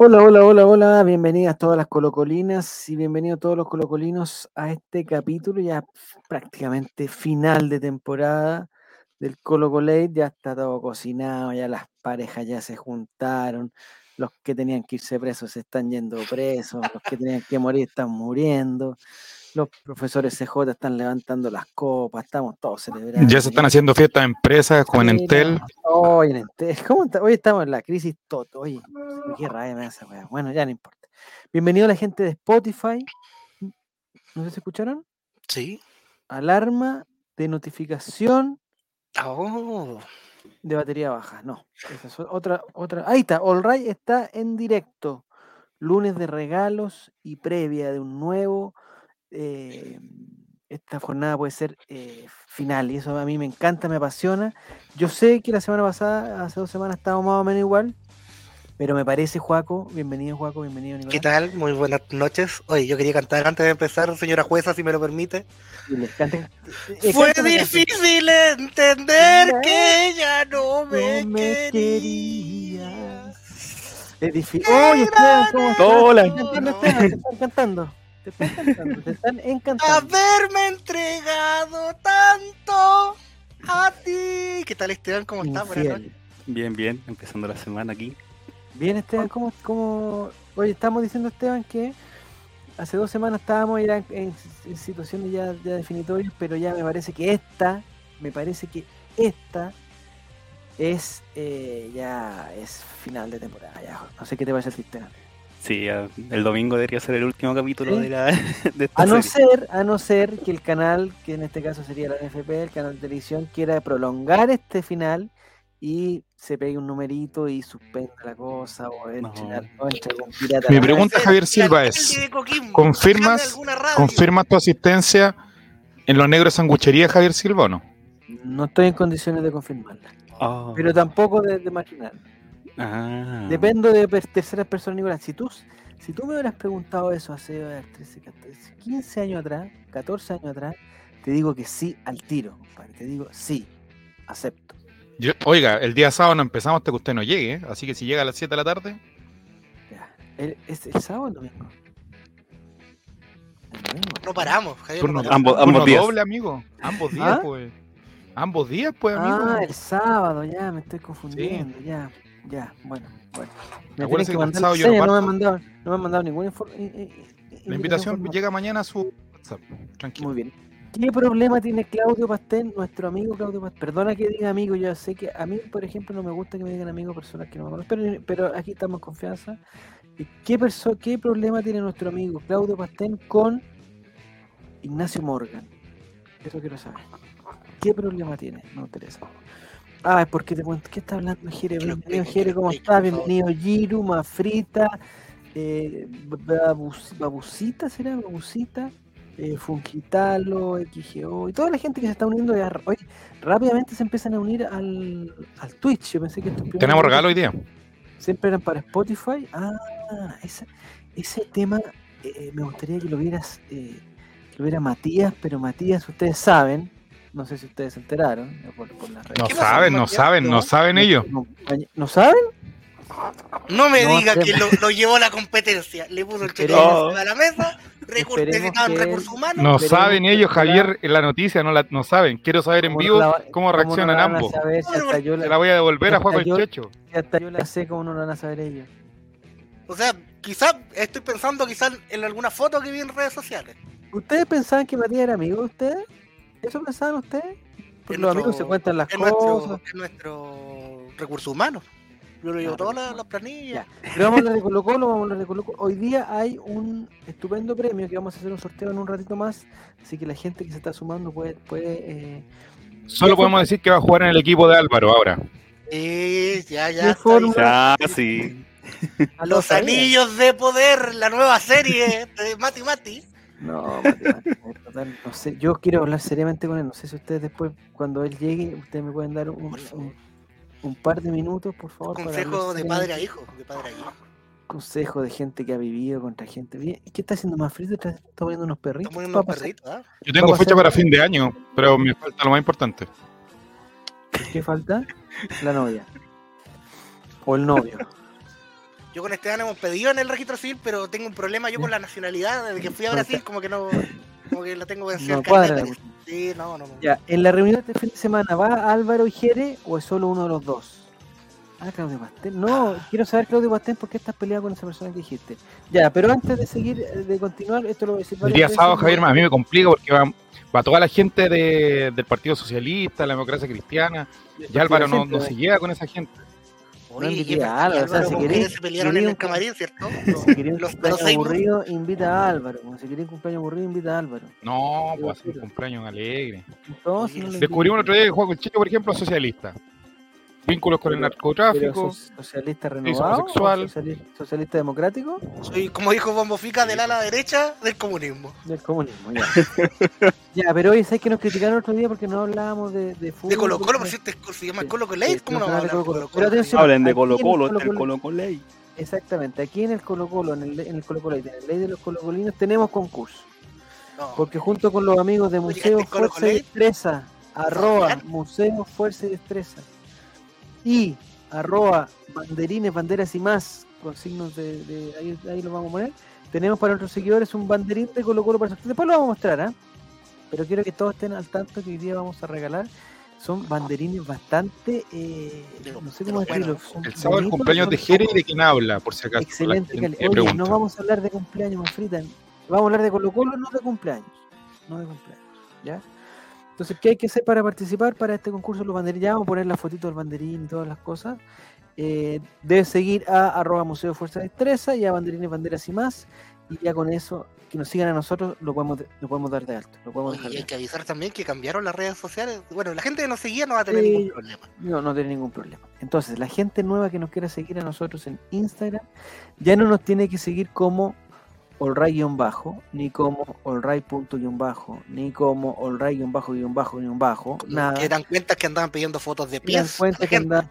Hola, hola, hola, hola, bienvenidas todas las colocolinas y bienvenidos todos los colocolinos a este capítulo ya prácticamente final de temporada del Colocolate, ya está todo cocinado, ya las parejas ya se juntaron, los que tenían que irse presos se están yendo presos, los que tenían que morir están muriendo, los profesores CJ están levantando las copas, estamos todos celebrando. Ya se están haciendo fiestas en empresas como en Entel. Hoy en Entel, ¿cómo está? Hoy estamos en la crisis Toto, oye, qué rabia me hace, weón. Bueno, ya no importa. Bienvenido a la gente de Spotify. ¿No sé si escucharon? Sí. Alarma de notificación Oh, de batería baja. No, esa es otra, otra. Ahí está, All Right está en directo. Lunes de regalos y previa de un nuevo. Eh, esta jornada puede ser eh, final y eso a mí me encanta, me apasiona. Yo sé que la semana pasada, hace dos semanas, estábamos más o menos igual, pero me parece, Juaco, bienvenido, Juaco, bienvenido, Nicolás. ¿Qué tal? Muy buenas noches. Oye, yo quería cantar antes de empezar, señora jueza, si me lo permite. Cante- eh, Fue difícil entender que ella no me, No me quería. querías. Es difícil. Oye, Esteban, ¿cómo? Hola. Están cantando, te están cantando. Te están cantando, te están encantando. Haberme entregado tanto a ti. ¿Qué tal, Esteban? ¿Cómo estás? Buenas Infiel. noches. Bien, bien, empezando la semana aquí. Bien, Esteban, ¿cómo, cómo... Oye, estamos diciendo, Esteban, que hace dos semanas estábamos ya en, en situaciones ya, ya definitorias, pero ya me parece que esta, me parece que esta es eh, ya es final de temporada. Ya. No sé qué te parece a ti, Esteban. Sí, el domingo debería ser el último capítulo Sí. de, la, de esta A no serie. ser, a no ser que el canal, que en este caso sería la NFP, el canal de televisión, quiera prolongar este final y se pegue un numerito y suspenda la cosa o No. la- o entre algún pirata. Mi pregunta, Javier Silva, es, ¿confirmas-. ¿confirmas tu asistencia en los negros sanguchería, Javier Silva o no? No estoy en condiciones de confirmarla, Oh, pero tampoco de, de maquinar. Ah. Dependo de terceras personas, Nicolás. Si tú, si tú me hubieras preguntado eso hace a ver, 13, 14, 15 años atrás, 14 años atrás, te digo que sí al tiro, compadre. Te digo sí, acepto. Yo- oiga, el día sábado no empezamos hasta que usted no llegue, ¿eh? así que si llega a las 7 de la tarde, Ya. ¿El, ¿Es el sábado o el domingo? El domingo. No paramos, Javier. turno, no paramos. Ambos- ambos días. doble, amigo. Ambos días, ¿Ah? pues. Ambos días, pues, amigo. Ah, el sábado, ya, me estoy confundiendo, ya, ya, bueno, bueno. Me tienen que mandar yo no no, me mandado, no me han mandado ninguna infor- i- i- i- La invitación formal. llega mañana a su WhatsApp. Tranquilo. Muy bien. ¿Qué problema tiene Claudio Pastel, nuestro amigo Claudio Pastel? Perdona que diga amigo, yo sé que a mí, por ejemplo, no me gusta que me digan amigo personas que no me conocen, pero, pero aquí estamos en confianza. ¿Y ¿Qué, perso- ¿Qué problema tiene nuestro amigo Claudio Pastel con Ignacio Morgan? Eso quiero saber. ¿Qué problema tiene? Me interesa. Ah, es porque te cuento. ¿Qué está hablando Jere? Bienvenido Jere, ¿cómo estás? Bienvenido Giru, Mafrita, eh, Babus- Babusita, ¿será? Babusita, eh, Fungitalo, XGO y toda la gente que se está uniendo ya, hoy rápidamente se empiezan a unir al, al Twitch. Yo pensé que Tenemos regalo hoy día. Siempre eran para Spotify. Ah, ese, ese tema eh, me gustaría que lo vieras, eh, que lo viera Matías, pero Matías, ustedes saben, no sé si ustedes se enteraron eh, por, por las redes. No ¿Qué pasó saben, no saben, no No. saben ellos. No, ¿No saben? No me No diga que lo, lo llevó la competencia. Le puso el Esperemos. a la mesa. Necesitaban recursos humanos. No saben ellos, Javier, en la noticia no la no saben. Quiero saber en ¿Cómo no vivo la cómo cómo no reaccionan la van a ambos. saber si hasta yo Se la, la voy a devolver a Juan el Checho. si hasta yo la sé, ¿cómo no la van a saber ellos? O sea, quizás estoy pensando quizás en alguna foto que vi en redes sociales. ¿Ustedes pensaban que Matías era amigo de ustedes? ¿Eso pensaban ustedes? Porque los nuestro- amigos se cuentan las En cosas. nuestro, en nuestro recurso humano. Yo lo llevo Claro. todas las, las planillas. Pero vamos a hablar de Colo Colo, vamos a hablar de Colo Colo. Hoy día hay un estupendo premio que vamos a hacer un sorteo en un ratito más. Así que la gente que se está sumando puede... puede eh, Solo podemos decir que va a jugar en el equipo de Álvaro ahora. Eh, ya, ¿Qué ya. Ya, sí. lo Los anillos de poder, la nueva serie de Mati Mati. No, total, no sé. Yo quiero hablar seriamente con él. No sé si ustedes después, cuando él llegue, ustedes me pueden dar un, par de minutos, por favor. Consejo de padre a hijo. De padre a hijo. Consejo de gente que ha vivido contra gente. Bien, ¿Qué está haciendo más frito? ¿Está está poniendo unos perritos? Estamos ¿Qué poniendo va a un pasar? perrito, ¿ah? Yo tengo fecha para fin de año, pero me falta lo más importante. ¿Qué falta? La novia. O el novio. Yo con Esteban hemos pedido en el registro civil, pero tengo un problema yo con la nacionalidad. Desde que fui a Brasil, como que no. Como que la tengo que hacer No cuadra la carnet. Sí, no, no. no. Ya, en la reunión de este fin de semana, ¿va Álvaro y Jere o es solo uno de los dos? Ah, Claudio Pastel. No, quiero saber, Claudio Pastel, por qué estás peleado con esa persona que dijiste. Ya, pero antes de seguir, eh, de continuar, esto lo voy a decir El día veces, sábado, Javier, a mí me complica porque va, va toda la gente de- del Partido Socialista, la democracia cristiana. Ya Álvaro no, no se lleva con esa gente. Oye, No ¿qué invité a? Álvaro, o sea, si querés- se pelearon querés en un- el camarín, ¿cierto? Si quería un Los- cumpleaños aburrido, invita a Álvaro. Si quería un cumpleaños aburrido, invita a Álvaro. No, pues hacer un cumpleaños alegre. Entonces, Descubrimos el otro día que Juan Chico, por ejemplo, socialista. Vínculos con el narcotráfico. Socialista renovado, homosexual. socialista democrático Soy, como dijo Bombo Fica, del ala derecha del comunismo. del comunismo, ya. ya, pero hoy sabes que nos criticaron otro día porque no hablábamos de, de fútbol. De Colo Colo, por cierto, se llama. Colo Colo Sí, ¿Cómo no no vamos a hablar de. Colo Colo? Hablen de Colo Colo, el está el Colo-Colo- Colo Colo ley. Exactamente, aquí en el Colo Colo, en, el, en el Colo Colo, en la ley de los colocolinos, tenemos concurso. No. Porque junto con los amigos de Museo este Colo Fuerza y Colo- Destreza, arroba. Museo Fuerza y Destreza, y arroba banderines, banderas y más, con signos de, de- ahí, ahí lo vamos a poner, tenemos para nuestros seguidores un banderín de Colo Colo para. Después lo vamos a mostrar, ¿ah? Pero quiero que todos estén al tanto que hoy día vamos a regalar. Son banderines bastante, eh, no sé cómo bueno. decirlo. El sábado el cumpleaños de Jere y de quién habla, por si acaso. Excelente. Cali. Oye, no vamos a hablar de cumpleaños, Manfrita. Vamos a hablar de Colo Colo, no de cumpleaños. No de cumpleaños. ¿Ya? Entonces, ¿qué hay que hacer para participar para este concurso de los banderines? Ya vamos a poner la fotito del banderín y todas las cosas. Eh, debes seguir a arroba Museo Fuerza Destreza y a Banderines, Banderas y más. Y ya con eso, que nos sigan a nosotros, lo podemos, lo podemos dar de alto. Lo podemos Oye, dejar y de hay alto. que avisar también que cambiaron las redes sociales. Bueno, la gente que nos seguía no va a tener ningún problema. No, no tiene ningún problema. Entonces, la gente nueva que nos quiera seguir a nosotros en Instagram ya no nos tiene que seguir como allray-bajo, ni como allray.bajo, ni como allray-bajo-bajo, nada. Que dan cuenta que andaban pidiendo fotos de Se dan pies. cuenta que andaban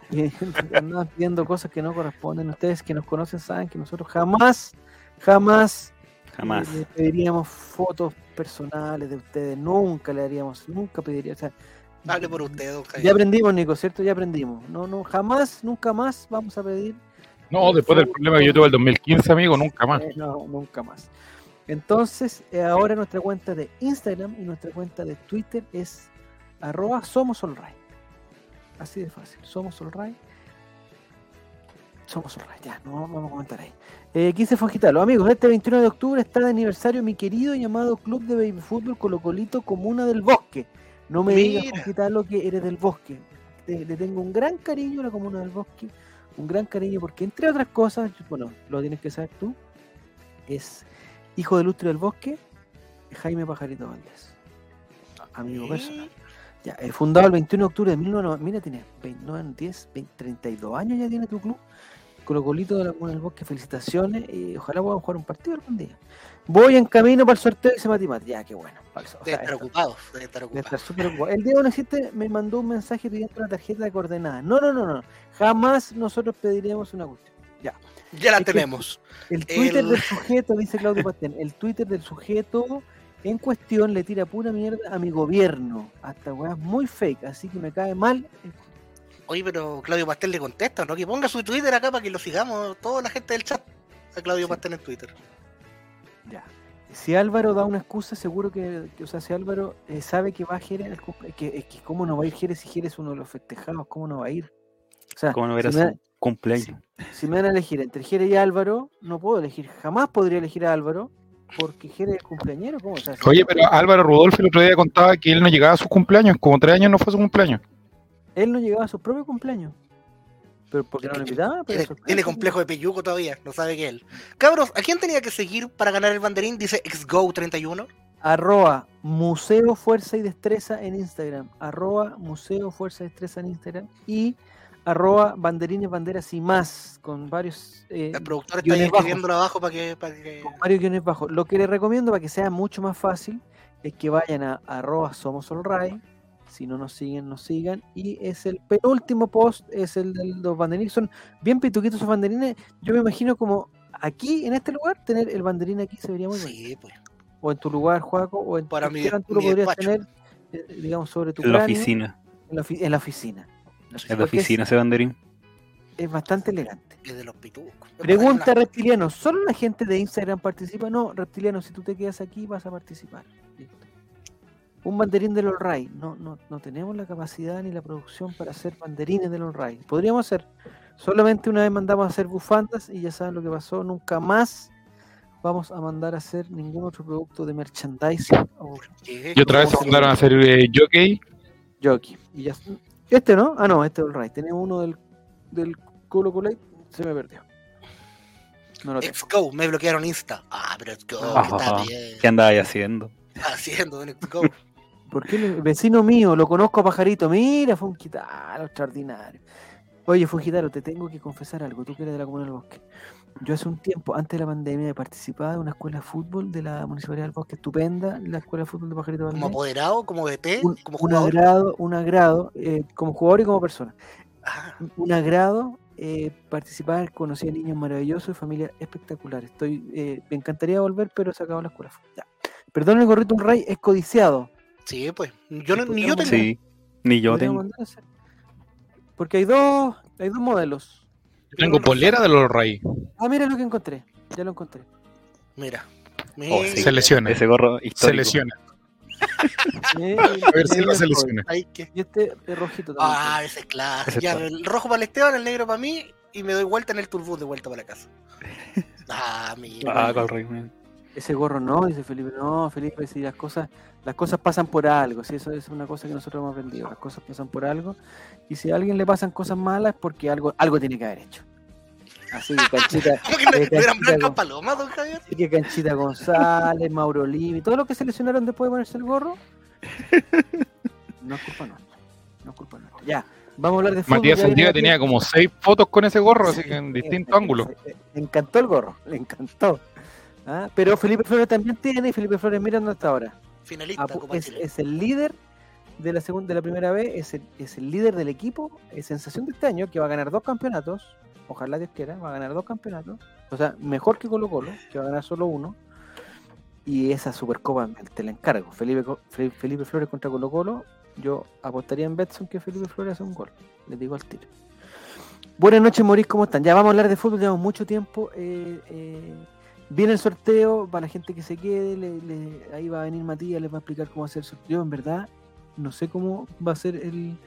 andaban pidiendo cosas que no corresponden. Ustedes que nos conocen saben que nosotros jamás, jamás, Jamás. eh, le pediríamos fotos personales de ustedes. Nunca le haríamos, nunca pediríamos. O sea, Hable por usted, don Javier. ya aprendimos, Nico, ¿cierto? Ya aprendimos. No, no, jamás, nunca más vamos a pedir. No, después del problema que yo tuve el 2015, amigo, nunca más. eh, no, nunca más. Entonces, eh, ahora nuestra cuenta de Instagram y nuestra cuenta de Twitter es arroba somos. Así de fácil. Somos Olray. Somos ya, no vamos a comentar ahí. Eh, 15 Fongitalo, amigos, este 21 de octubre está de aniversario mi querido y llamado Club de Baby Fútbol Colocolito Comuna del Bosque. No me digas. Fongitalo, que eres del bosque. Te- le tengo un gran cariño a la Comuna del Bosque, un gran cariño porque, entre otras cosas, bueno, lo tienes que saber tú, es hijo de Lustre del Bosque, Jaime Pajarito Valdés. Amigo personal. Ya, eh, fundado el 21 de octubre de 1990, mira, tiene 29, 10, 20, 32 años ya tiene tu club. Colocolito de la Comuna del Bosque, felicitaciones y ojalá puedan jugar un partido algún día. Voy en camino para el sorteo y se mati Ya, qué bueno. el o Debe sea, estar ocupado. Debe estar debe ocupado. estar súper ocupado. El día uno existe me mandó un mensaje pidiendo una tarjeta de coordenadas. No, no, no, no. Jamás nosotros pediríamos una cuestión. Ya la Es que- tenemos. El Twitter El- del sujeto, dice Claudio Pastén, el Twitter del sujeto en cuestión le tira pura mierda a mi gobierno. Hasta weas muy fake, así que me cae mal. Oye, pero Claudio Pastel le contesta, ¿no? Que ponga su Twitter acá para que lo sigamos toda la gente del chat. A Claudio Sí. Pastel en Twitter. Ya. Si Álvaro da una excusa, seguro que, que, o sea, si Álvaro eh, sabe que va a Jerez, que, es que cómo no va a ir Jerez si Jerez es uno de los festejados, cómo no va a ir. O sea, ¿Cómo no verás si, su cumpleaños? si me van a elegir entre Jerez y Álvaro, no puedo elegir, jamás podría elegir a Álvaro, porque Jerez es cumpleañero, ¿cómo? O sea, si- Oye, pero Álvaro Rudolfo el otro día contaba que él no llegaba a sus cumpleaños, como tres años no fue su cumpleaños. Él no llegaba a su propio cumpleaños. Pero porque no lo invitaba, pero Tiene, complejo de peyuco todavía, no sabe que él. Cabros, ¿a quién tenía que seguir para ganar el banderín? Dice XGO31. Arroba Museo Fuerza y Destreza en Instagram. Arroba Museo Fuerza y Destreza en Instagram. Y arroba banderines, banderas y más. Con varios, eh, El productor está escribiéndolo abajo para que, para que. con varios guiones bajos. Lo que les recomiendo para que sea mucho más fácil es que vayan a arroba Somos Olray. Si no nos siguen, nos sigan. Y es el penúltimo post, es el de los banderines. Son bien pituquitos esos banderines. Yo me imagino como aquí, en este lugar, tener el banderín aquí se vería muy bien. Sí, pues. o en tu lugar, Juaco, o en Para tu mi- Esteban, tú lo podrías despacho. tener, eh, digamos, sobre tu En la cráneo, oficina. En la, ofi- en la oficina. En la oficina ese banderín. es bastante elegante. Es de los pitucos. Pregunta reptiliano, ¿solo la gente de Instagram participa? No, reptiliano, si tú te quedas aquí vas a participar. Listo. Un banderín del All Right. No, no, no tenemos la capacidad ni la producción para hacer banderines del All Right. Podríamos hacer. Solamente una vez mandamos a hacer bufandas y ya saben lo que pasó. Nunca más vamos a mandar a hacer ningún otro producto de merchandising o Y otra vez se mandaron a hacer eh, jockey. jockey. Y ya, este no, ah no, este es All Right. Tenemos uno del, del Colo Colo, se me perdió. No lo tengo. Let's go, me bloquearon Insta. Ah, pero let's go, Ah, que está Ajá. bien. ¿Qué andaba ahí haciendo? Haciendo, let's go. ¿Por qué el vecino mío lo conozco a Pajarito? Mira, Funquitaro, extraordinario. Oye, Funquitaro, te tengo que confesar algo. Tú que eres de la Comuna del Bosque. Yo hace un tiempo, antes de la pandemia, participaba de una escuela de fútbol de la Municipalidad del Bosque, estupenda, la escuela de fútbol de Pajarito Como Valdés. apoderado, como DT, Un, como un jugador. agrado, un agrado, eh, como jugador y como persona. Ah, Un- Un agrado eh, participar, conocí a niños maravillosos y familias espectaculares. Estoy, eh, me encantaría volver, pero se acabó la escuela. Ya. Perdón, el gorrito un rey es codiciado. Sí, pues. Yo no- ¿Por ni yo tengo. Sí, ni yo tengo. Porque hay dos, hay dos modelos. Tengo polera de los Ray. Ah, mira lo que encontré. Ya lo encontré. Mira. Oh, sí. Se lesiona. Ese gorro Se histórico. lesiona. Eh, A ver si se lo qué- Y este es rojito también. Ah, ese es clásico. Ese Ya, está. el rojo para el Esteban, el negro para mí, y me doy vuelta en el turbús de vuelta para la casa. Ah, mira. Ah, con Rey. Ese gorro no, dice Felipe. No, Felipe, si las cosas, las cosas pasan por algo. Si eso es una cosa que nosotros hemos aprendido. Las cosas pasan por algo. Y si a alguien le pasan cosas malas, es porque algo, algo tiene que haber hecho. Así que Canchita, ¿Cómo que no, eh, no eran Canchita blancas con- palomas, don Javier? así que Canchita González, Mauro Limi, todos los que se lesionaron después de ponerse el gorro, no es culpa nuestra. No es culpa nuestra. Ya, vamos a hablar de fútbol. Matías Matías. tenía como seis fotos con ese gorro, así que en distintos ángulos. Le encantó el gorro, le encantó. Ah, Pero Felipe Flores también tiene, y Felipe Flores, mira dónde está ahora. Finalista, Ah, Copa es, Chile. es el líder de la segunda, de la primera vez, es el, es el líder del equipo, es sensación de este año, que va a ganar dos campeonatos, ojalá Dios quiera, va a ganar dos campeonatos, o sea, mejor que Colo Colo, que va a ganar solo uno, y esa Supercopa te la encargo, Felipe, Felipe Flores contra Colo Colo, yo apostaría en Betson que Felipe Flores hace un gol, les digo al tiro. Buenas noches, Moris, ¿cómo están? Ya vamos a hablar de fútbol, llevamos mucho tiempo. eh, eh, viene el sorteo, para la gente que se quede, le- le- ahí va a venir Matías, les va a explicar cómo hacer el sorteo. En verdad, no sé cómo va a ser el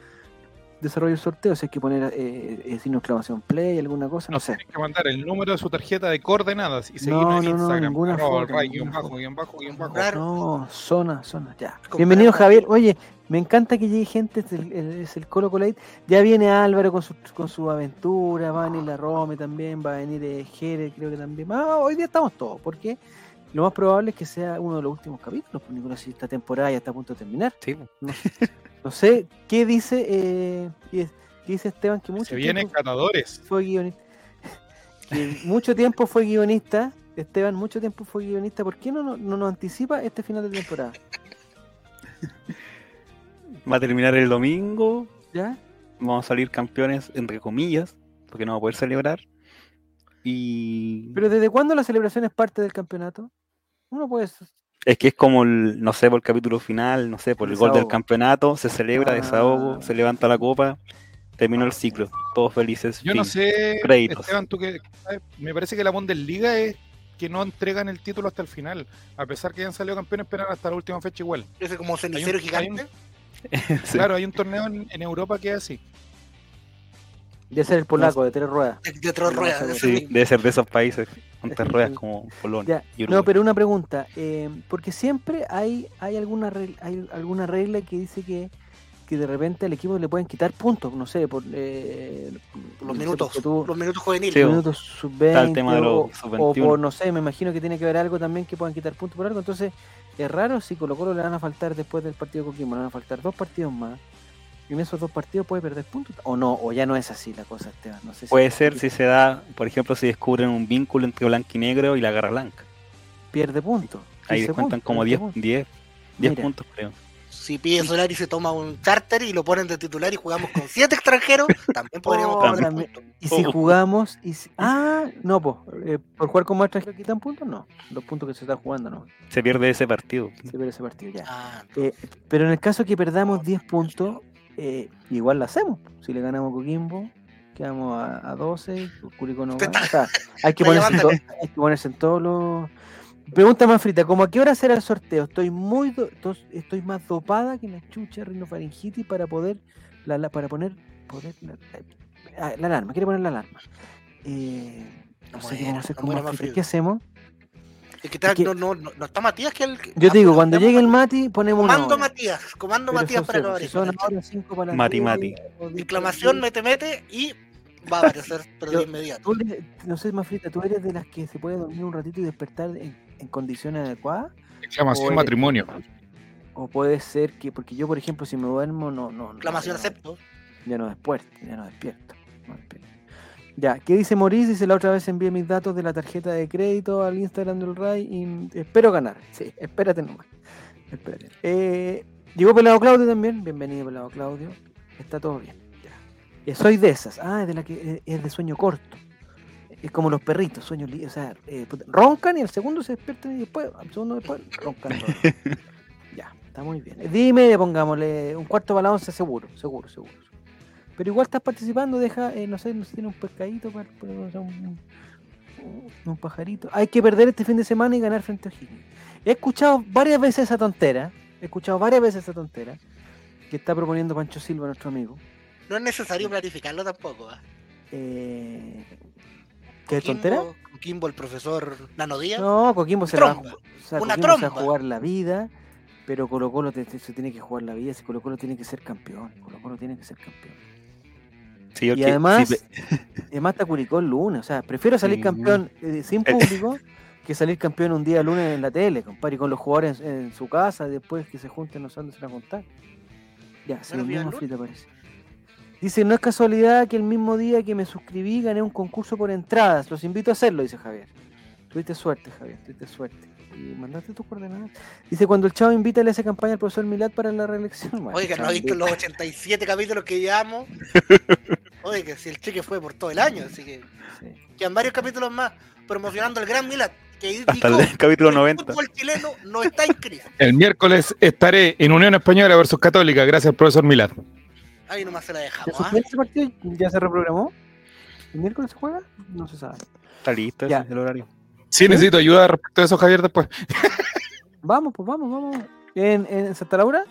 desarrollo del sorteo, si hay que poner eh, eh, signo de exclamación play, alguna cosa, no Nos sé. tienen que mandar el número de su tarjeta de coordenadas y No, seguirnos en no, no, Instagram. ninguna ray, ninguna guion bajo, guion bajo, guion bajo. Claro. No, zona, zona, ya. Bienvenido Javier. Oye, me encanta que llegue gente, es el, el- es el Colo Colate. Ya viene Álvaro con su, con su aventura, va a venir la Rome también, va a venir eh, Jerez, creo que también. Ah, hoy día estamos todos, porque lo más probable es que sea uno de los últimos capítulos, porque Nicolás, si esta temporada ya está a punto de terminar. Sí. No sé, ¿qué dice, eh, qué qué dice Esteban? Que mucho Se vienen catadores. fue guionista. Que mucho tiempo fue guionista. Esteban, mucho tiempo fue guionista. ¿Por qué no, no, no nos anticipa este final de temporada? Va a terminar el domingo. ¿Ya? Vamos a salir campeones, entre comillas, porque no va a poder celebrar. Y Pero ¿desde cuándo la celebración es parte del campeonato? Uno puede... es que es como el, no sé, por el capítulo final, no sé, por el gol del campeonato, se celebra, Ah. desahogo, se levanta la copa, terminó el ciclo, todos felices. Yo no sé, Créditos. Esteban, tú que me parece que la Bundesliga es que no entregan el título hasta el final. A pesar que hayan salido campeones, esperan hasta la última fecha igual. Ese como cenicero Hay un- hay gigante. Sí. Claro, hay un torneo en, en Europa que es así. De ser el polaco, de tres ruedas. De, de tres ruedas. de sí, debe ser de esos países con tres ruedas como Polonia. Ya, No, pero una pregunta. eh, porque siempre hay, hay, alguna regla, hay alguna regla que dice que, que de repente al equipo le pueden quitar puntos. No sé, por... Eh, Los minutos. tú- Los minutos juveniles. Sí, minutos sub-20 Está el tema de los o, o sub-21. por, no sé, me imagino que tiene que haber algo también que puedan quitar puntos por algo. Entonces, es raro si Colo Colo le van a faltar después del partido de Coquimbo, le van a faltar dos partidos más. Y en esos dos partidos puede perder puntos. O no, o ya no es así la cosa, Esteban. No sé si Puede ser si se da, por ejemplo, si descubren un vínculo entre blanco y negro y la garra blanca. pierde puntos. Ahí 15 descuentan puntos, como 20 10, puntos. 10, 10 Mira. puntos, creo. Si pide Solari se toma un charter y lo ponen de titular y jugamos con siete extranjeros, también podríamos Oh, puntos. Y si jugamos, y si- ah, no, pues, por jugar con más extranjeros quitan puntos, no. Los puntos que se está jugando, no. Se pierde ese partido. Se pierde ese partido ya. Ah, Eh, pero en el caso que perdamos 10 puntos, eh, igual lo hacemos. Si le ganamos a Coquimbo, quedamos a, a 12, Curicó no está- O sea, hay que, ponerse en llevando- to- hay que ponerse en todos los. Pregunta más frita, ¿cómo a qué hora será el sorteo? Estoy muy do- tos- estoy más dopada que la chucha rinofaringitis para poder la, la- para poner la, ah, la alarma, quiere poner la alarma. Eh, no No sé qué vamos a hacer con más frita. ¿Qué hacemos? Es que, está- que- no, no, no, no está Matías que el. Yo te digo, cuando llegue el Mati, ponemos una Comando hora. Matías, comando Pero Matías para acabar son ahora cinco para las Mati, Mati. Exclamación, mete, mete y va a aparecer, pero de inmediato. Eres- no sé, más frita, ¿tú eres de las que se puede dormir un ratito y despertar en, en condiciones adecuadas? Exclamación matrimonio. O puede ser que, porque yo, por ejemplo, si me duermo, no. no Exclamación no- acepto. Ya no despierto, ya no despierto. no despierto. Ya, ¿qué dice Maurice? Dice la otra vez envié mis datos de la tarjeta de crédito al Instagram del RAI y espero ganar. Sí, espérate nomás. Espérate. Eh, llegó Pelado Claudio también. Bienvenido, Pelado Claudio. Está todo bien. Ya. Eh, soy de esas. Ah, es de la que eh, es de sueño corto. Es como los perritos, sueño li- O sea, eh, roncan y al segundo se despiertan y después, al segundo después, roncan. ya, está muy bien. Dime, pongámosle un cuarto para la once seguro, seguro, seguro. Pero igual estás participando, deja, eh, no sé, no sé tiene un pescadito, para, para- un, un- un pajarito. Hay que perder este fin de semana y ganar frente a Higgins. He escuchado varias veces esa tontera, he escuchado varias veces esa tontera que está proponiendo Pancho Silva, nuestro amigo. No es necesario planificarlo tampoco. ¿ah? Eh, ¿Qué Coquimbo- tontera? Coquimbo, el profesor Nano Díaz. No, Coquimbo se, la va, Tromba, o sea, una Coquimbo se va a tromba. jugar la vida, pero Colo Colo te- te- se tiene que jugar la vida, si Colo Colo tiene que ser campeón, Colo Colo tiene que ser campeón. Sí, Y además, además está Curicó el lunes, o sea, prefiero salir Sí. campeón eh, sin público que salir campeón un día lunes en la tele, compadre, y con los jugadores en, en su casa, después que se junten, no sé dónde se van a juntar. Ya, se más lunes. frita parece. Dice, no es casualidad que el mismo día que me suscribí gané un concurso por entradas. Los invito a hacerlo, dice Javier. Tuviste suerte, Javier, tuviste suerte. Y mandaste tus coordenadas. Dice, cuando el chavo invita a esa campaña al profesor Milat para la reelección. Bueno, Oiga, ¿no ha visto los 87 capítulos que llevamos? Oiga, si el cheque fue por todo el año, así que sí. quedan varios capítulos más promocionando el Gran Milad. Que ahí hasta dijo, el capítulo el 90. fútbol chileno no está crisis. El miércoles estaré en Unión Española versus Católica, gracias al profesor Milad. Ahí nomás se la ¿Ya dejamos. se ¿ah? ese partido? ¿Ya se reprogramó? ¿El miércoles se juega? No se sabe. Está listo Ya. ese, el horario. Sí, necesito ayuda respecto a eso, Javier, después. Vamos, pues vamos, vamos. ¿En, en Santa Laura?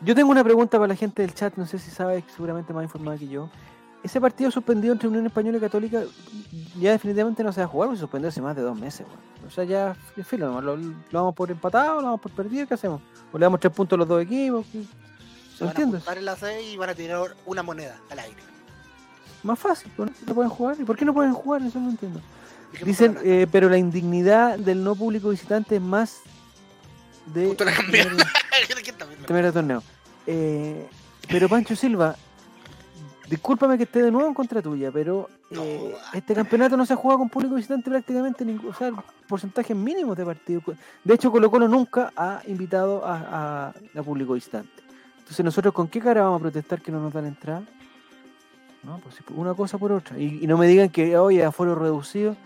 Yo tengo una pregunta para la gente del chat, no sé si sabe, seguramente más informada que yo. Ese partido suspendido entre Unión Española y Católica ya definitivamente no se va a jugar, porque se suspendió hace más de dos meses. weón. O sea, ya filo, nomás, lo, lo vamos por empatado, lo vamos por perdido, ¿qué hacemos? ¿O le damos tres puntos a los dos equipos? ¿Qué? Se ¿No van a entiendes? en la y van a tirar una moneda al aire. Más fácil, pues, ¿no pueden jugar? ¿Y por qué no pueden jugar? Eso no entiendo. ¿Y qué Dicen, eh, pero la indignidad del no público visitante es más de Justo la el torneo. Eh, pero Pancho Silva, discúlpame que esté de nuevo en contra tuya, pero eh, No. este campeonato no se ha jugado con público visitante prácticamente ningún, o sea, porcentajes mínimos de partido. De hecho, Colo Colo nunca ha invitado a, a, a público visitante. Entonces, nosotros con qué cara vamos a protestar que no nos dan entrada? No, pues sí, una cosa por otra. Y, y no me digan que, oye, aforo reducido.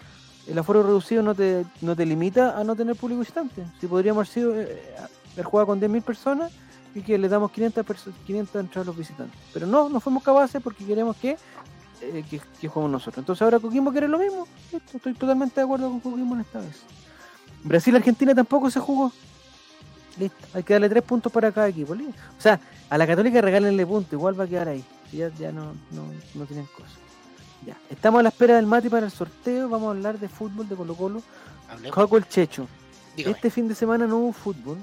El aforo reducido no te, no te limita a no tener público visitante. Si podríamos haber sido eh, haber jugado con 10.000 personas y que le damos 500, perso- 500 entradas a los visitantes. Pero no, no fuimos capaces porque queremos que, eh, que, que juguemos nosotros. Entonces ahora Coquimbo quiere lo mismo. Estoy totalmente de acuerdo con Coquimbo en esta vez. Brasil-Argentina tampoco se jugó. Listo, hay que darle tres puntos para cada equipo. listo. O sea, a la Católica regálenle puntos, igual va a quedar ahí. Ya, ya no, no, no tienen cosas. Ya, estamos a la espera del Mati para el sorteo. Vamos a hablar de fútbol de Colo Colo. Jaco el Checho. Dígame. Este fin de semana no hubo fútbol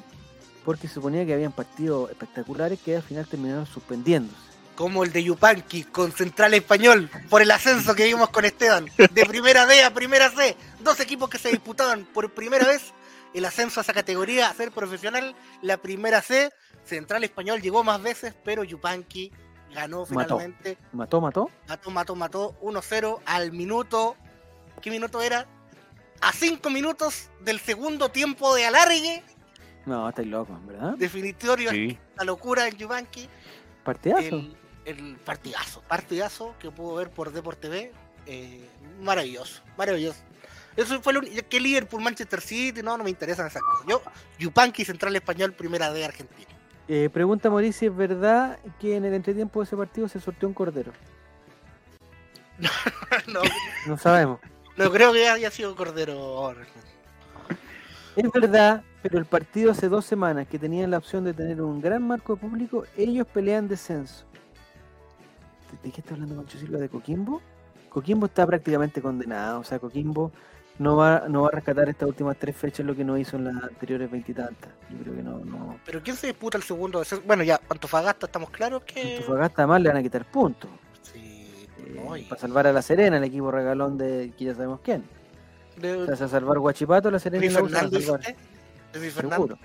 porque se suponía que habían partidos espectaculares que al final terminaron suspendiéndose. Como el de Yupanqui con Central Español por el ascenso que vimos con Esteban. De primera D a primera C. Dos equipos que se disputaban por primera vez el ascenso a esa categoría, a ser profesional. La primera C. Central Español llegó más veces, pero Yupanqui ganó finalmente. Mató, mató. Mató, mató, mató 1-0 al minuto. ¿Qué minuto era? A 5 minutos del segundo tiempo de alargue. No, estáis locos, ¿verdad? Definitorio Sí. la locura en Yupanqui. Partidazo. el, el partidazo, partidazo que pudo ver por Deport TV, eh, maravilloso, maravilloso. Eso fue lo único, que Liverpool, Manchester City, no, no me interesan esas cosas. Yo, Yupanqui, Central Español, primera de Argentina. Eh, pregunta Mauricio, ¿es verdad que en el entretiempo de ese partido se sorteó un cordero? no, No sabemos. no creo que haya sido Cordero. Es verdad, pero el partido hace dos semanas que tenían la opción de tener un gran marco de público, ellos pelean descenso. ¿De- ¿De qué está hablando Mancho Silva? ¿De Coquimbo? Coquimbo está prácticamente condenado. O sea, Coquimbo no va, no va a rescatar estas últimas tres fechas lo que no hizo en las anteriores veintitantas. Yo creo que no, no. Pero ¿quién se disputa el segundo? Bueno, ya, Antofagasta estamos claros que. Antofagasta además le van a quitar puntos. Sí, eh, no, y- para salvar a la Serena, el equipo regalón de que ya sabemos quién. de- O sea, se va a salvar Guachipato, la Serena y la. Seguro.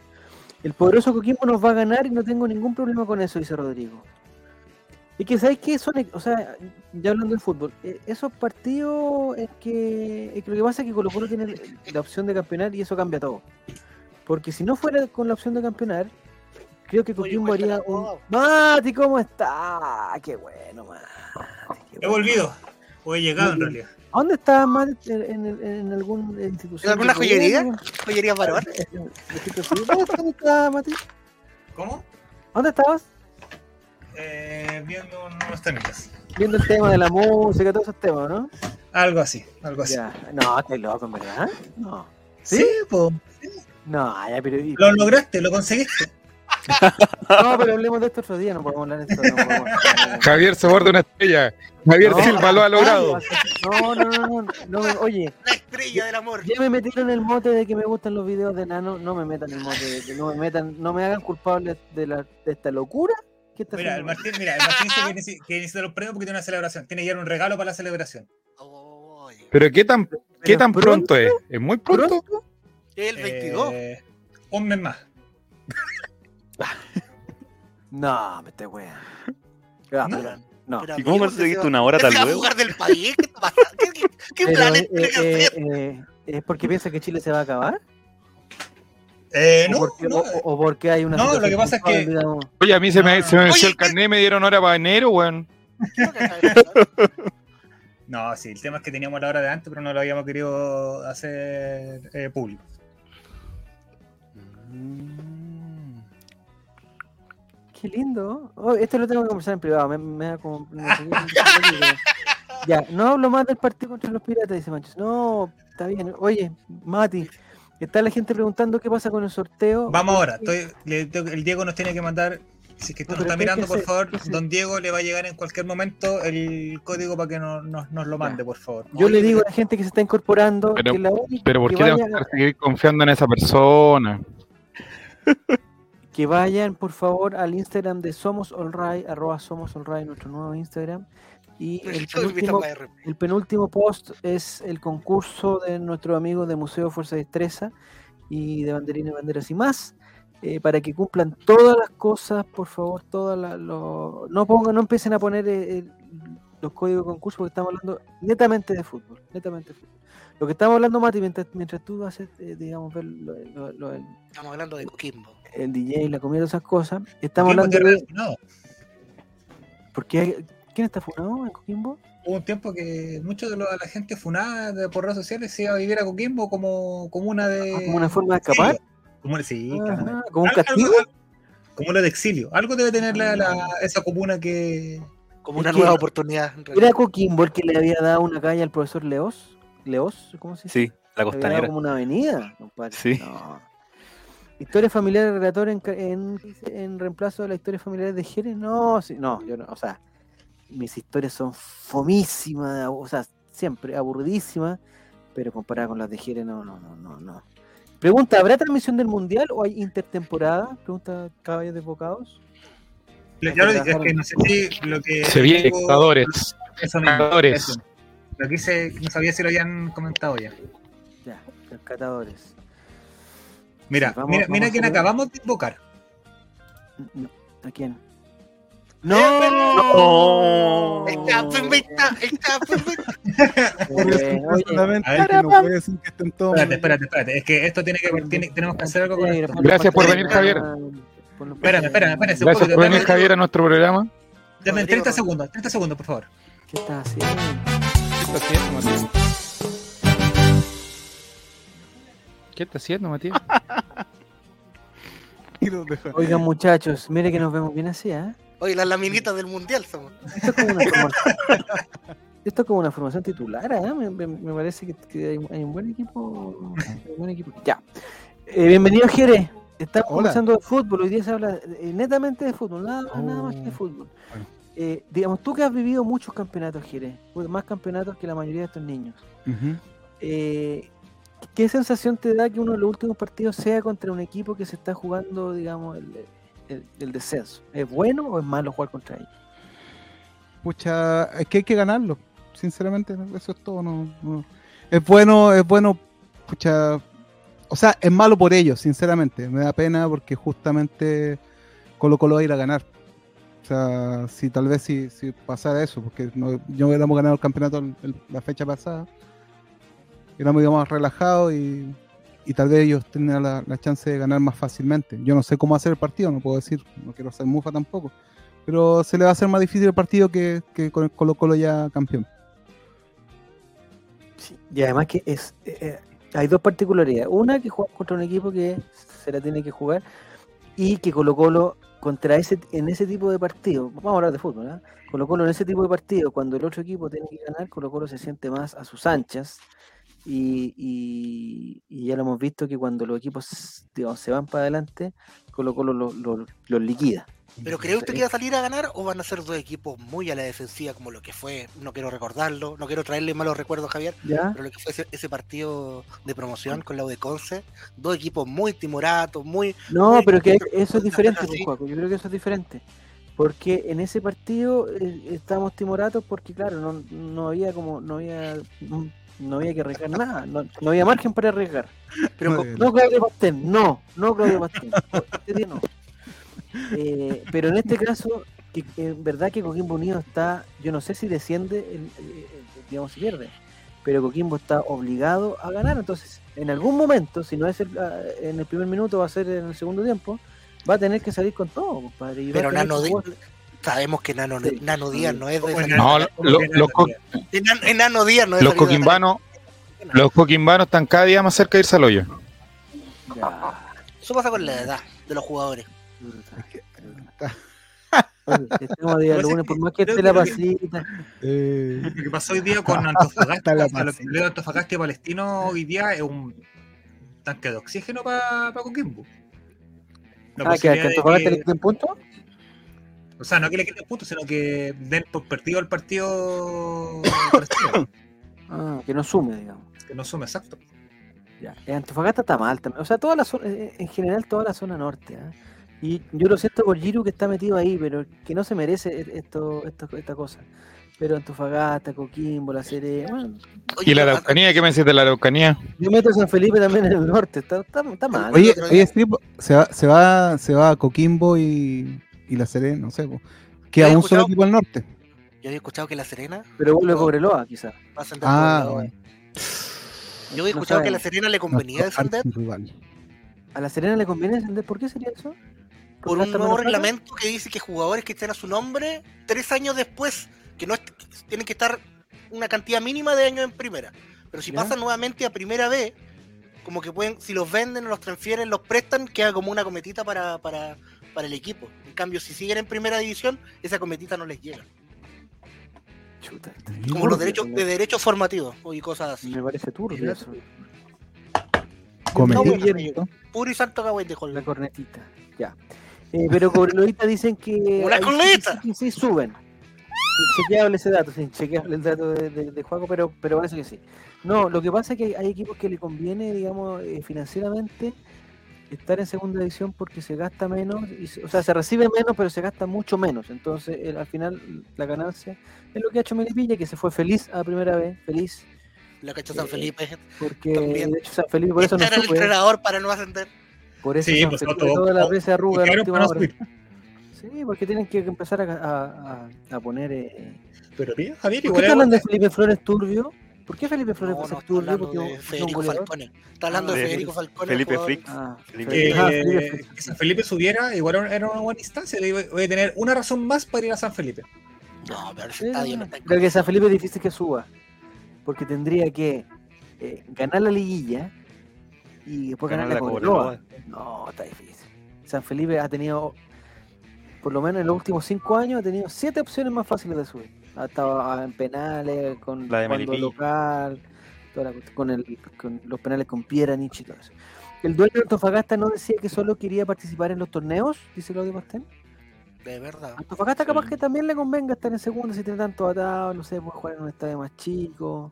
El poderoso Coquimbo nos va a ganar y no tengo ningún problema con eso, dice Rodrigo. Y que, ¿sabes qué? Son, o sea, ya hablando del fútbol, eh, esos partidos es que, es que lo que pasa es que Colo Colo tiene la opción de campeonar y eso cambia todo. Porque si no fuera con la opción de campeonar, creo que Coquimbo haría un... Mati, ¿cómo está? Qué bueno, Mati. qué He volvido. O he llegado en realidad. ¿A dónde estás, Mati? ¿En, en, en alguna institución? ¿En alguna joyería? Joyería varón. ¿Dónde estás, Mati? ¿Cómo? ¿Dónde estabas? Eh, viendo unos temitas. Viendo el tema de la música, todos esos temas, ¿no? Algo así, algo así. Ya. No, estoy loco, en verdad. No. Sí, po. No, ya, pero. y- Lo lograste, lo conseguiste. No, pero hablemos de esto otro día, no podemos hablar de esto. No, podemos hablar. Javier se borda una estrella. Javier No, Silva lo ha logrado. No, no, no, no, no, me- Oye, La estrella del amor. ya me metieron el mote de que me gustan los videos de Nano, no me metan el mote, de que no me metan, no me hagan culpable de, la, de esta locura que está Mira, el. Martín, mira, el Martín dice que necesita, que necesita los premios porque tiene una celebración. Tiene que llevar un regalo para la celebración. Pero qué tan, qué tan pronto es? ¿Es muy pronto? El 22. Eh, un mes más. No, me estoy weando. Ah, No. pero- no. Pero, ¿Y cómo conseguiste se- una hora tal jugar del país? ¿Qué? ¿Qué, qué, qué Pero, planes eh, tiene que eh, hacer? eh, ¿Es porque piensa que Chile se va a acabar? Eh, ¿O, no, porque, no, o- o- o porque hay una No, lo que pasa es que- digamos? Oye, a mí se me, No, se me venció el carnet, me dieron hora para enero, weón. ¿Qué es lo que acaba de pasar? no, sí, el tema es que teníamos la hora de antes, pero no lo habíamos querido hacer eh, público. Qué lindo. Oh, esto lo tengo que conversar en privado. Me, me da como. ya, no hablo más del partido contra los piratas, dice Manchos. No, está bien. Oye, Mati, está la gente preguntando qué pasa con el sorteo. Vamos ahora, estoy, le el Diego nos tiene que mandar, si es que tú No, nos está ¿qué hay que mirando, por favor, don Diego le va a llegar en cualquier momento el código para que no- nos, nos lo mande, por favor. Yo le digo a la gente que se está incorporando Pero- que la única Pero ¿por qué vaya- que seguir confiando en esa persona? que vayan por favor al Instagram de Somos arroba Somos nuestro nuevo Instagram. Y el penúltimo, KR. el penúltimo post es el concurso de nuestro amigo de Museo Fuerza y Destreza y de Banderines, Banderas y más. eh, para que cumplan todas las cosas, por favor, todas las lo- no pongan, no empiecen a poner eh, el- los códigos de concurso porque estamos hablando netamente de fútbol, netamente de fútbol. Lo que estamos hablando, Mati, mientras, mientras tú haces, eh, digamos, ver lo- lo- lo- el, Estamos hablando de Coquimbo. el DJ, la comida, esas cosas, estamos Coquimbo hablando de... del Funado. ¿Por qué? ¿Quién está funado en Coquimbo? Hubo un tiempo que mucho de la gente funada de- por redes sociales se iba a vivir a Coquimbo como, como una de. Ah, ¿Como una forma de escapar? Como, sí, Ajá. ¿Como un castigo? algo- como lo de exilio. Algo debe tener la, la- esa comuna que. Como una nueva oportunidad. ¿Era Coquimbo el que le había dado una calle al profesor Leos? ¿Leos? ¿Cómo se dice? Sí, la Le había dado costanera. como una avenida, compadre. Sí. No. Historia familiar relator en, en reemplazo de la historia familiar de Jerez. No, sí, no, yo no, o sea, mis historias son fomísimas, o sea, siempre aburridísimas, pero comparada con las de Jerez, no, no, no, no, no. Pregunta, ¿habrá transmisión del mundial o hay intertemporada? Pregunta Caballos Desbocados. Ya lo dije, es que no sé si lo que. Se viene eso. Lo que hice, no sabía si lo habían comentado ya. Ya, rescatadores. Mira, Sí, vamos- mira, vamos mira a quién acabamos de invocar. No, ¿A quién? ¡No! No puede decir que estén todos. Espérate, espérate, espérate. Es que esto tiene que tiene- tenemos que hacer algo con esto. Gracias por venir, Javier. Espérame, espérame, espérame. Gracias poquito, por venir, Javier, a nuestro programa. Dame Rodrigo, 30 Rodrigo. segundos, 30 segundos, por favor. ¿Qué estás haciendo? ¿Qué está haciendo, Matías? ¿Qué está haciendo, Matías? Oigan, muchachos, mire que nos vemos bien así, ¿eh? Oye, las laminitas del mundial somos. Esto es como una forma- Esto es como una formación titular, ¿eh? me, me- me parece que, que hay, hay un buen equipo. un buen equipo. Ya. Eh, bienvenido, Jerez. Estamos Hola. conversando de fútbol. Hoy día se habla eh, netamente de fútbol, nada, nada más que de Oh, fútbol. Eh, digamos, tú que has vivido muchos campeonatos, Jerez, pues, más campeonatos que la mayoría de estos niños. Eh, ¿Qué sensación te da que uno de los últimos partidos sea contra un equipo que se está jugando, digamos, el, el- descenso? ¿Es bueno o es malo jugar contra ellos? Pucha, es que hay que ganarlo. Sinceramente, eso es todo. No. Es bueno, es bueno, pucha. O sea, es malo por ellos, sinceramente. Me da pena porque justamente Colo Colo va a ir a ganar. O sea, si tal vez si, si pasara eso, porque no, no hubiéramos ganado el campeonato la fecha pasada, éramos digamos relajados y, y tal vez ellos tenían la, la chance de ganar más fácilmente. Yo no sé cómo hacer el partido, no puedo decir, no quiero ser mufa tampoco pero se le va a hacer más difícil el partido que, que con el Colo Colo ya campeón. Y además que es eh, eh, hay dos particularidades. Una que juega contra un equipo que se la tiene que jugar y que Colo Colo contra ese en ese tipo de partido, vamos a hablar de fútbol, ¿ah? Colo Colo en ese tipo de partido, cuando el otro equipo tiene que ganar, Colo Colo se siente más a sus anchas y, y- y ya lo hemos visto que cuando los equipos digamos, se van para adelante, Colo Colo los lo, los liquida. ¿Pero cree usted que va a salir a ganar o van a ser dos equipos muy a la defensiva como lo que fue? No quiero recordarlo, no quiero traerle malos recuerdos, Javier, ¿Ya? pero lo que fue ese, ese partido de promoción con la U de Conce, dos equipos muy timoratos, muy... No, Muy pero que eso es diferente, pues, Juaco, Yo creo que eso es diferente. Porque en ese partido eh, estábamos timoratos porque, claro, no, no había como, no había, no había que arriesgar nada, no, no había margen para arriesgar. Pero con-. No Claudio Pastén, no, no Claudio Pastén. Este día no. Eh, pero en este caso, que, que en verdad que Coquimbo Unido está, yo no sé si desciende, el- el- el- digamos si pierde, pero Coquimbo está obligado a ganar, entonces en algún momento, si no es el- ah, en el primer minuto, va a ser en el segundo tiempo, va a tener que salir con todo, compadre. y pero Nano, jugar. Sabemos que Nano, Sí. Nano Díaz no es de esa- No, los co- Enano- Enano, Enano Díaz no es Los de coquimbanos, los coquimbanos están cada día más cerca de irse al hoyo. Ya, Eso pasa con la edad de los jugadores. estamos día lunes, que- por más que esté la pasita. Eh, Lo que pasó hoy día con Antofagasta, la lo que leo Antofagasta y Palestino hoy día es un tanque de oxígeno para Coquimbo. La Ah, que de Antofagasta que- le quiten puntos. O sea, no que le quiten puntos, sino que den por perdido el partido Ah, que no sume, digamos. que no sume exacto. Ya, eh, Antofagasta está mal también. O sea, toda la zona, eh, en general toda la zona norte. ¿ah? Y yo lo siento por Giru que está metido ahí, pero que no se merece e- esto, esto esta cosa. Pero Antofagasta, Coquimbo, La Serena. Bueno, Oye, ¿Y la Araucanía? ¿Qué me decís de la Araucanía? yo meto a San Felipe también en el norte. Está, está, está mal. oye, oye, se va, se va, se va a Coquimbo y, y la Serena, no sé, po. queda ¿Has un solo equipo al norte. Yo había escuchado que La Serena Pero vuelve no. Cobreloa, quizás. a Ah, bueno. Yo había No escuchado que a La. Serena le convenía descender. ¿A La Serena le conviene descender? ¿Por qué sería eso? por un nuevo reglamento que dice que jugadores que estén a su nombre tres años después, que no que tienen que estar una cantidad mínima de años en primera. Pero si Ya. pasan nuevamente a primera B, como que pueden, si los venden, los transfieren, los prestan, queda como una cometita para, para, para el equipo. En cambio, si siguen en primera división, esa cometita no les llega. Chuta, Como los derechos de derechos formativos y cosas así. Me parece turbio eso. No, bueno. Puro y santo cagüey de La cornetita, ya. Eh, pero Cobreloita dicen que. ¡Una corneta! Sí, sí, sí, suben. Chequeable ese dato, sí, chequeable el dato de, de, de Juaco, pero, pero parece que sí. No, lo que pasa es que hay equipos que le conviene, digamos, eh, financieramente estar en segunda división porque se gasta menos, y o sea, se recibe menos, pero se gasta mucho menos. Entonces, el- al final, la ganancia es lo que ha hecho Melipilla, que se fue feliz a primera vez, feliz, La cacha San Eh, Felipe. porque También. de hecho San Felipe por eso no era el sube. entrenador para no ascender. Por eso Sí, San pues, Felipe todo- todas las todo- veces arruga Quedaron última hora. subir. Sí, porque tienen que empezar a, a- a- poner. Eh... Pero mira, Javier, ¿Por qué igual te hablan de Felipe Flores Turbio? ¿Por qué Felipe Flores No, no, está turbio? hablando de Federico. Falcone. Está hablando de Federico Falcone. Felipe Frick. Ah, Felipe- ah, Felipe que, San Felipe subiera, igual era una buena instancia. de- Voy a tener una razón más para ir a San Felipe. No, pero ese Sí, estadio no está en Creo que San Felipe es difícil que suba. Porque tendría que eh, ganar la liguilla y después ganar, Ganar la. Cobreloa. No, está difícil. San Felipe ha tenido, por lo menos en los últimos cinco años, ha tenido siete opciones más fáciles de subir. Ha estado en penales, con La de local, toda la cuestión, con, el, con los penales con Piera, Nietzsche y todo eso. El dueño de Antofagasta no decía que solo quería participar en los torneos, dice Claudio Pastén. De verdad. Antofagasta capaz Sí. que también le convenga estar en segunda si tiene tanto atado, no sé, puede jugar en un estadio más chico.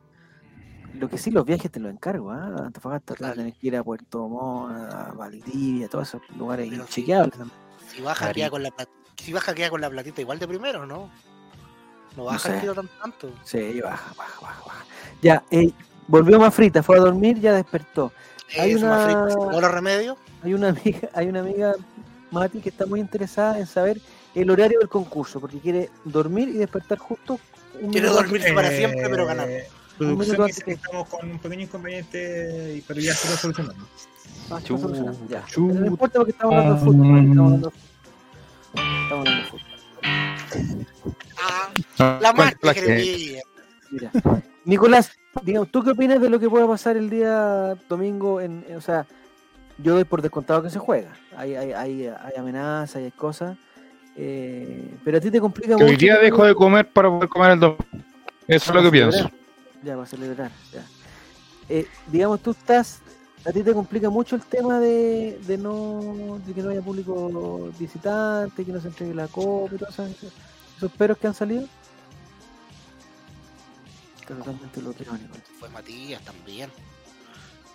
Lo que sí, los viajes te los encargo, ¿ah? Antofagasta te vas a tener que ir a Puerto Montt, a Valdivia, todos esos lugares inchequeables también. Si baja, queda con la si baja queda con la platita igual de primero, ¿no? No baja sé. el tiro tanto, tanto. Sí, baja, baja, baja, baja. Ya, eh, volvió más frita, fue a dormir, ya despertó. Hay una- ¿se tomó los remedios? Hay una amiga, hay una amiga, Mati, que está muy interesada en saber el horario del concurso, porque quiere dormir y despertar justo un Quiero dormirse para siempre, pero ganar. Eh, Producción dice que- estamos con un pequeño inconveniente, y- pero ya se lo solucionamos. Ah, ya. Pero no importa porque estamos hablando de fútbol. Estamos hablando de fútbol. Estamos hablando de fútbol. Ah, la más ¿Cuál- que cuál- creía. Mira. Nicolás, digamos, ¿tú qué opinas de lo que pueda pasar el día domingo? En, en- o sea, yo doy por descontado que se juega. Hay, hay, hay, hay amenazas, hay cosas. eh, pero a ti te complica Que mucho. hoy día que- dejo de comer para poder comer el domingo. Eso es lo que pienso. Ya, para celebrar. Ya. Eh, digamos, tú estás. A ti te complica mucho el tema de, de no de que no haya público visitante, que no se entregue la copa y todos esos, esos peros que han salido. Está totalmente Nicolás. Fue Matías también.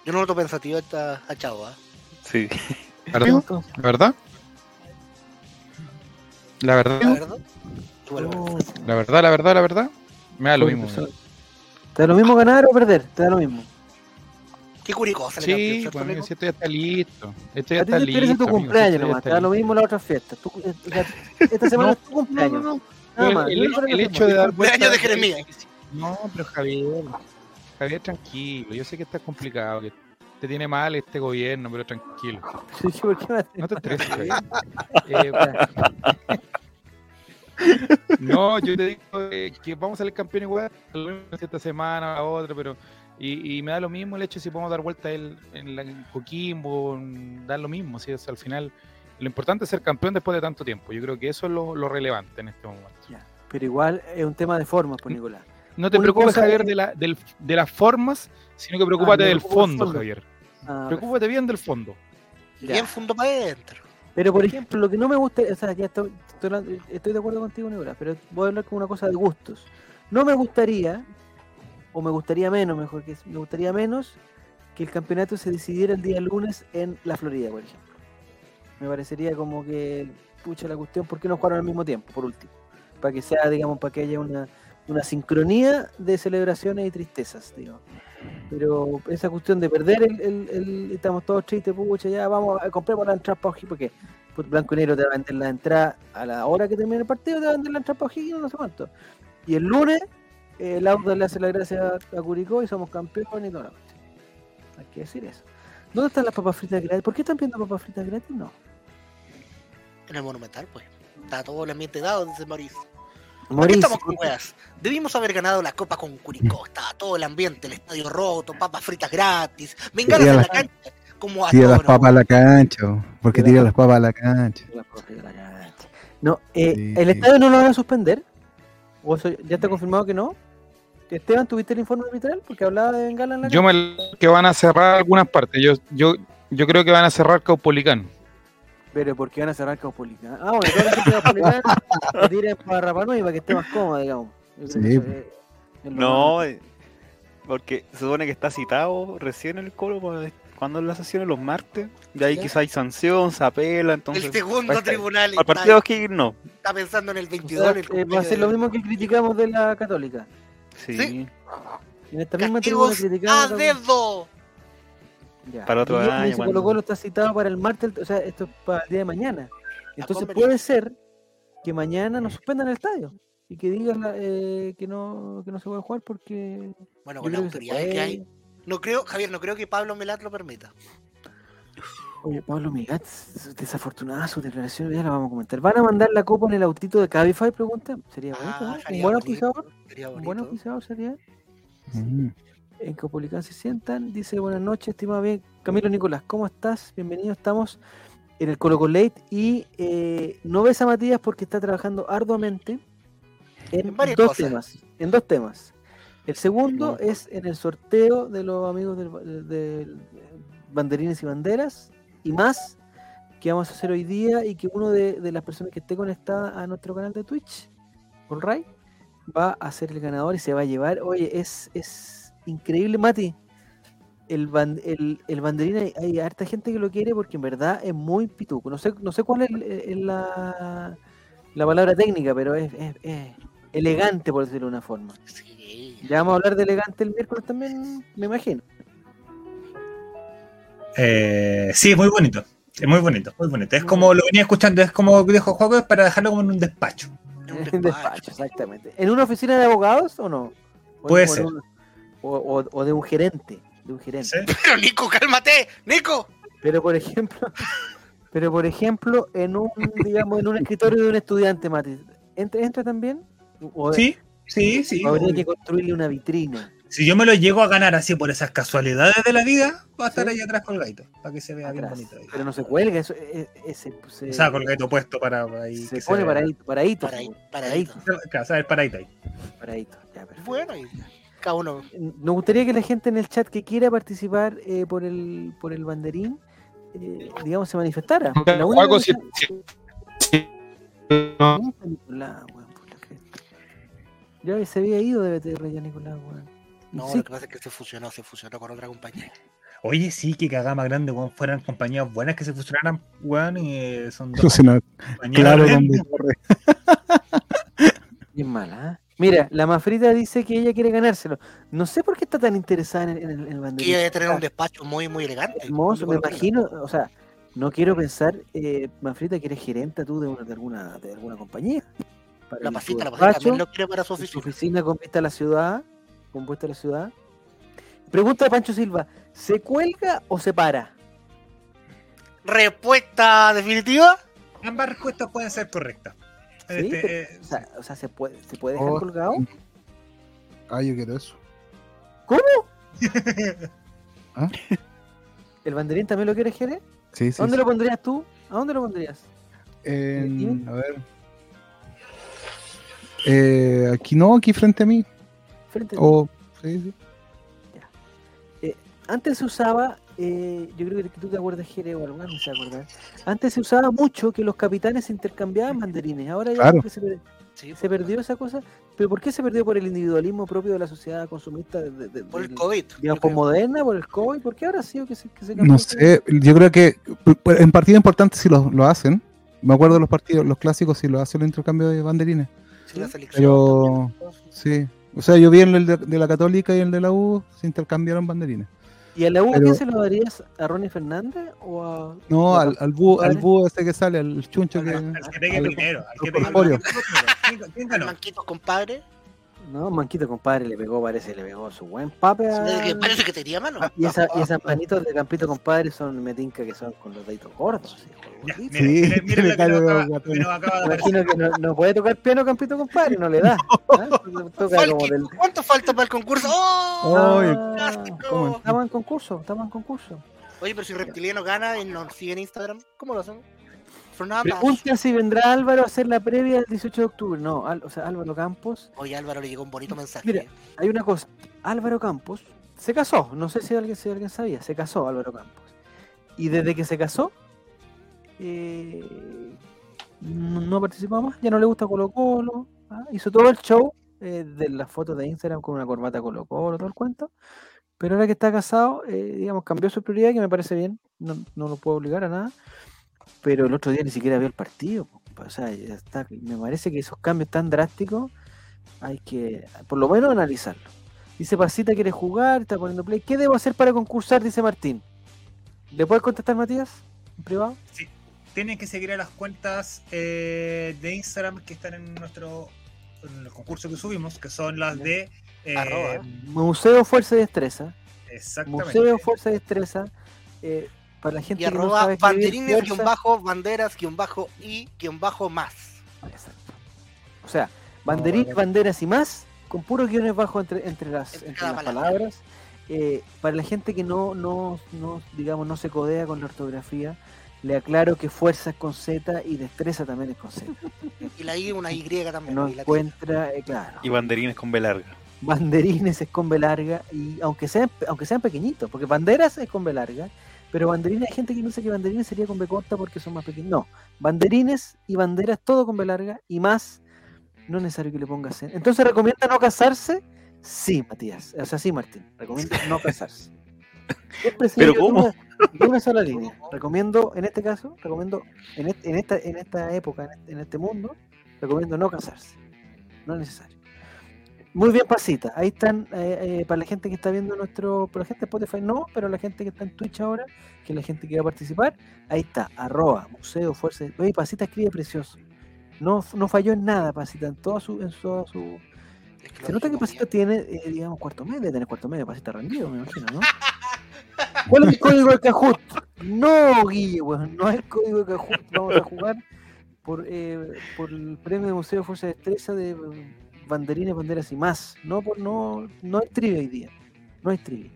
Yo no noto pensativo esta a Chavo, ¿ah? Sí. ¿La verdad? ¿La verdad? La verdad, La verdad. Oh, la verdad, la verdad, la verdad. Me da lo mismo. persona. ¿Te da lo mismo ganar o perder? Te da lo mismo. Qué curicosa la Sí, campeón, ¿cierto, bueno, amigo? si esto ya está listo. Esto ya está listo. tu cumpleaños nomás, te da lo mismo las otras fiestas. Tú- eh, esta semana es tu cumpleaños. No, no, Nada no. Más, El, hecho de dar vuelta- de Jeremías. No, pero Javier, Javier, tranquilo. Yo sé que está complicado, que te tiene mal este gobierno, pero tranquilo. Sí, sí, ¿por qué me haces No te estreses, Javier. Eh, no, yo te digo eh, que vamos a salir campeón igual, esta semana, la otra, pero. Y, y me da lo mismo el hecho si podemos dar vuelta el, en, la, en Coquimbo, en- da lo mismo. Si es al final, lo importante es ser campeón después de tanto tiempo. Yo creo que eso es lo, lo relevante en este momento. Ya, Pero igual es un tema de formas, pues, Nicolás. No te Una preocupes, Javier, es- de, la, del- de las formas, sino que preocúpate me del fondo, fondo. Javier. Ah, Preocúpate bien del fondo. ya. Bien fundo para adentro. Pero, por ejemplo, lo que no me gusta, o sea, ya estoy, estoy, estoy de acuerdo contigo, Nicolás, pero voy a hablar con una cosa de gustos. No me gustaría, o me gustaría menos, mejor que me gustaría menos, que el campeonato se decidiera el día lunes en la Florida, por ejemplo. Me parecería como que, pucha la cuestión, ¿por qué no jugaron al mismo tiempo, por último? Para que sea, digamos, para que haya una, una sincronía de celebraciones y tristezas, digamos. Pero esa cuestión de perder el, el- el- estamos todos tristes, pucha, ya vamos a compremos la entrada para porque Blanco y Negro te va a vender la entrada a la hora que termine el partido, te va a vender la entrada para O'Higgins, no sé cuánto. Y el lunes, eh, el auto le hace la gracia a Curicó y somos campeones y toda la. Hay que decir eso. ¿Dónde están las papas fritas gratis? ¿Por qué están pidiendo papas fritas gratis? No. En el Monumental, pues. Está todo el ambiente dado, dice Mauricio. ¿Por qué Mauricio, estamos con weas? Debimos haber ganado la Copa con Curicó. Estaba todo el ambiente, el estadio roto, papas fritas gratis. Bengalas Tira en la cancha. Como a Tira las papas a la cancha, porque Tira tira las papas a la cancha. No, eh, Sí, ¿el estadio no lo van a suspender? ¿O eso ya está confirmado que no? ¿Que Esteban, tuviste el informe arbitral? Porque hablaba de Bengala en la Yo me que van a cerrar algunas partes. Yo, yo, yo creo que van a cerrar Caupolicán. Pero ¿por qué van a cerrar Caupolicán? Ah, bueno, toda la gente de Caupolicán tiren para Rapa Nui para que esté más cómoda, digamos. Sí, pues. No, más- eh, porque se supone que está citado recién el colo para cuando la sesión los martes. De ahí Ya. quizá hay sanción, se apela, entonces. El segundo tribunal Al está, partido que no. está pensando en el O 22. sea, en el eh, va a ser lo mismo que criticamos de la Católica. Sí. Sí. En esta misma tribuna criticamos. a la- dedo. Ya. Para otro Y año, dice Colo Colo está citado para el martes, o sea, esto es para el día de mañana. Entonces puede ser que mañana nos suspendan el estadio y que digan la- eh, que no que no se puede jugar porque Bueno, con las creo que hay. No creo, Javier, no creo que Pablo Melat lo permita. Oye, Pablo Migat, desafortunada su declaración, ya la vamos a comentar. ¿Van a mandar la copa en el autito de Cabify? Pregunta. Sería bonito, Ah, ¿no? Un sería buen bonito. auspiciador. Sería Un buen auspiciador sería. Mm. En Copolicán se sientan. Dice, buenas noches, estimado bien. Camilo Nicolás, ¿cómo estás? Bienvenido. Estamos en el Colo Late y eh, no ves a Matías porque está trabajando arduamente en, En varias dos cosas. temas. En dos temas. El segundo es en el sorteo de los amigos del, del- banderines y banderas y más que vamos a hacer hoy día y que uno de, de las personas que esté conectada a nuestro canal de Twitch, All Right, va a ser el ganador y se va a llevar. Oye, es, es increíble, Mati. El, ban- el, el banderín, hay, hay harta gente que lo quiere porque en verdad es muy pituco. No sé, no sé cuál es, la, la palabra técnica, pero es, es- es elegante, por decirlo de una forma. Sí. Ya vamos a hablar de elegante el miércoles también, me imagino. Eh, sí, es muy bonito. Es muy bonito, muy bonito. Es como lo venía escuchando, es como dijo Juego, es para dejarlo como en un despacho. En un despacho. despacho, exactamente. ¿En una oficina de abogados o no? O- Puede o en ser. un- o, o- o de un gerente. De un gerente. ¿sí? Pero Nico, cálmate, Nico. Pero por ejemplo, pero por ejemplo, en un, digamos, en un escritorio de un estudiante, Mati, ¿entra, entra también? O, Sí, sí, sí. habría que construirle una vitrina. Si yo me lo llego a ganar así por esas casualidades de la vida, va a estar Sí. ahí atrás colgadito, para que se vea bien atrás. bonito. ahí. Pero no se cuelga, eso es, es- se, O sea, colgadito puesto para para ahí. se pone vea. paradito, paradito, Para ahí, pues, para paradito, Claro, o sea, el paradito ahí. paradito, ya, perfecto. Bueno, y cada uno. Nos gustaría que la gente en el chat que quiera participar eh, por el por el banderín, eh, digamos, se manifestara. la única Algo cosa- si- si- no, Nicolás, weón. Ya se había ido de BTR ya Nicolás, weón. No, Sí, lo que pasa es que se fusionó, se fusionó con otra compañía. Oye, sí, que cagada más grande, weón. Fueran compañías buenas que se fusionaran, weón, y eh, son dos compañías claro grandes. BTR. bien mala, ¿eh? Mira, la Mafrita dice que ella quiere ganárselo. No sé por qué está tan interesada en, en el, en el banderín. Quiere tener un Está despacho muy, muy elegante. hermoso, me imagino, o sea, no quiero pensar, eh, Mafrita, que eres gerente tú de, una, de, alguna, de alguna compañía. Para La pasita, la pasita despacho, también lo quiere para su en su oficina. oficina con vista a la ciudad, con vista a la ciudad. Pregunta de Pancho Silva, ¿se cuelga o se para? Respuesta definitiva. Ambas respuestas pueden ser correctas. Sí, Este, pero- eh, O sea, o sea, ¿se puede, ¿se puede dejar Oh, colgado? Ah, yo quiero eso. ¿El banderín también lo quiere Jerez? Sí, sí. ¿Dónde sí. lo pondrías tú? ¿A dónde lo pondrías? A ver. Eh, aquí no, aquí frente a mí. Frente a ti. O, sí, sí. Antes se usaba, eh, yo creo que tú te acuerdas, Jerez, o algo no se acuerda. Antes se usaba mucho que los capitanes intercambiaban banderines. Ahora ya Claro. se, per- Sí, se perdió esa cosa. ¿Pero por qué se perdió? ¿Por el individualismo propio de la sociedad consumista? De, de- de- por el COVID. digamos, moderna, por el COVID? ¿Por qué ahora sí o que se, que se cambió? No sé, yo creo que pues, en partidos importantes sí lo, lo hacen. Me acuerdo de los partidos, los clásicos sí lo hacen el intercambio de banderines. Sí, la selección Pero- también. Sí. O sea, yo vi en el de, de la Católica y el de la U, se intercambiaron banderines. ¿Y a la U Pero- qué se lo darías? ¿A Ronnie Fernández o a.? No, al, al búho, al búho ese que sale, al chuncho que. al que pegue al- primero, al que pegue primero. ¿Quién- ¿Quién ganó? Manquito, compadre. No, Manquito, compadre, le pegó, parece, le pegó su buen pape a. Parece que- Parece que tenía mano. Ah, Y, esa, y esas manitos de Campito, compadre, son metinca que son con los deditos gordos. así, Ya, gorditos. mire, Sí, mire, mire que que acaba de aparecer. imagino que no, no puede tocar piano Campito, compadre, no le da. ¿ah? Toca como Falqui, del. ¿Cuánto falta para el concurso? ¡Oh! Estamos en concurso, estamos en concurso. Oye, pero si Reptiliano gana y nos sigue en Instagram, ¿cómo lo hacen? Pregunta si vendrá Álvaro a hacer la previa el 18 de octubre. No, Al- o sea, Álvaro Campos. Oye, Álvaro le llegó un bonito mensaje. Mira. Hay una cosa, Álvaro Campos se casó, no sé si alguien, si alguien sabía, se casó Álvaro Campos. Y desde que se casó, eh, no, no participó más, ya no le gusta Colo Colo, ¿ah? hizo todo el show eh, de las fotos de Instagram con una corbata Colo Colo, todo el cuento. Pero ahora que está casado, eh, digamos, cambió su prioridad, que me parece bien, no, no lo puedo obligar a nada. Pero el otro día ni siquiera vio el partido. O sea, ya está, me parece que esos cambios tan drásticos hay que, por lo menos, analizarlo. Dice Pasita quiere jugar, está poniendo play. ¿Qué debo hacer para concursar? Dice Martín. ¿Le puedes contestar, Matías? ¿En privado? Sí, tienen que seguir a las cuentas eh, de Instagram que están en nuestro en el concurso que subimos, que son las de eh. Museo Fuerza y Destreza. exactamente. Museo Fuerza y Destreza. eh, para la gente Y que no arroba sabe escribir, banderines, guion fuerza- bajo, banderas, guion bajo y guion bajo más. Exacto. O sea, banderín, vale. banderas y más, con puros guiones bajos entre, entre las, Entre entre las palabra. palabras. Eh, para la gente que no, no, no, digamos, no se codea con la ortografía, Le aclaro que fuerza es con Z y destreza también es con Z. Y la I, una Y también. No y encuentra, eh, claro. Y banderines con B larga. Banderines es con B larga y aunque sean, aunque sean pequeñitos, porque banderas es con B larga, pero banderines hay gente que piensa que banderines sería con B corta porque son más pequeños. No, banderines y banderas todo con B larga y más no es necesario que le pongas C. Entonces recomienda no casarse, sí, Matías, o sea, sí, Martín, recomienda no casarse. ¿Pero cómo? de una- sola línea. Recomiendo, en este caso, recomiendo, en, est- en esta, en esta época, en este, en este mundo, recomiendo no casarse. No es necesario. Muy bien, Pasita. Ahí están, eh, eh, para la gente que está viendo nuestro, para la gente de Spotify no, pero la gente que está en Twitch ahora, que es la gente que va a participar, ahí está, arroba, museo, fuerza. Oye, Pasita escribe precioso. No, no falló en nada, Pasita, en toda su, en toda su. Se nota que Pasita tiene, eh, digamos, cuarto medio, tener cuarto medio, Pasita rendido, me imagino, ¿no? ¿Cuál es el código de Kahoot? No, Guille, weón, no es el código de Kahoot. Vamos a jugar por, eh, por el premio de Museo de Fuerza de Destreza de banderines, banderas y más. No, por, no, no hay trivia hoy día. No hay trivia.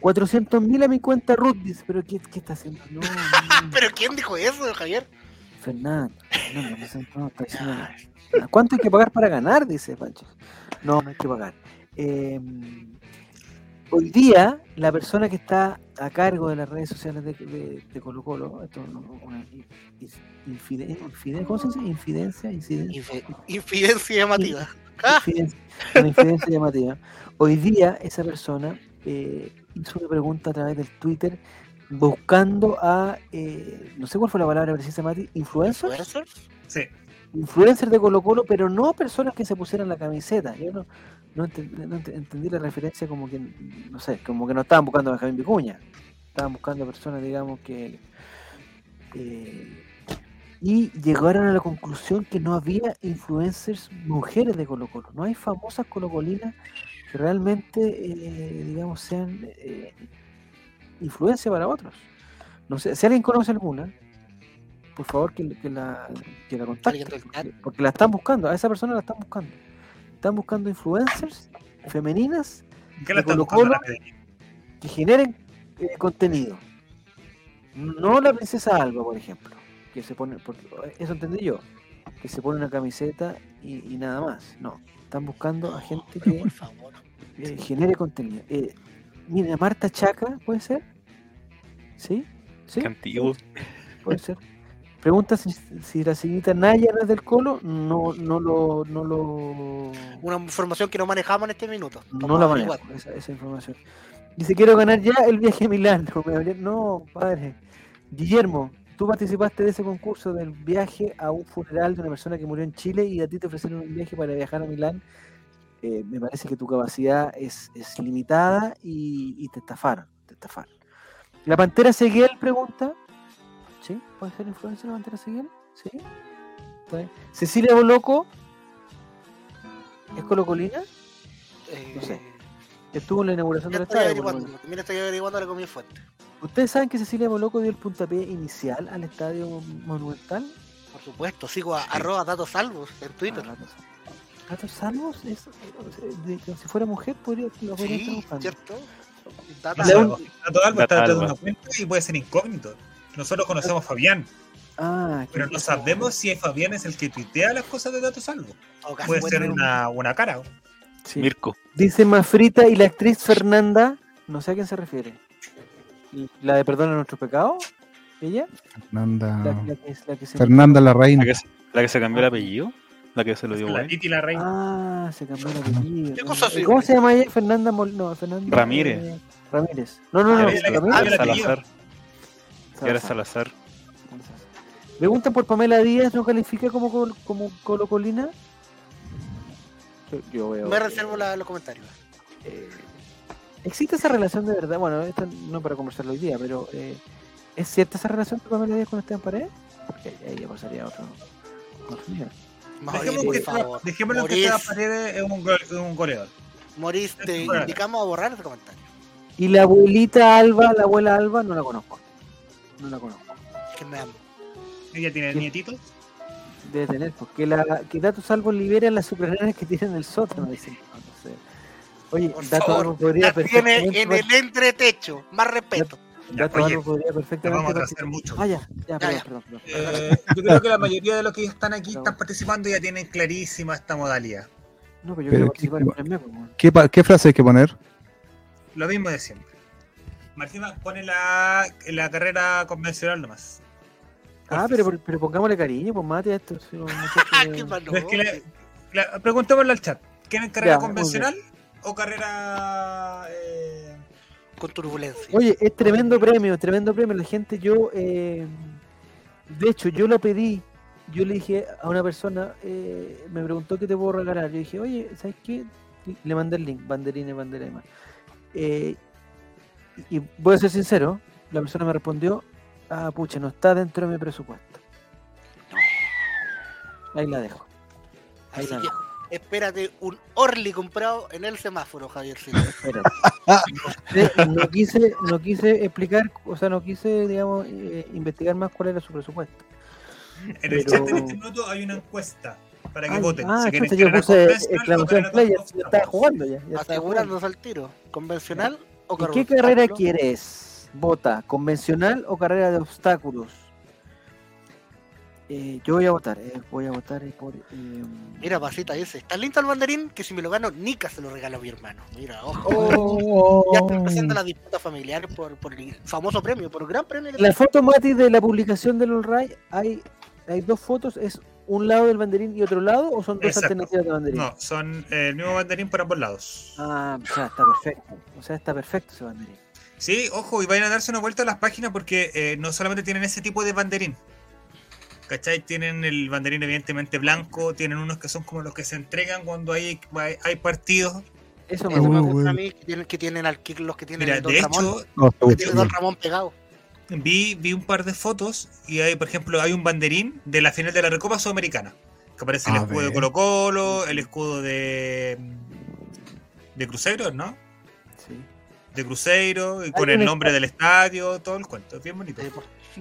400.000 a mi cuenta Ruth, dice, pero ¿qué, qué está haciendo? No, no, no. ¿Pero quién dijo eso, Javier? Fernando, Fernando, está nada. ¿Cuánto hay que pagar para ganar? Dice Pancho. No, no hay que pagar. Eh, hoy día, la persona que está a cargo de las redes sociales de, de, de Colo Colo, esto no, una in- is- infide- infide- ¿cómo se dice? Infidencia, incidencia. Infidencia llamativa. Ah, Infidencia, una infidencia llamativa. Hoy día esa persona eh, hizo una pregunta a través del Twitter buscando a, eh, no sé cuál fue la palabra precisa, Mati, influencers, ¿influencers? Sí. influencers de Colo Colo, pero no personas que se pusieran la camiseta. Yo no, no, enten- no ent- entendí la referencia como que, no sé, como que no estaban buscando a Benjamín Vicuña, estaban buscando personas, digamos, que... eh, y llegaron a la conclusión que no había influencers mujeres de Colo Colo. No hay famosas colocolinas que realmente, eh, digamos, sean eh, influencia para otros. No sé, si alguien conoce alguna, por favor que, que la, que la contacte. Porque, porque la están buscando, a esa persona la están buscando. Están buscando influencers femeninas ¿Qué la De Colo Colo. que generen eh, contenido. No la princesa Alba, por ejemplo, que se pone, porque eso entendí yo, que se pone una camiseta y, y nada más. No, están buscando a gente que Por favor. eh, genere contenido. Eh, mira, Marta Chaca, ¿puede ser? ¿Sí? ¿Sí? Qué antiguo. Puede ser. Pregunta si, si la señorita Naya no es del Colo, no, no lo, no lo, Una información que no manejamos en este minuto. no la averiguar. esa, esa información. Dice, quiero ganar ya el viaje a Milán. No, padre. Guillermo, tú participaste de ese concurso del viaje a un funeral de una persona que murió en Chile y a ti te ofrecieron un viaje para viajar a Milán. Eh, me parece que tu capacidad es, es limitada y, y te estafaron, te estafaron. La Pantera Seguel pregunta. ¿Sí? ¿Puede ser influencer la Pantera Seguel? ¿Sí? Cecilia Boloco. ¿Es colocolina? Eh, No sé. Estuvo en la inauguración del estoy estadio. menos. También estoy averiguando ahora con mi fuente. ¿Ustedes saben que Cecilia Boloco dio el puntapié inicial al estadio monumental? Por supuesto, sigo a arroba datos salvos en Twitter. Ah, datos- ¿Datos salvos? Es- de- de- si fuera mujer, podría, lo podría estar Sí, buscando. ¿cierto? Datos un- Dato Alba está detrás de una cuenta y puede ser incógnito. Nosotros conocemos a Fabián, Ah, pero no sabemos si Fabián es el que tuitea las cosas de Dato Salvo. en todo caso, Puede puede ser una, una cara. sí. Mirko. Dice Mafrita y la actriz Fernanda, no sé a quién se refiere. ¿La de Perdona nuestros pecados? ¿Ella? Fernanda, La, la que, la que se Fernanda la reina. La que, se- la que se cambió el apellido. La que se lo dio La. Titi la reina. Ah, se cambió el apellido. ¿Qué cosa ¿Cómo güey? se llama ella? Fernanda Mol... no, Fernanda Ramírez. eh, Ramírez. No, no, Ah, no. la que- Ramírez. ah, apellido. Salazar. Salazar. Salazar. Preguntan por Pamela Díaz, ¿no califica como, col- como colocolina? Yo, yo veo. Me reservo la- los comentarios. eh, ¿Existe esa relación de verdad? Bueno, esto no para conversarlo hoy día, pero eh, ¿es cierta esa relación de Pamela Díaz con Esteban Paredes? Porque ahí- ya pasaría otro. Dejemos que, favor. dejémoslo que Esteban Paredes es un, go- un goleador. Maurice, te indicamos a borrar ese comentario. Y la abuelita Alba, la abuela Alba, no la conozco. No la conozco. Que me amo. Ella tiene nietitos. Debe tener, porque la, que Datos Salvo libera las supernenas que tienen en el sótano. Dicen. Oye, Por Datos favor, Salvo podría La tiene en el entretecho. Más respeto. Ya, Gato oye, Barbo podría perfectamente vamos a atrasar mucho. Ah, ya, ya, perdón, ya. perdón, perdón. Eh, yo creo que la mayoría de los que están aquí están participando ya tienen clarísima esta modalidad. No, pero yo Pero quiero qué- participar qué- con el weón. ¿Qué, frase hay que poner? Lo mismo de siempre. Martín pone la, la carrera convencional nomás. Ah, pero, pero pongámosle cariño, pues mate a esto. si no, no sé Ah, qué- es que la- preguntémosle al chat. ¿Quieren carrera Ya, convencional o carrera eh, Con turbulencia. Oye, es tremendo premio, tremendo premio. La gente, yo, eh, de hecho, yo lo pedí. Yo le dije a una persona, eh, me preguntó qué te puedo regalar. Yo dije, oye, ¿sabes qué? Le mandé el link, banderines, demás. Eh, y voy a ser sincero, la persona me respondió, ah, pucha, no está dentro de mi presupuesto. Ahí la dejo. Ahí Así la dejo. Espérate un Orly comprado en el semáforo, Javier Silva. Eh, no quise, no quise explicar, o sea, no quise, digamos, eh, investigar más cuál era su presupuesto. En el Pero- chat en este minuto hay una encuesta para que Ay, voten. ah, si yo puse o exclamación play, ya, ya estaba jugando ya. ya. Asegurándose al tiro. ¿Convencional o ¿Y carrera? qué carrera quieres? ¿Vota convencional o carrera de obstáculos? Eh, yo voy a votar, eh, voy a votar eh, por... eh, Mira, Pasita dice, está lindo el banderín que si me lo gano, Nika se lo regalo a mi hermano. Mira, ojo. Oh. Ya está empezando la disputa familiar por, por el famoso premio, por el gran premio. que La foto, Mati, de la publicación del All hay, hay dos fotos, ¿es un lado del banderín y otro lado o son dos Exacto. alternativas de banderín? No, son eh, el mismo banderín por ambos lados. Ah, o sea, está perfecto. O sea, está perfecto ese banderín. Sí, ojo, y vayan a darse una vuelta a las páginas porque eh, no solamente tienen ese tipo de banderín. ¿Cachai? Tienen el banderín evidentemente blanco, tienen unos que son como los que se entregan cuando hay, hay, hay partidos. Eso me Eso me gusta. A mí, que tienen, que tienen al kick los que tienen Mira, el Don de Ramón. hecho, No, que tiene bueno. Don Ramón pegado. vi, vi un par de fotos y hay, por ejemplo, hay un banderín de la final de la Recopa Sudamericana. Que aparece el A escudo de. Colo Colo, el escudo de. de Cruzeiro, ¿no? Sí. De Cruzeiro, y con el nombre del estadio, todo el cuento. Es bien bonito.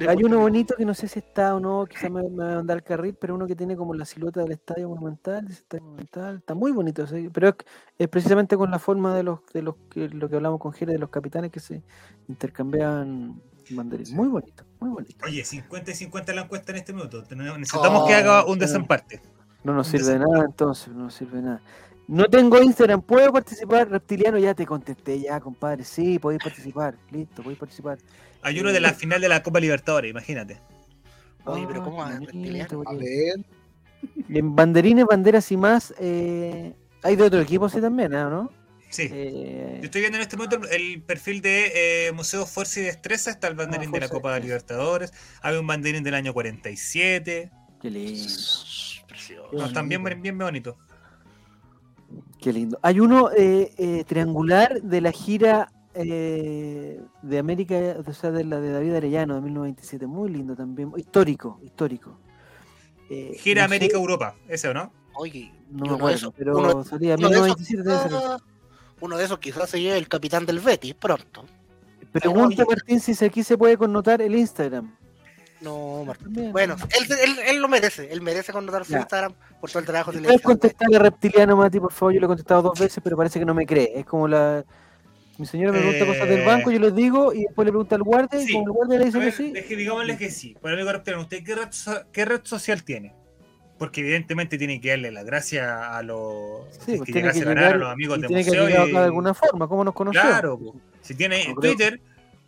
Hay uno bonito que no sé si está o no, quizás me, me va a mandar el carril, pero uno que tiene como la silueta del estadio monumental, ese estadio monumental, está muy bonito, sí, pero es, es precisamente con la forma de los de los que lo que hablamos con Jere de los capitanes que se intercambian banderines. Muy bonito, muy bonito. Oye, 50 y 50 la encuesta en este minuto. Necesitamos Oh, que haga un desempate. No nos Un sirve de desempate. nada entonces, no nos sirve de nada. No tengo Instagram, ¿puedo participar? Reptiliano, ya te contesté, ya, compadre. Sí, podéis participar. Listo, podéis participar. Hay uno de la final de la Copa Libertadores, imagínate. Oye, pero Ah, ¿cómo va a ver. En banderines, banderas y más, eh, hay de otro equipo, sí, también, ¿ah, ¿no? Sí. Eh, Yo estoy viendo en este momento el perfil de eh, Museo Fuerza y Destreza. Está el banderín de la Copa de. Libertadores. Hay un banderín del año 47. qué lindo, Precioso. No, están bien, bonito. bien bonitos. qué lindo. Hay uno eh, eh, triangular de la gira eh, de América, o sea, de la de David Arellano de 1927, muy lindo también, histórico, histórico. Eh, Gira no sé, América Europa, ¿ese o no? Oye, no me acuerdo, pero uno- salía uno de esos 1927 debe ser. quizás- uno de esos quizás se lleve el capitán del Betis pronto. Pregunta. Martín si se- aquí se puede connotar el Instagram. No, Martín. Bueno, él, él, él lo merece. Él merece connotar su. Instagram por todo el trabajo ¿Puedes contestarle a Reptiliano, Mati, por favor? Yo le he contestado dos veces, pero parece que no me cree. Es como la... Mi señora me pregunta cosas del Eh, banco, yo les digo, y después le pregunta al guardia, y Sí. como el guardia le dice que ver, sí, es que digámosle que sí. Por amigo ¿usted qué red, qué red social tiene? Porque evidentemente tiene que darle las gracias a los sí, que pues tiene que ganar llegar, a los amigos y de tiene que museo. llegar y- de alguna forma, ¿cómo nos conoció? Claro, si tiene No. Twitter,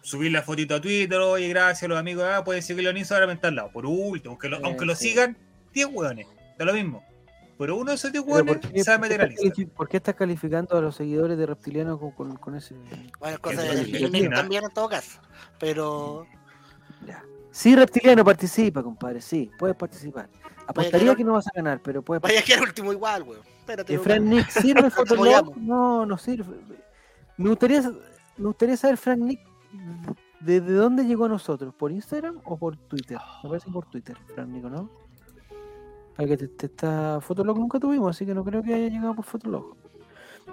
subir la fotito a Twitter, oye, gracias a los amigos, ah, pueden seguirlo en Instagram en tal lado. Por último, aunque lo, Eh, aunque lo sigan 10 hueones, da lo mismo. Pero uno de esos 10 Pero hueones ¿por qué, se va a meter a estás lista. por qué estás calificando a los seguidores de Reptiliano con, con, con ese...? Bueno, cosas Eso de también en todo caso. Pero Ya. Sí, Reptiliano, participa, compadre, sí, puedes participar. Apostaría que no vas a ganar, pero puedes vaya que era último igual, weón. Espérate. Eh. Frank Nick, ¿sirve Fotolog? No, no sirve. Me gustaría, me gustaría saber, Frank Nick, ¿desde dónde llegó a nosotros? ¿Por Instagram o por Twitter? Me parece por Twitter, Frank Nick, ¿no? Para que te, te está Fotolog nunca tuvimos, así que no creo que haya llegado por Fotolog.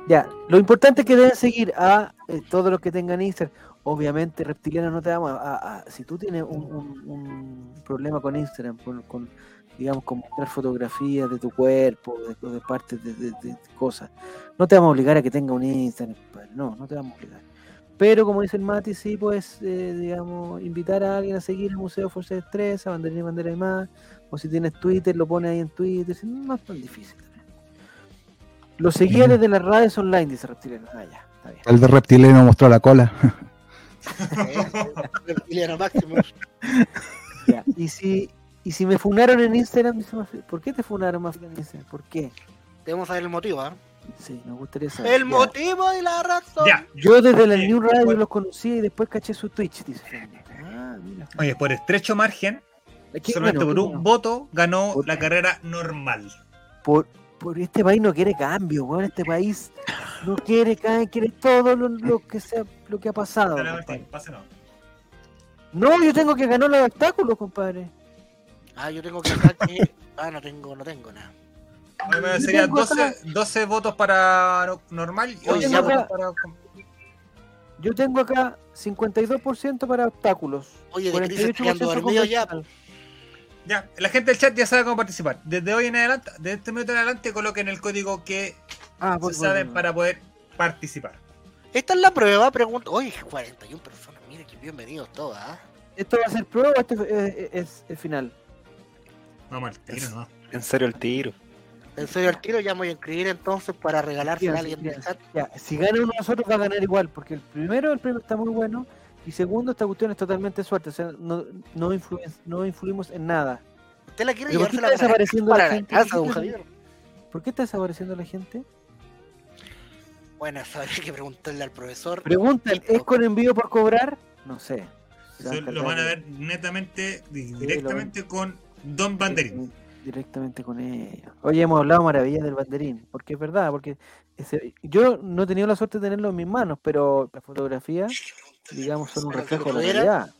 Ya, lo importante es que deben seguir a eh, todos los que tengan Instagram. Obviamente, Reptiliano no te vamos a, si tú tienes un, un- problema con Instagram, con, digamos, con mostrar fotografías de tu cuerpo, de, partes de, de- cosas, no te vamos a obligar a que tenga un Instagram. No, no te vamos a obligar. Pero como dice el Mati, sí puedes, eh, digamos, invitar a alguien a seguir el Museo Fuerza de Estrés, a y Bandera y más. O si tienes Twitter, lo pones ahí en Twitter. No es tan difícil. Los seguidores de las radios online, dice Reptiliano. Ah, ya, está bien. El de reptiliano mostró la cola. Reptiliano máximo. Ya, Y si, y si me funaron en Instagram, dice Mafia, ¿por qué te funaron más en Instagram? ¿Por qué? Debemos saber el motivo, ¿ah? Sí, me gustaría saber. El Ya. motivo y la razón. Ya. Yo desde la New Radio bueno. los conocí y después caché su Twitch, dice. Ah, mira. Oye, por estrecho margen, Es que, solamente bueno, por un bueno, voto, ganó Por- la carrera normal. por, por este país no quiere cambio, weón. Este país no quiere cambio, quiere todo lo, lo que sea, lo que ha pasado. Dale. Martín, pásenos. No, yo tengo que ganar los obstáculos, compadre. Ah, yo tengo que sacar que. Ah, no tengo, no tengo nada. A mí me Yo serían tengo acá- 12, 12 votos para no- normal y Oye, 11 ya, votos acá- para. Yo tengo acá 52% para obstáculos. Oye, de Cris está quedando 48% dormido ya. Ya, la gente del chat ya sabe cómo participar. Desde hoy en adelante, de este minuto en adelante, coloquen el código que Ah, se saben para poder participar. Esta es la prueba, pregunta. Oye, 41 personas, mire que bienvenidos todos, ¿ah? ¿Esto va a ser prueba o este es, es- es final? Vamos al tiro, ¿no? En serio el tiro. En serio, al tiro ya me voy a inscribir entonces para regalarse a alguien del chat. Ya, si gana uno de nosotros va a ganar igual, porque el primero, el premio está muy bueno, y segundo, esta cuestión es totalmente suerte, o sea, no, no, influye- no influimos en nada. ¿Usted la quiere ¿Pero por qué está para, desapareciendo la para la gente? casa, ¿Por don qué Javier? ¿Por qué está desapareciendo la gente? Bueno, eso habría que preguntarle al profesor. Preguntan. ¿es con envío por cobrar? No sé. Eso lo van a ver netamente, di- directamente con Don Banderín. Directamente con ellos. Oye, hemos hablado maravillas del banderín, porque es verdad, porque ese- yo no he tenido la suerte de tenerlo en mis manos, pero la fotografía, digamos, son un reflejo de la realidad.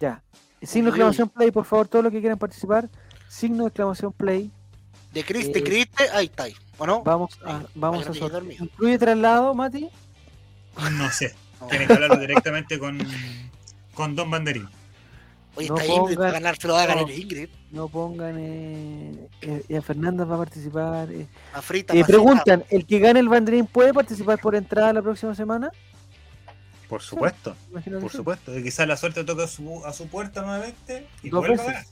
Ya. Signo de exclamación play, por favor, todos los que quieran participar. Signo de exclamación play. De Cris, te Eh, escribiste, ahí está, ahí. ¿o no? Vamos a, vamos a te. ¿Incluye traslado, Mati? No sé, No. tienen que hablarlo directamente con, con Don Banderín. Oye, no está Ingrid, para pongan- ganar se lo va a ganar no. Ingrid. No pongan. Eh, eh, eh, Fernanda va a participar. eh. A frita, Eh, preguntan: ¿el que gane el banderín puede participar por entrada la próxima semana? Por supuesto, que por sí. supuesto. Y quizás la suerte toque a su, a su puerta nuevamente y Dos vuelva a veces. ganar.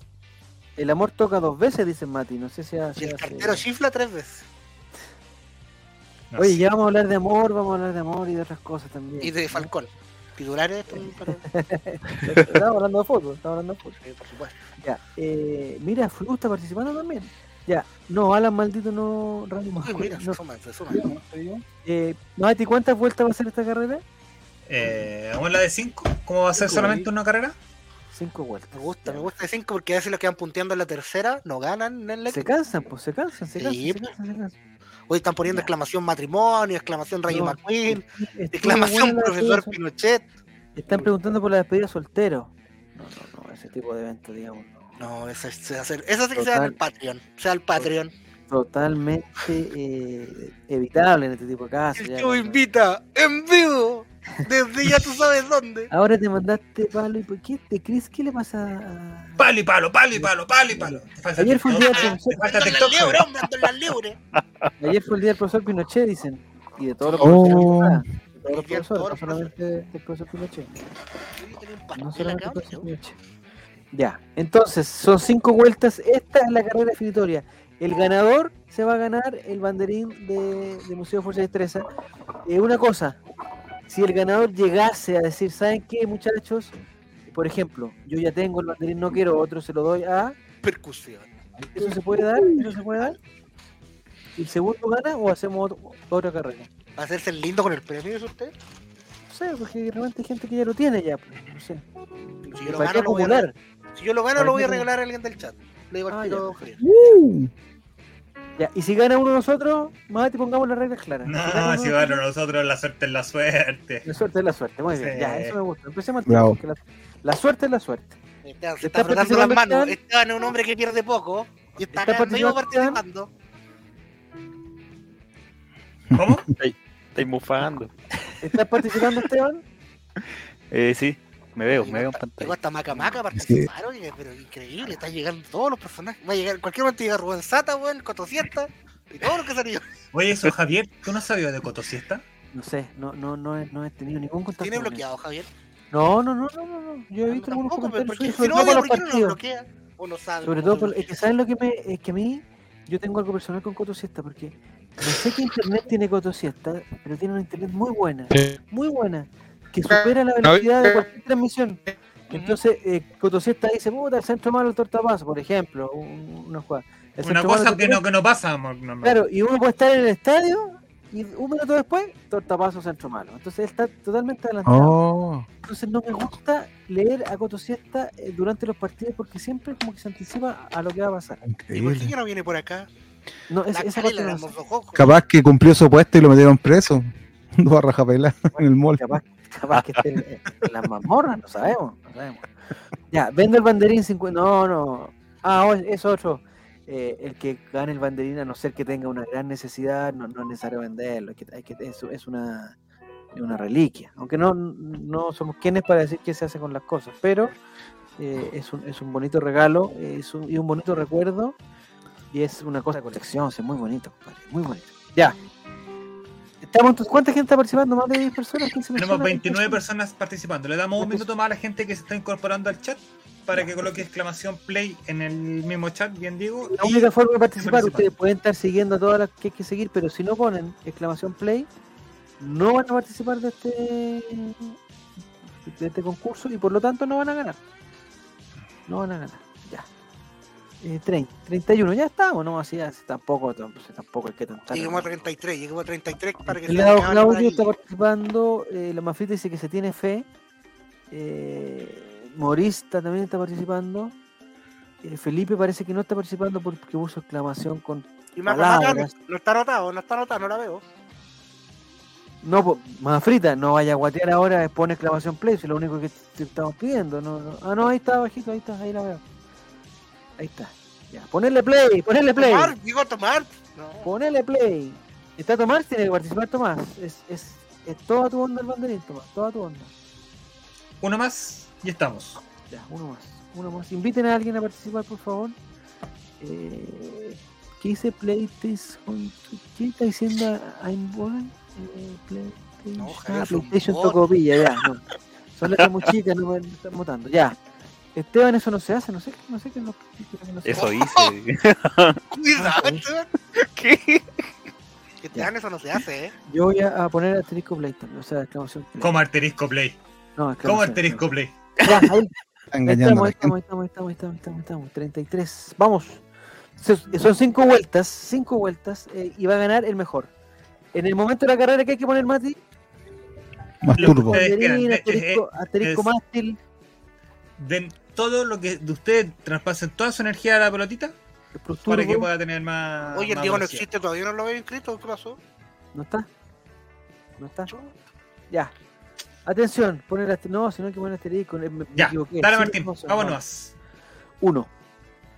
El amor toca dos veces, dice Mati. No sé si hace. Y el hace- cartero chifla tres veces. No Oye, sé. ya vamos a hablar de amor, vamos a hablar de amor y de otras cosas también. Y de ¿no? Falcón. Titulares, Estamos hablando de fútbol, estamos hablando de fútbol. sí, por supuesto. Ya, eh, mira, Flu está participando también. Ya, no, Alan maldito no. Randy Uy, Moscú, mira, no. se suman, se suman. Eh, Mati, ¿cuántas vueltas va a ser esta carrera? Eh, ¿Vamos a la de 5? ¿Cómo va a ser Cinco, solamente una carrera? Cinco vueltas. Me gusta, me gusta de cinco porque a veces los que van punteando en la tercera no ganan en la Se cansan, pues se cansan, se cansan, Sí, se cansan, se cansan. Hoy están poniendo Ya. exclamación matrimonio, exclamación Rayo No, McQueen, exclamación profesor Pinochet. Están preguntando por la despedida soltero. No, no, no, ese tipo de evento, digamos. No, eso, es- se hace- eso sí que sea en el. Patreon. Sea el Patreon. Totalmente eh, evitable en este tipo de casos. El ya, invita en vivo. Desde ya tú sabes dónde. Ahora te mandaste palo y ¿por qué te crees qué le pasa a... Palo y palo, palo y palo, palo y palo. Ayer fue el día del profesor. falta TikTok. Ayer fue el día del profesor Pinochet, dicen. Y de todos los Oh. profesores. De todos los de profesores, no solamente del profesor Pinochet. No solamente acá, el profesor. Pinochet. Ya, entonces, son cinco vueltas. Esta es la carrera definitoria. El ganador se va a ganar el banderín de, de Museo Fuerza y Destreza. Eh, una cosa, si el ganador llegase a decir, ¿saben qué, muchachos? Por ejemplo, yo ya tengo el banderín, no quiero otro, se lo doy a... Percusión. ¿Eso se puede dar? ¿Eso se puede dar? ¿Y el segundo gana o hacemos otro- otra carrera? ¿Va a hacerse el lindo con el premio, ¿es usted? No sé, porque realmente hay gente que ya lo tiene ya. pues, No sé. Si yo lo ¿Para qué gano, lo voy a, acumular? si yo lo gano, ¿Para lo voy qué a acumular? regalar a alguien del chat. Le digo al Ah, tiro, ya. Y si gana uno de nosotros, Mati, pongamos las reglas claras. No, gana si uno de van nosotros, la suerte es la suerte. La suerte es la suerte, muy bien. Sí. Ya, eso me gusta. Empecemos porque la, la suerte es la suerte. Esteban se ¿Está está frotando las participando manos. Esteban? Esteban es un hombre que pierde poco. Y está, ¿Está participando participando. ¿Cómo? Estáis mufando. ¿Estás participando, Esteban? Eh, sí, me veo, me veo en pantalla. Llegó hasta Maca Maca a participar, oye, pero increíble, están llegando todos los personajes. Va a llegar, en cualquier momento llega Rubén Sata, weón, Cotosiesta, y todo lo que salió. Oye, eso, Javier, ¿tú no sabías de Cotosiesta? No sé, no, no, no, he, no he tenido ningún contacto. ¿Tiene bloqueado, Javier? No, no, no, no, no, no. Yo he Ah, visto no, algunos comentarios porque suyos, si sobre no, por los ¿por qué no lo bloquea? ¿O no sabe Sobre todo, por, es que ¿saben lo que me, es que a mí, yo tengo algo personal con Coto Siesta, porque no sé qué internet tiene Coto Siesta, pero tiene una internet muy buena, muy buena, que supera la velocidad de cualquier transmisión. Entonces, eh, dice, puta, el centro malo, el tortapaso, por ejemplo, un- una jugada. El Una cosa que no, que no pasa, amor, no, no. Claro, y uno puede estar en el estadio y un minuto después, tortapaso, centro malo. Entonces, él está totalmente adelantado. Oh, Entonces no me gusta leer a Coto Siesta eh, durante los partidos porque siempre como que se anticipa a lo que va a pasar. ¿Y por qué no viene por acá? No, es- La esa parte no. Capaz que cumplió su puesto y lo metieron preso. Dos a en el mall. capaz, capaz que esté en, las mazmorras, no sabemos, no sabemos. Ya, vendo el banderín 50. No, no. Ah, es otro. Eh, el que gane el banderín, a no ser que tenga una gran necesidad, no, no es necesario venderlo. hay que- hay que- es una, es reliquia. Aunque no, no somos quienes para decir qué se hace con las cosas, pero eh, es, un, es un bonito regalo es un, y un bonito recuerdo. Y es una cosa de colección, es muy bonito, muy bonito. Ya. ¿Cuánta gente está participando? ¿Más de 10 personas? 15 Tenemos personas? 29 personas participando. Le damos un minuto más a la gente que se está incorporando al chat para que coloque exclamación play en el mismo chat, bien digo. La única forma de participar, participar. ustedes pueden estar siguiendo a todas las que hay que seguir, pero si no ponen exclamación play, no van a participar de este de este concurso y por lo tanto no van a ganar. No van a ganar. Ya. Eh, 30, 31, ya estamos, no así ya, tampoco, tampoco, tampoco hay que tantar. Lleguemos a 33, lleguemos a 33 para que amigable para Claudio está participando, eh, la Mafrita dice que se tiene fe, eh, Morista también está participando, eh, Felipe parece que no está participando porque puso exclamación con... Y más palabras. no está anotado, no está anotado, no la veo. No, Mafrita, no vaya a guatear ahora, pone exclamación play, si es lo único que te estamos pidiendo. No, no. Ah, no, ahí está, bajito, ahí está, ahí la veo. Ahí está. Ya, ponerle play, ponerle play, Tomar, digo a tomar. No. ponerle play. ¿Está Tomás? Tiene que participar Tomás. Es, es, es toda tu onda el banderín, Tomás, toda tu onda. Uno más y estamos. Ya, uno más, uno más. Inviten a alguien a participar, por favor. Eh, ¿Qué dice PlayStation? ¿Qué está diciendo Einborn? Eh, PlayStation, No, ah, PlayStation. Tocopilla, ya. No. Son letras muy chicas, no me están votando. Ya. Esteban, eso no se hace, no sé, no sé qué no, no se Eso hice. Cuidado, Ah, Esteban. ¿Qué? Que te dan eso no se hace, ¿eh? Yo voy a, poner asterisco play también, o sea, exclamación play. Como asterisco play. No, Como exclamación asterisco play. Ya, ahí, estamos, estamos, estamos, estamos, estamos, ahí estamos, 33. Vamos. Son cinco vueltas, cinco vueltas, eh, y va a ganar el mejor. En el momento de la carrera que hay que poner Mati. Más turbo. Asterisco, asterisco es- mástil, Den todo lo que de ustedes traspasen toda su energía a la pelotita para que pueda tener más. Oye, el Diego no existe todavía, no lo veo inscrito. ¿Qué pasó? ¿No está? ¿No está? Ya. Atención, poner No, si no hay que poner asterisco. Me, me Ya, equivoqué. dale Martín, vámonos. Uno.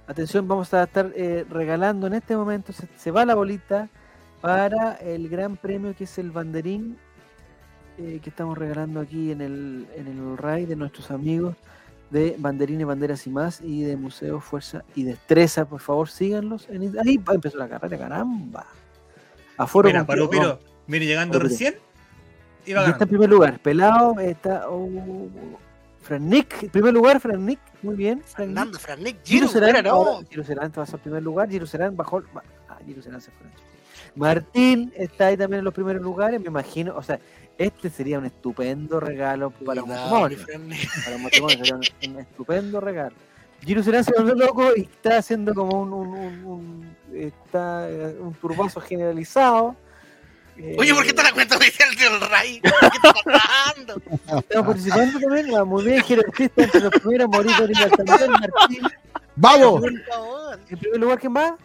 Atención, vamos a estar eh, regalando en este momento, se, se va la bolita para el gran premio que es el banderín eh, que estamos regalando aquí en el, en el RAI de nuestros amigos de Banderines, Banderas y más y de Museo Fuerza y Destreza. Por favor, síganlos. En, ahí va, empezó la carrera, caramba. Aforo Mira, mire, llegando recién. Y Iba está en primer lugar. Pelado está. oh, en primer lugar, Fran Nick. Muy bien. Fernando, Franek, Giro Serán, no. Giro Serán te vas al primer lugar, Giro Serán bajó, ba- ah, Giro Serán se fue. Martín está ahí también en los primeros lugares, me imagino, o sea, este sería un estupendo regalo para un Cuidado, matrimonio, para un matrimonio sería un, un estupendo regalo. Giro Serán se volvió loco y está haciendo como un, un, un, un- está, eh, un turbazo generalizado. Oye, ¿por qué está la cuenta oficial del RAI? ¿Qué está pasando? Estamos participando también, va muy bien, Batista entre los primeros, Morito Original también, Martín. ¡Vamos! En primer lugar, ¿quién va?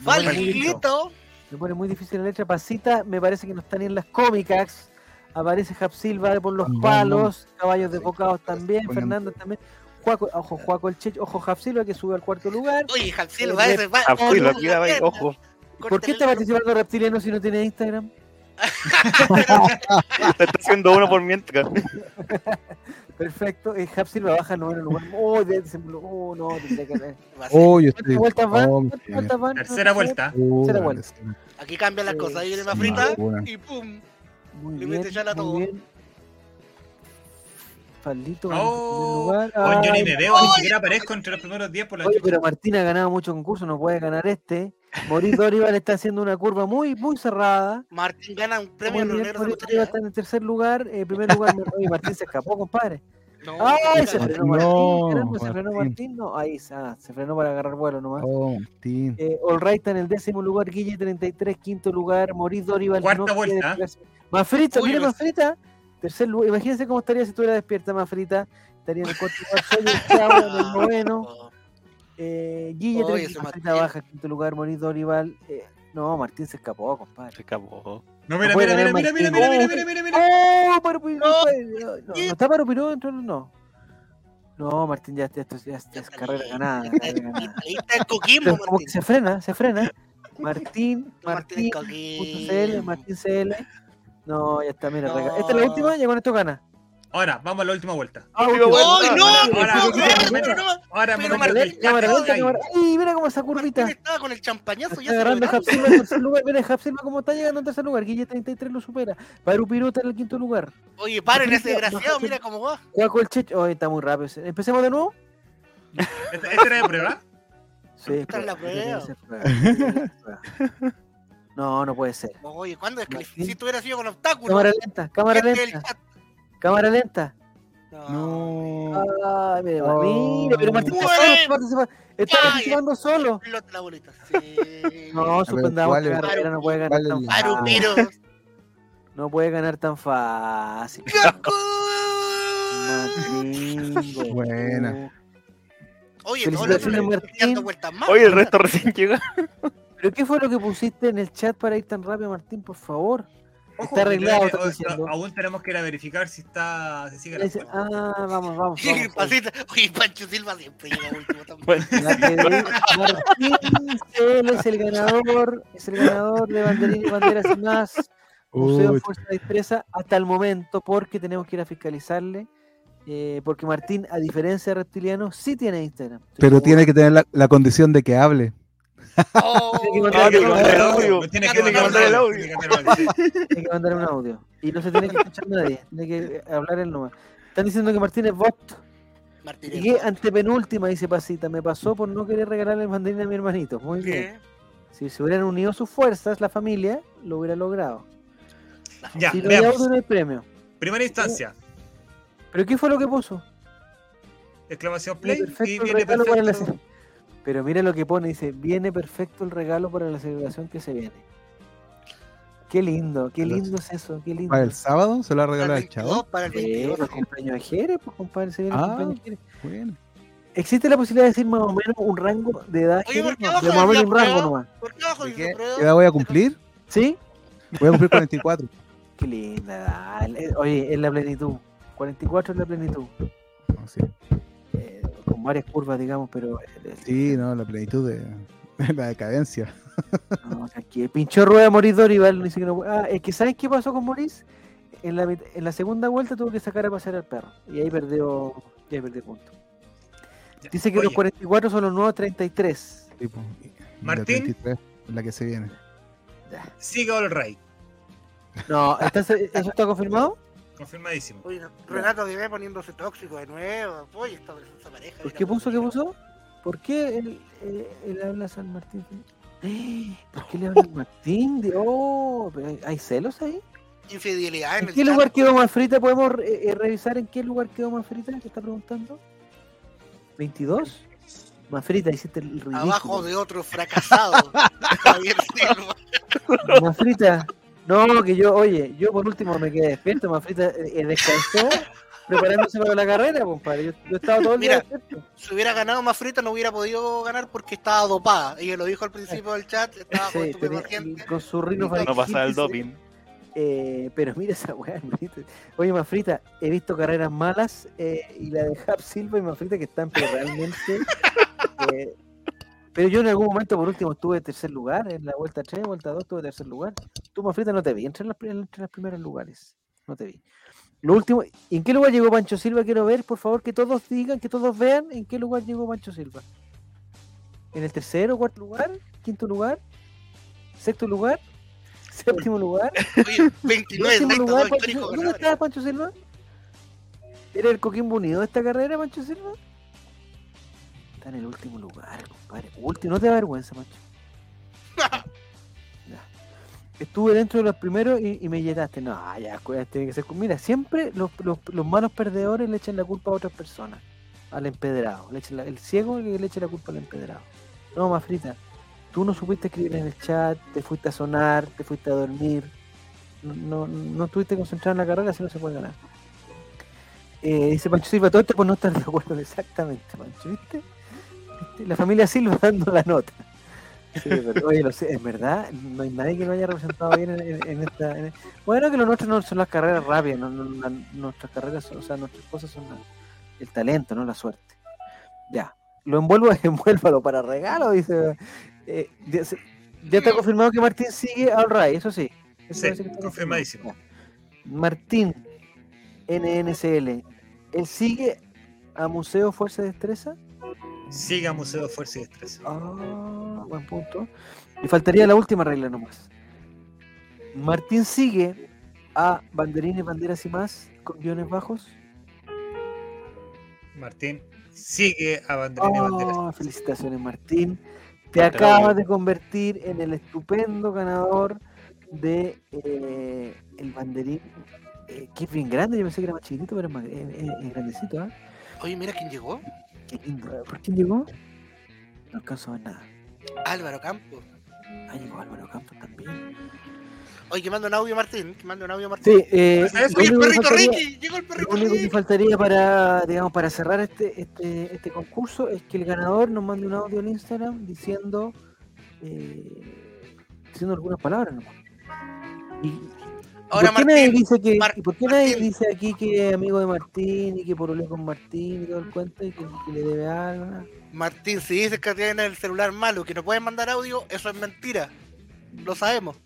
Valquilito. Me pone muy difícil la letra. Pasita, me parece que no están ni en las cómicas. Aparece Jap Silva por los palos. Caballos de Sí. Bocados también. Fernando también. Juaco, ojo, Juaco el Checho. Ojo, Jap Silva que sube al cuarto lugar. Oye, Japsil, va ese, va. Fui, va, lo cuidaba ahí, va, ojo. ¿Por qué está participando Reptiliano si no tiene Instagram? Se está haciendo uno por mientras. Perfecto. Eh, Hap Silva baja noveno lugar. Oh, de- oh, no, tendría que. Va ser- Oh, yo ¿Cuántas estoy. vueltas van? oh, ¿Cuántas mi vueltas van? Tercera vuelta. Tercera vuelta. Aquí cambian las cosas. Ahí viene más frita y pum. Muy Le bien, mete ya la todo. bien. Faldito Oh, en lugar. Oye, yo ni Ay, me veo, ni Ay, siquiera aparezco entre los primeros 10 por la Oye, chucha. pero Martín ha ganado mucho concurso, no puede ganar este. Mauricio Dorival está haciendo una curva muy, muy cerrada. Martín gana un premio Mauricio. Dorival está en el tercer lugar. En primer lugar, Martín se escapó, compadre. No, ¡Ay! Se frenó Martín, Martín. no, se frenó Martín. No, ahí ah, se frenó para agarrar vuelo nomás. Oh, Martín. Eh, All Right está en el décimo lugar, Guille 33, quinto lugar, Mauricio Dorival. Cuarta quiere vuelta. Mafrita, mira Mafrita. Tercer lugar. Imagínense cómo estaría si estuviera despierta Mafrita. Estaría en el cuarto lugar, Soy el Chavo en el noveno. Oye, Eh, Guille ese 30, Mafrita Martín. baja, quinto lugar, Mauricio Dorival. Eh, no, Martín se escapó, compadre. Se acabó. No, mira, No puede mira, mira, ganar mira, mira, Martín. mira, mira, mira, mira. ¡Oh! No. no, no, no está Paro Piró dentro, no. No, Martín, ya, ya, ya, ya es carrera ganada. Ahí está el Martín. se frena, se frena. Martín, Martín Martín. CL, Martín CL. No, ya está, mira. Esta es la última, ya con esto gana. Ahora, vamos a la última vuelta. Ah. ¡Ay, Ahora, no! ahora, no, ahora, pero ahora. no, Ahora, Pero momento Martín, del Cámara chat lenta, ahí. cámara. ¡Ay, mira cómo esa curvita! Estaba con el champañazo Está ya agarrando en tercer lugar. Mira, Japsilva cómo está llegando en tercer lugar. Guille 33 lo supera. Paru Piruta en el quinto lugar. Oye, paren ese desgraciado, mira cómo va. Cuaco el Checho. Oh, está muy rápido. ¿Empecemos de nuevo? ¿Esta esta era de prueba? Sí, Esta es la prueba. No, no puede ser. Oye, ¿cuándo es que si tú hubieras sido con obstáculos? Cámara lenta, cámara lenta. Cámara lenta. No. Ay, mira, Oh. mira, pero Martín está solo, participa- está Ay, participando solo. La bolita. Sí. No, suspendamos ¿cuál que es? Carrera no puede ganar ¿Cuál es tan fácil. No puede ganar tan fácil. Martín, Buena. Oye, lunes Martín. dando vueltas más. Oye, el resto recién llega. ¿Pero qué fue lo que pusiste en el chat para ir tan rápido, Martín, por favor? Ojo, Está arreglado, está diciendo. Aún tenemos que ir a verificar si está. Si sigue la Dice, cuenta. ah, vamos, vamos. Sí, vamos. pasita. Oye, Pancho Silva siempre llega último también. Bueno, La que Martín es el ganador, es el ganador de banderín y banderas y más. Museo Uy, Fuerza de Destreza hasta el momento, porque tenemos que ir a fiscalizarle. eh, porque Martín, a diferencia de Reptiliano, sí tiene Instagram. Pero tiene que tener la, la condición de que hable. Oh, Tiene que Ah, mandar- tiene que mandar el audio. Tiene que mandar el el audio. tiene que mandar el un audio. Y no se tiene que escuchar nadie. Tiene que hablar él nomás. Están diciendo que Martín es bot. Martínez. Llegué antepenúltima, dice Pasita. Me pasó por no querer regalarle el banderín a mi hermanito. Muy bien. Si se hubieran unido sus fuerzas, la familia lo hubiera logrado. Ya, si veamos. hay premio. Primera instancia. ¿Pero qué fue lo que puso? Exclamación play y perfecto el viene perfecto. Pero mira lo que pone, dice, viene perfecto el regalo para la celebración que se viene. Qué lindo, qué lindo es eso, qué lindo. Para el sábado se lo va a Para regalar el chavo. 22, para el Eh, 22. los cumpleaños de Jerez, pues compadre, se viene el Ah. cumpleaños de Jerez. Bueno. ¿Existe la posibilidad de decir más o menos un rango de edad? Oye, ¿por qué No, abajo de más o decía menos un rango nomás. ¿Por qué edad voy a cumplir? ¿Sí? Voy a cumplir 44. Qué linda edad. Oye, es la plenitud. 44 es la plenitud. No, sí. Eh, con varias curvas, digamos, pero... eh, Sí, no, la plenitud de la decadencia. No, o sea, que pinchó rueda Moris Dorival, dice que no puede- Ah, es que ¿sabes qué pasó con Moris? En la, en la segunda vuelta tuvo que sacar a pasear al perro. Y ahí perdió, y ahí perdió punto. Ya, Dice que los oye, 44 son los nuevos 33. Tipo, y la Martín. 33 es la que se viene. Sigue All Right. No, ¿está- ¿eso está confirmado? Confirmadísimo. Oye, Renato Guimé poniéndose tóxico de nuevo. Oye, esta, esta pareja. ¿Por qué puso? ¿Qué puso? ¿Por qué él, él, él habla a San Martín? ¡Eh! ¿Por qué le habla a Martín? De- Oh, hay, celos ahí. Infidelidad en ¿En el qué chat. lugar quedó Manfrita? ¿Podemos eh, eh, revisar en qué lugar quedó Manfrita? ¿Qué está preguntando? ¿22? Manfrita, hiciste el ridículo. Abajo de otro fracasado. Javier Silva. Manfrita, no, que yo, oye, yo por último me quedé despierto. Manfrita eh, eh, descansó preparándose para la carrera, compadre. Yo, yo estaba todo el día Mira. despierto. Si hubiera ganado más frita, no hubiera podido ganar porque estaba dopada. Ella lo dijo al principio del chat. Estaba con Sí, tenía- estupefaciente. con su rino no pasaba el doping. Eh, pero mira esa weá. Oye, Mafrita, he visto carreras malas eh, y la de Hap Silva y Mafrita que están pero realmente. eh, pero yo en algún momento, por último, estuve en tercer lugar. En la vuelta 3, vuelta 2, estuve en tercer lugar. Tú, Mafrita, no te vi entre, las, entre los primeros lugares. No te vi. Lo último, ¿en qué lugar llegó Pancho Silva? Quiero ver, por favor, que todos digan, que todos vean en qué lugar llegó Pancho Silva. ¿En el tercero, cuarto lugar? ¿Quinto lugar? ¿Sexto lugar? ¿Séptimo lugar? Oye, 29, ¿Décimo 30, lugar, dos Pancho históricos Silva? ¿Dónde está Pancho Silva? ¿Era el Coquimbo Unido de esta carrera, Pancho Silva? Está en el último lugar, compadre. Último, no te da vergüenza, Pancho. Ya. Estuve dentro de los primeros y, y me llenaste. No, ya, tiene que ser. Mira, siempre los, los, los malos perdedores le echan la culpa a otras personas. Al empedrado. Le echan la- el ciego que le echa la culpa al empedrado. No, más frita. Tú no supiste escribir en el chat, te fuiste a sonar, te fuiste a dormir. No, no, no estuviste concentrado en la carrera, así no se puede ganar. Eh, dice Pancho Silva, todo esto por no estar de acuerdo exactamente, Pancho, ¿viste? La familia Silva dando la nota. Sí, pero, oye, lo sé, es verdad, no hay nadie que lo haya representado bien en, esta. en- Bueno, que lo nuestro no son las carreras rápidas, no, no- la- nuestras carreras, son- o sea, nuestras cosas son la- el talento, no la suerte. Ya, lo envuelvo, envuélvalo para regalo, dice. Eh, ya, está confirmado que Martín sigue al RAI, eso sí. Eso Sí, que confirmadísimo. Martín, NNCL, ¿él sigue a Museo Fuerza y Destreza? Siga Museo Fuerza y Destreza. Ah, buen punto. Y faltaría la última regla nomás. Martín sigue a banderines, banderas y más con guiones bajos. Martín sigue a Banderines Banderas. Oh, felicitaciones, Martín. Te acabas de convertir en el estupendo ganador de eh, el banderín, eh, que es bien grande. Yo pensé que era más chiquitito, pero es, más, es- es- es grandecito. ¿ah? Oye, mira quién llegó. Qué. ¿Por quién llegó? No alcanzo a ver nada. Álvaro Campos. Ah, llegó Álvaro Campos también. Oye, que manda un audio Martín. Que manda un audio Martín. Sí, eh, Oye, el único que perrito faltaría- Ricky. Llegó el perrito Lo único que faltaría para, digamos, para cerrar este, este, este concurso es que el ganador nos mande un audio al Instagram diciendo, eh, diciendo algunas palabras nomás. Y Ahora ¿por qué nadie Martín. dice que, Mar- y por qué nadie dice aquí que es amigo de Martín y que por con Martín y todo el cuento y que, que le debe algo? Martín, si dices que tiene el celular malo, que no puedes mandar audio, eso es mentira. Lo sabemos.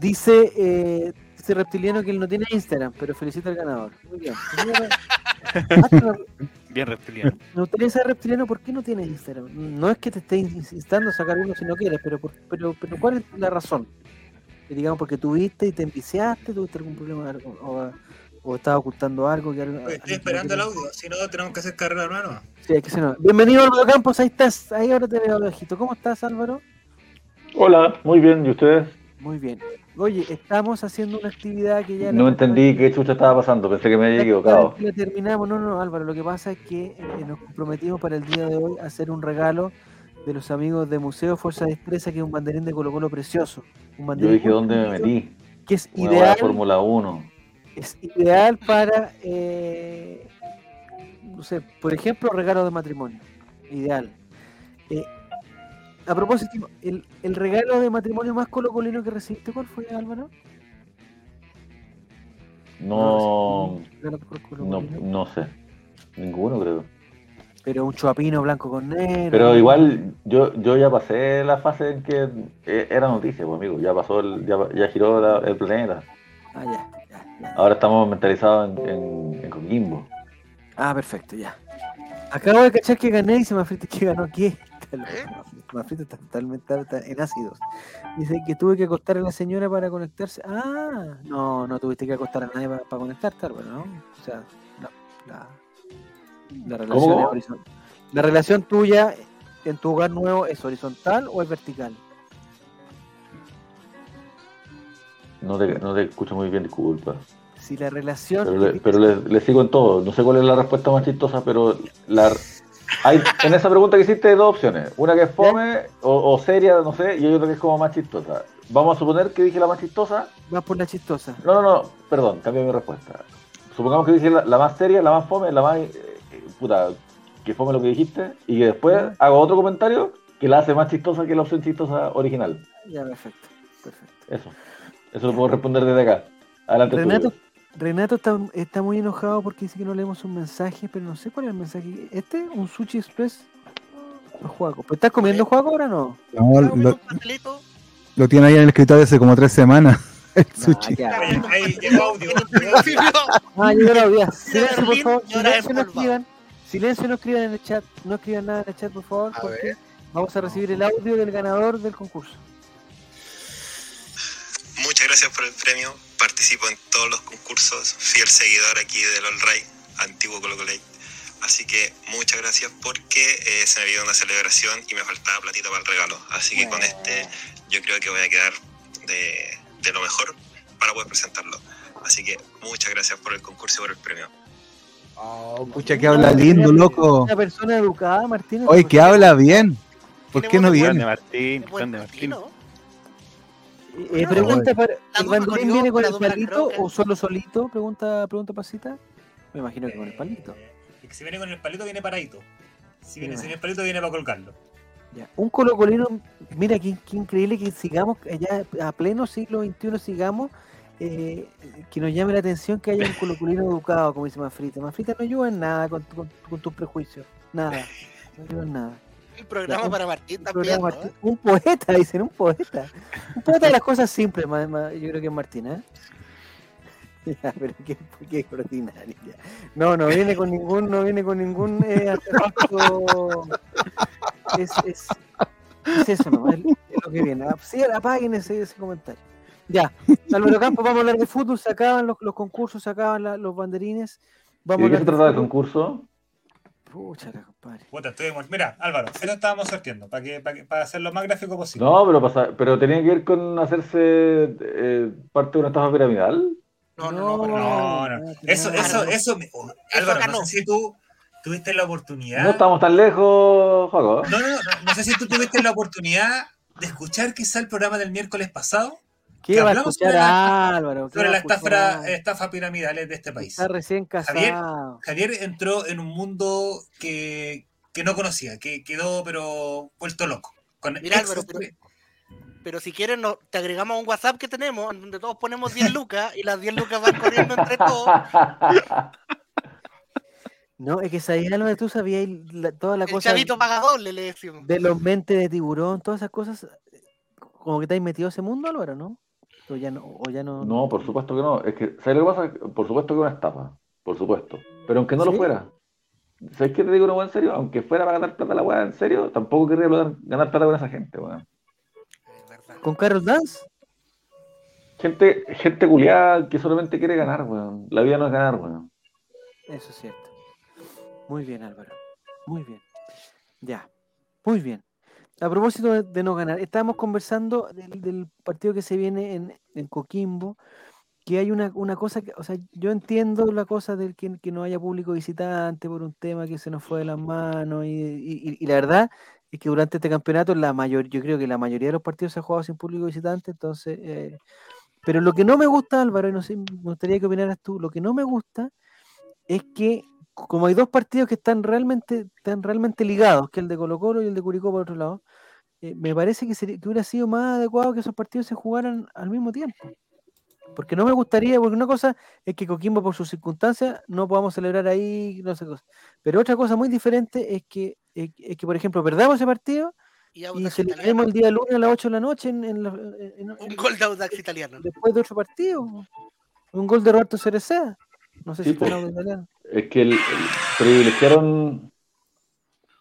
Dice, eh, dice Reptiliano que él no tiene Instagram, pero felicita al ganador. Muy bien. Bien reptiliano. Me gustaría saber, Reptiliano, ¿por qué no tienes Instagram? No es que te esté instando a sacar uno si no quieres, pero, por- pero, pero ¿cuál es la razón? Digamos, porque tuviste y te enviciaste, tuviste algún problema o, o estabas ocultando algo. Que algo Estoy esperando el audio, si no tenemos que hacer carrera nueva. Sí, hay que ser nuevo. Bienvenido Álvaro Campos, ahí estás, ahí ahora te veo bajito. ¿Cómo estás Álvaro? Hola, muy bien, ¿y ustedes? Muy bien. Oye, estamos haciendo una actividad que ya... No entendí qué chucha estaba pasando, pensé que me había equivocado. Terminamos, no, no, Álvaro, lo que pasa es que eh, nos comprometimos para el día de hoy a hacer un regalo de los amigos de Museo Fuerza Destreza, que es un banderín de Colo Colo precioso. Un Yo banderín dije muy dónde me metí. Que es Una ideal, Fórmula 1. es ideal para, eh, no sé, por ejemplo, regalo de matrimonio. Ideal. Eh, a propósito, el, el regalo de matrimonio más colocolino que recibiste, ¿cuál fue, Álvaro? No, no, colocolino. no sé. Ninguno creo. Pero un chuapino blanco con negro. Pero igual yo, yo ya pasé la fase en que eh, era noticia, pues amigo. Ya pasó, el, ya, ya giró la- el planeta. Ah, ya, ya, ya. Ahora estamos mentalizados en, en, en Coquimbo. Ah, perfecto, ya. Acabo de cachar que gané y se me afrita que ganó qué. Me afrita está totalmente en ácidos. Dice que tuve que acostar a la señora para conectarse. Ah, no, no tuviste que acostar a nadie para, para conectarte, ¿no? O sea, la, la, la relación ¿Cómo? es horizontal. La relación tuya en tu hogar nuevo es horizontal o es vertical? No te, no te escucho muy bien, disculpa. Si la relación. Pero, le, tienes- pero le, le sigo en todo. No sé cuál es la respuesta más chistosa, pero la, hay, en esa pregunta que hiciste hay dos opciones. Una que es fome o, o seria, no sé, y hay otra que es como más chistosa. Vamos a suponer que dije la más chistosa. vas por la chistosa. No, no, no, perdón, cambio mi respuesta. Supongamos que dije la, la más seria, la más fome, la más... puta, que fome lo que dijiste, y que después hago otro comentario que la hace más chistosa que la opción chistosa original. Ya, perfecto. Perfecto. Eso. Eso lo puedo responder desde acá. Adelante. Renato, tú. Renato está, está muy enojado porque dice que no leemos un mensaje, pero no sé cuál es el mensaje. ¿Este? ¿Un Sushi Express? Juaco. ¿Pues estás comiendo Juaco ahora o no? Lo- tiene ahí en el escritorio hace como tres semanas. El Nah, sushi. ya. Ahí, ahí llegó audio. llegó audio. Ah, yo no lo vi. Silencio, por Berlín favor. y ahora Silencio, no empolvado. escriban. Silencio, no escriban en el chat. No escriban nada en el chat, por favor, A porque ver. vamos a recibir el audio del ganador del concurso. Muchas gracias por el premio. Participo en todos los concursos. Fiel seguidor aquí del All Right, antiguo Colo Colo. Así que muchas gracias porque eh, se me vio una celebración y me faltaba platita para el regalo. Así que con este yo creo que voy a quedar de, de lo mejor para poder presentarlo. Así que muchas gracias por el concurso y por el premio. Pucha, que habla lindo, loco. Una persona educada, Martínez. Oye, que habla bien. ¿Por qué no viene? Martín, grande Martín. vecino. Eh, pregunta para. La ¿El dupla banderín Corió, viene con el palito o solo solito? Pregunta, pregunta Pasita. Me imagino que con el palito. Y que Si viene con el palito, viene paradito. Si viene sin el palito, viene para colgarlo. Ya. Un colocolino, mira qué, qué increíble que sigamos allá a pleno siglo XXI, sigamos, eh, que nos llame la atención que haya un colocolino educado, como dice Mafrita. Mafrita no ayuda en nada con, con- con tus prejuicios, nada, no ayuda en nada. El programa un- para Martín Un, también. programa ¿no? Martín- un poeta, dicen, un poeta. Un poeta de las cosas simples, ma- yo creo que es Martín, ¿eh? Ya, pero qué, qué ordinario. ya. No, no viene con ningún, no viene con ningún eh, artefacto. Es, es, es eso, ¿no? Es, lo que viene. Ah, Sí, apaguen ese, ese comentario. Ya, Álvaro Campos, vamos a hablar de fútbol, se acaban los, los concursos, se acaban la- los banderines. ¿Y Vamos de a qué se trata el concurso? Pucha, compadre. Puta, estuvimos. Mira, Álvaro, eso estábamos sorteando, para que, para, que- para hacerlo más gráfico posible. No, pero, pasa, pero tenía que ver con hacerse eh, parte de una estafa piramidal. No, no, no, No, no. Eso, eso, eso, me- oh, Álvaro, no sé si tú tuviste la oportunidad. No estamos tan lejos, Jaco. No, no, no, no sé si tú tuviste la oportunidad de escuchar quizá el programa del miércoles pasado ¿Qué va a hablamos escuchar sobre la- Álvaro? ¿Qué sobre la estafa, estafa piramidales de este país. Está recién Javier, casado. Javier entró en un mundo que, que no conocía, que quedó pero vuelto loco. Con Mira, Álvaro, pero- Pero si quieres, no, te agregamos a un WhatsApp que tenemos, en donde todos ponemos 10 lucas y las 10 lucas van corriendo entre todos. No, es que sabías, Álvaro, tú sabías la- toda la El cosa chavito paga doble, le decimos. de los mentes de tiburón, todas esas cosas. Como que te has metido a ese mundo, Álvaro, ¿no? O ya no. O ya no, No, por supuesto que no. Es que, ¿sabes lo que pasa? Por supuesto que es una estafa. Por supuesto. Pero aunque no lo fuera. ¿Sabes qué te digo una weá en serio? Aunque fuera para ganar plata la weá en serio, tampoco querría ganar, plata con esa gente, weón. ¿Con Carol Dance? Gente, gente culiada que solamente quiere ganar, weón. La vida no es ganar, weón. Eso es cierto. Muy bien, Álvaro. Muy bien. Ya. Muy bien. A propósito de, no ganar, estábamos conversando del, partido que se viene en, Coquimbo, que hay una, una cosa que, o sea, yo entiendo la cosa del que, no haya público visitante por un tema que se nos fue de las manos y, la verdad es que durante este campeonato la mayor, yo creo que la mayoría de los partidos se ha jugado sin público visitante, entonces, eh, pero lo que no me gusta, Álvaro, y no sé, me gustaría que opinaras tú, lo que no me gusta es que como hay dos partidos que están realmente, están realmente ligados, que el de Colo Colo y el de Curicó por otro lado, eh, me parece que, sería, que hubiera sido más adecuado que esos partidos se jugaran al mismo tiempo. Porque no me gustaría, porque una cosa es que Coquimbo por sus circunstancias no podamos celebrar ahí, no sé cosa. Pero otra cosa muy diferente es que, es, es que por ejemplo, perdamos ese partido Y y celebremos el día lunes a las 8 de la noche en, en la- en- en- Un gol de Audax italiano. después de otro partido. Un gol de Roberto Cereceda. No sé Sí, si está en pues. italiano. Es que el- el- privilegiaron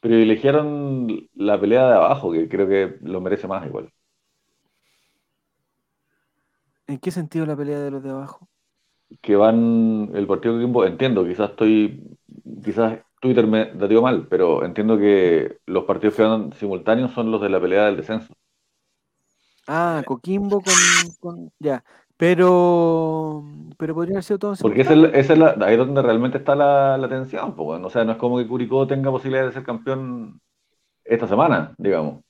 privilegiaron la pelea de abajo, que creo que lo merece más igual. ¿En qué sentido la pelea de los de abajo? Que van el partido de Coquimbo, entiendo, quizás estoy, quizás Twitter me dateó mal, pero entiendo que los partidos que van simultáneos son los de la pelea del descenso. Ah, Coquimbo con, con- ya. Pero pero podría haber sido todo Porque esa es, es la, ahí es donde realmente está la, la tensión, pues, bueno. O sea, no es como que Curicó tenga posibilidad de ser campeón esta semana, digamos.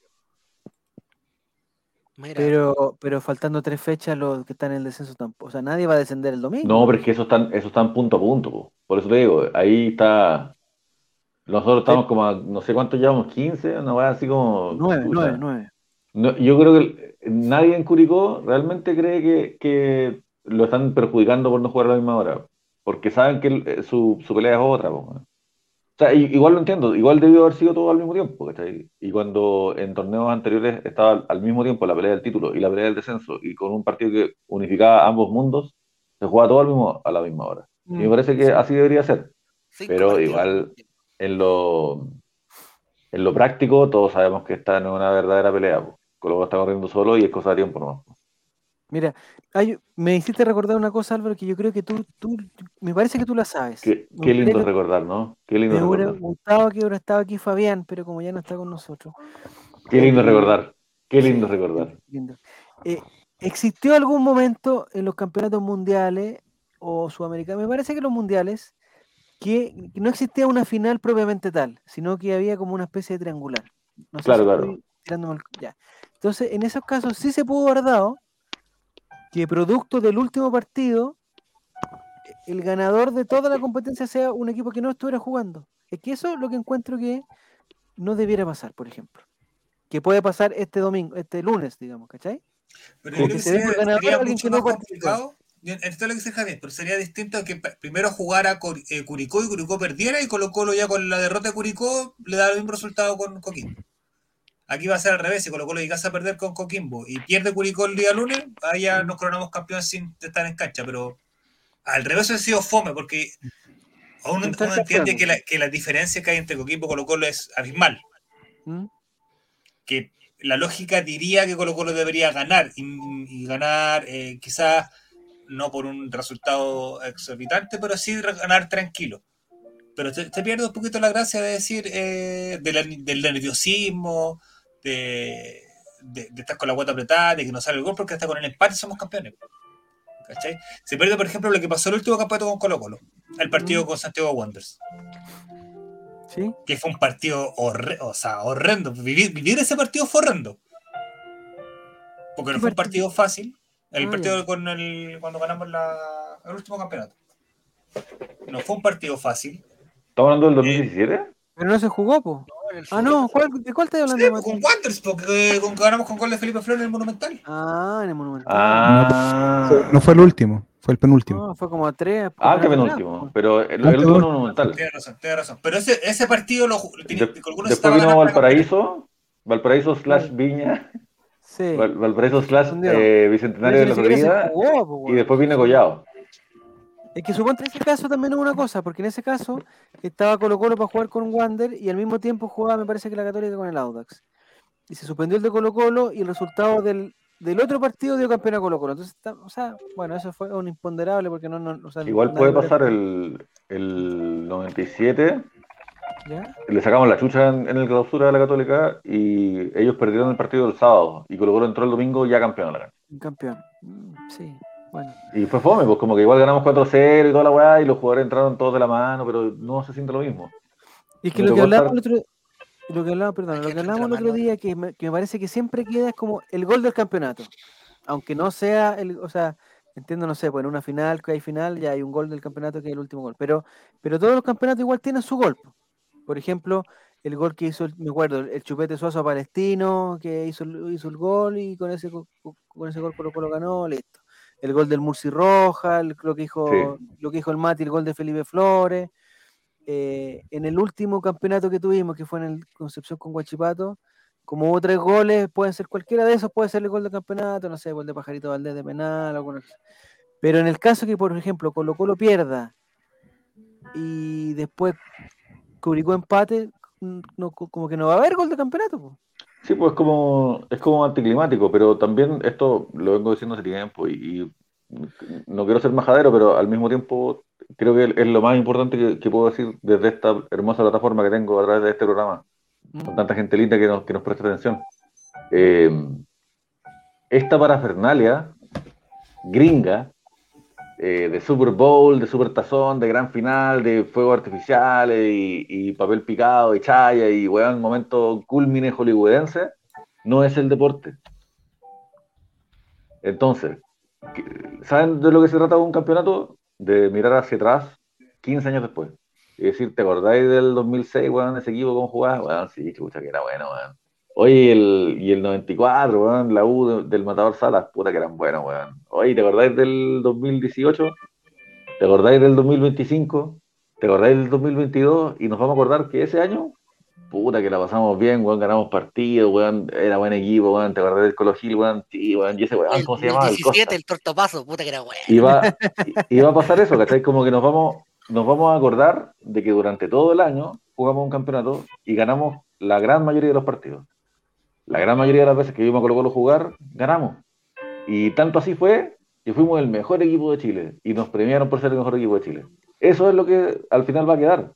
Mira, Pero, pero faltando tres fechas, los que están en el descenso tampoco. O sea, nadie va a descender el domingo. No, pero es que eso están, eso están punto a punto, po. Por eso te digo, ahí está. Nosotros estamos como a, no sé cuánto llevamos, 15, una weá así como. Nueve, pucha. nueve, nueve. No, yo creo que nadie en Curicó realmente cree que, que lo están perjudicando por no jugar a la misma hora. Porque saben que eh, su, su pelea es otra, po. O sea, igual lo entiendo, igual debió haber sido todo al mismo tiempo, ¿cachai? Y cuando en torneos anteriores estaba al- mismo tiempo la pelea del título y la pelea del descenso, y con un partido que unificaba ambos mundos, se jugaba todo al mismo, a la misma hora. Y me Mm, parece que sí. así debería ser. Pero igual, en lo, en lo práctico, todos sabemos que esta no es una verdadera pelea. po. Colo Colo está corriendo solo y es cosa de tiempo nomás. Mira, hay- me hiciste recordar una cosa, Álvaro, que yo creo que tú, tú me parece que tú la sabes. Qué, lindo que- recordar, ¿no? Qué lindo Me es hubiera recordar. gustado que hubiera estado aquí Fabián, pero como ya no está con nosotros. Qué lindo Eh, recordar. Qué lindo Sí, recordar. lindo. Eh, ¿Existió algún momento en los campeonatos mundiales o sudamericanos? Me parece que los mundiales, que no existía una final propiamente tal, sino que había como una especie de triangular. No sé Claro, si claro. ya. Entonces, en esos casos sí se pudo haber dado que producto del último partido, el ganador de toda la competencia sea un equipo que no estuviera jugando. Es que eso es lo que encuentro que no debiera pasar, por ejemplo. Que puede pasar este domingo, este lunes, digamos, ¿cachai? Pero yo que que se sería, ganador sería alguien mucho que no más participó. complicado. Entiendo lo que dice Javier, pero sería distinto que pa- primero jugara eh, Curicó y Curicó perdiera y Colo Colo ya con la derrota de Curicó le da el mismo resultado con Coquimbo. Aquí va a ser al revés, si Colo Colo llegase a perder con Coquimbo y pierde Curicó el día lunes, ahí ya nos coronamos campeones sin estar en cancha, pero al revés ha sido fome porque uno, estar uno entiende que la, que la diferencia que hay entre Coquimbo y Colo Colo es abismal. ¿Mm? que la lógica diría que Colo Colo debería ganar y, y ganar eh, quizás no por un resultado exorbitante, pero sí ganar tranquilo. Pero te, te pierde un poquito la gracia de decir eh, del nerviosismo, de, de- de estar con la guata apretada, de que no sale el gol, porque hasta con el empate somos campeones. ¿Cachai? Se pierde, por ejemplo, lo que pasó el último campeonato con Colo Colo, el partido con Santiago Wanderers ¿Sí? que fue un partido horre- o sea, horrendo. Vivir, vivir ese partido fue horrendo. Porque no ¿Qué fue un partido? fácil. El Ah, partido con el, cuando ganamos la, el último campeonato. No fue un partido fácil. ¿Estamos hablando del 2017? Pero no se jugó, po. Ah, no, ¿cuál, ¿de cuál estás hablando, Sí, Mateo? con Wanderers, porque con, ganamos con gol de Felipe Flores en el Monumental. Ah, en el Monumental. Ah, No fue el último, fue el penúltimo. No, fue como a tres. ah, que penúltimo. Pero el, el último penúltimo. monumental. Tienes razón, tienes razón. Pero ese, ese partido lo De- después vino Valparaíso, Valparaíso slash Viña, Sí. Val- Valparaíso slash eh, Bicentenario de la Florida se jugó, po, y después viene Collado. Es que suponte en ese caso también hubo una cosa, porque en ese caso estaba Colo Colo para jugar con Wander y al mismo tiempo jugaba, me parece que la Católica con el Audax. Y se suspendió el de Colo Colo y el resultado del, del otro partido dio campeón a Colo Colo. Entonces, está- o sea, bueno, eso fue un imponderable porque no... no o sea, Igual puede pasar el, el 97, ¿Ya? le sacamos la chucha en, en el clausura de la Católica y ellos perdieron el partido el sábado y Colo Colo entró el domingo ya campeón la campeón. Mm, sí, bueno. Y fue fome, pues como que igual ganamos 4-0 y toda la weá y los jugadores entraron todos de la mano, pero no se siente lo mismo. Y es que Me lo que estar- el otro, lo que hablábamos, perdón, lo que hablábamos el otro día que me, que me parece que siempre queda es como el gol del campeonato. Aunque no sea el, o sea, entiendo, no sé, pues en una final, que hay final, ya hay un gol del campeonato que es el último gol. Pero, pero todos los campeonatos igual tienen su gol. po. Por ejemplo, el gol que hizo, el- me acuerdo, el Chupete Suazo a Palestino, que hizo, el- hizo el gol y con ese, con ese gol Colo Colo ganó, listo. El gol del Murci Roja, el- lo que dijo, Sí. lo que dijo el Mati, el gol de Felipe Flores. Eh, en el último campeonato que tuvimos, que fue en el Concepción con Guachipato, como hubo tres goles, pueden ser cualquiera de esos, puede ser el gol del campeonato, no sé, gol de Pajarito Valdés de penal, alguna. Pero en el caso que, por ejemplo, Colo Colo pierda y después Curicó empate, no, como que no va a haber gol de campeonato. po. Sí, pues como, es como anticlimático, pero también esto lo vengo diciendo hace tiempo y, y no quiero ser majadero, pero al mismo tiempo creo que es lo más importante que, que puedo decir desde esta hermosa plataforma que tengo a través de este programa, con Mm. tanta gente linda que nos, que nos presta atención. Eh, esta parafernalia gringa eh, de Super Bowl, de Super Tazón, de gran final, de fuegos artificiales y, papel picado y chaya y weón, momento culmine hollywoodense, no es el deporte. Entonces, ¿qué- ¿saben de lo que se trata un campeonato? De mirar hacia atrás 15 años después. Y decir, ¿te acordáis del 2006, weón, ese equipo cómo jugaba? Weón, sí, chucha, que era bueno, weón. Oye, el, y el 94, weón, la U de- del Matador Salas, puta que eran buenos, weón. Oye, ¿te acordáis del 2018? ¿Te acordáis del 2025? ¿te acordáis del 2022? Y nos vamos a acordar que ese año, puta, que la pasamos bien, weón, ganamos partidos, weón, era buen equipo, weón, ¿te acordás del Colo Gil, weón? Sí, weón, y ese weón, El, ¿cómo se llamaba? El 17, Costa. el tortopaso, puta que era bueno. Y va, y, y va a pasar eso, ¿cachai? Como que nos vamos, nos vamos a acordar de que durante todo el año jugamos un campeonato y ganamos la gran mayoría de los partidos. La gran mayoría de las veces que vimos a Colo Colo jugar, ganamos. Y tanto así fue que fuimos el mejor equipo de Chile y nos premiaron por ser el mejor equipo de Chile. Eso es lo que al final va a quedar.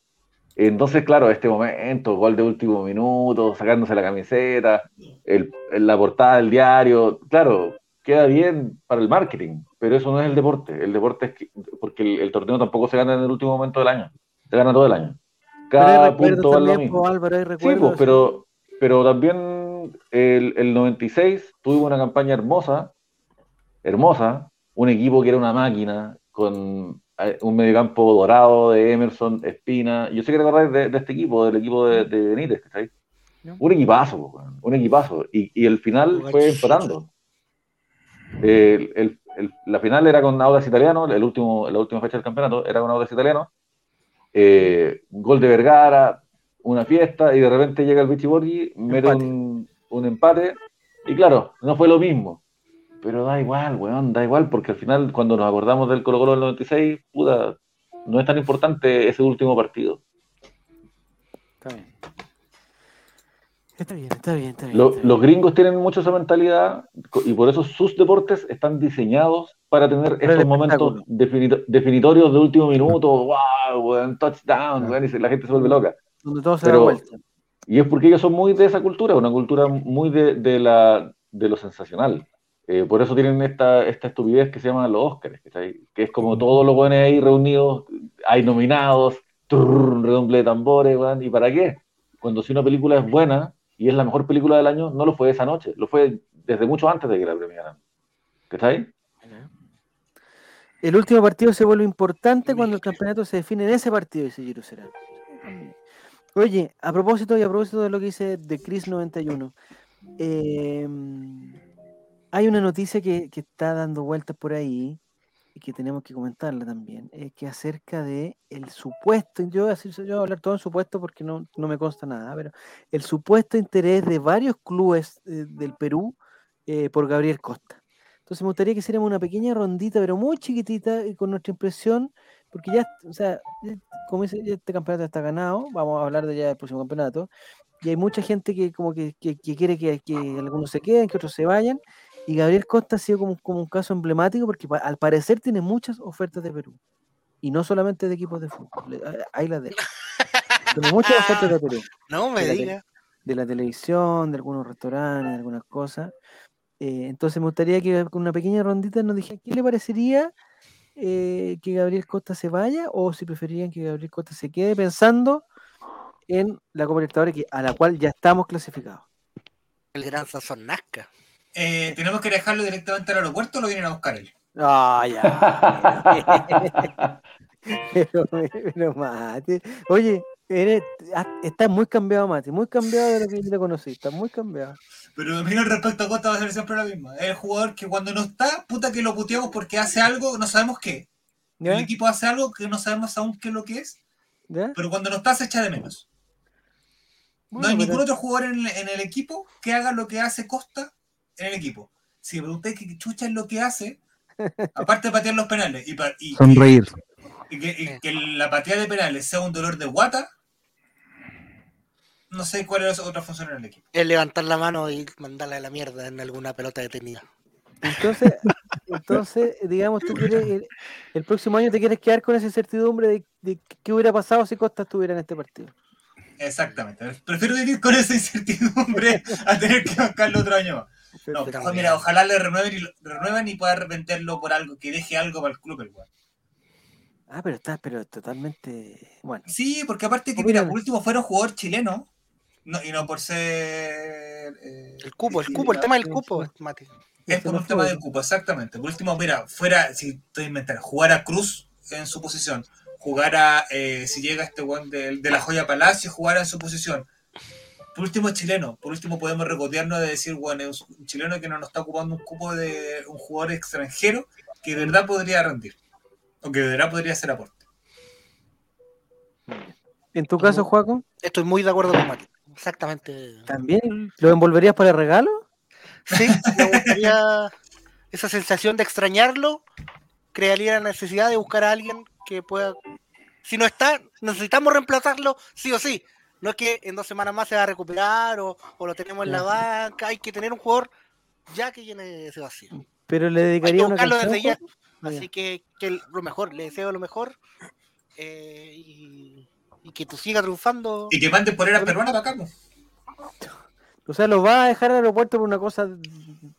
Entonces, claro, este momento, gol de último minuto, sacándose la camiseta, el, la portada del diario, claro, queda bien para el marketing, pero eso no es el deporte. El deporte es que, porque el, el torneo tampoco se gana en el último momento del año, se gana todo el año. Cada punto vale lo mismo. Álvaro, Sí, pues, pero, pero también el, el 96 tuvimos una campaña hermosa, hermosa, un equipo que era una máquina, con eh, un mediocampo dorado de Emerson, Espina. Yo sé que te acordáis de, de este equipo, del equipo de, de Benítez, ¿cachai? Ya. Un equipazo, un equipazo. Y, y el final fue empatando. El- el- el- la final era con Audax Italiano, el último, la última fecha del campeonato era con Audax Italiano. Eh, gol de Vergara, una fiesta, y de repente llega el Vichy Borghi, mete un, un empate, y claro, no fue lo mismo. Pero da igual, weón, da igual, porque al final, cuando nos acordamos del Colo Colo del 96, puta, no es tan importante ese último partido. Está bien. Está bien, está bien, está bien. Lo- está bien. los gringos tienen mucho esa mentalidad y por eso sus deportes están diseñados para tener el esos momentos definito- definitorios de último minuto, wow, weón, touchdown, weón, y se- la gente se vuelve loca. Donde todo se pero- da vuelta. Y es porque ellos son muy de esa cultura, una cultura muy de, de la, de lo sensacional. Eh, por eso tienen esta, esta estupidez que se llama los Oscars, ¿cachai? que es como todos los buenos ahí reunidos, hay nominados, trrr, redoble de tambores, weón, ¿y para qué? Cuando si una película es buena y es la mejor película del año, no lo fue esa noche, lo fue desde mucho antes de que la premiaran. ¿Cachai? El último partido se vuelve importante cuando el campeonato se define en ese partido, dice Giro Serrano. Oye, a propósito y a propósito de lo que dice de Chris 91, eh, hay una noticia que, que está dando vueltas por ahí y que tenemos que comentarla también, que acerca de el supuesto, yo voy a, decir- yo voy a hablar todo en supuesto porque no, no me consta nada, pero el supuesto interés de varios clubes eh, del Perú eh, por Gabriel Costa. Entonces me gustaría que hiciéramos una pequeña rondita, pero muy chiquitita, con nuestra impresión, porque ya, o sea, como dice, este campeonato está ganado, vamos a hablar de ya del próximo campeonato, y hay mucha gente que como que, que- que quiere que, que algunos se queden, que otros se vayan, y Gabriel Costa ha sido como, como un caso emblemático porque al parecer tiene muchas ofertas de Perú, y no solamente de equipos de fútbol, a- ahí las dejo. Tiene muchas ofertas de Perú No me de la digas. de la televisión, de algunos restaurantes, de algunas cosas. Eh, entonces me gustaría que con una pequeña rondita nos dijera qué le parecería eh, que Gabriel Costa se vaya o si preferirían que Gabriel Costa se quede pensando en la Copa Libertadores que, a la cual ya estamos clasificados. El gran Sazón Nazca. Eh, ¿Tenemos que dejarlo directamente al aeropuerto o lo vienen a buscar él? Ah, ya. Pero, pero, Mati. Oye, eres, ah, estás muy cambiado, Mati. Muy cambiado de lo que yo te conocí. Estás muy cambiado. Pero mi opinión respecto a Costa va a ser siempre la misma. Es el jugador que cuando no está, puta que lo puteamos porque hace algo, no sabemos qué. ¿Ya? El equipo hace algo que no sabemos aún qué es lo que es, ¿Ya? pero cuando no está se echa de menos. no Bueno, hay pero- ningún otro jugador en, el- en el equipo que haga lo que hace Costa en el equipo. Si me preguntáis qué chucha es lo que hace, aparte de patear los penales y, y- Sonreír. y que, y que la pateada de penales sea un dolor de guata, no sé cuál es otra función en el equipo. Es levantar la mano y mandarla a la mierda en alguna pelota detenida. Entonces, entonces, digamos, tú quieres, el, el próximo año te quieres quedar con esa incertidumbre de, de qué hubiera pasado si Costa estuviera en este partido. Exactamente. Prefiero vivir con esa incertidumbre a tener que bancarlo otro año más. No, mira, ojalá le renueven y, lo- renueven y pueda venderlo por algo, que deje algo para el club el. Ah, pero está, pero totalmente, bueno. Sí, porque aparte que, mira, por último fuera un jugador chileno, no, y no por ser... eh, El cupo, el cupo, el tema del cupo. Mati. Es por un tema de cupo, exactamente. Por último, mira, fuera, si estoy inventando, jugar a Cruz en su posición, jugar a, eh, si llega este weón de, de la joya Palacio, jugar en su posición. Por último, es chileno. Por último, podemos recotearnos de decir, bueno, es un chileno que no nos está ocupando un cupo de un jugador extranjero que de verdad podría rendir. O que de verdad podría hacer aporte. En tu caso, Juaco, Estoy muy de acuerdo con Mati. Exactamente. ¿también lo envolverías para el regalo? Sí, me gustaría esa sensación de extrañarlo, crearía la necesidad de buscar a alguien que pueda. Si no está, necesitamos reemplazarlo sí o sí. No es que en dos semanas más se va a recuperar o, o lo tenemos en la banca. Hay que tener un jugador ya que llene ese vacío. Pero le dedicaría una desde. Juaco? Ah, ya. Así que, que lo mejor, le deseo lo mejor. eh, y, y que tú sigas triunfando. Y que manden poleras peruanas para acá. pues. O sea, lo va a dejar al aeropuerto por una cosa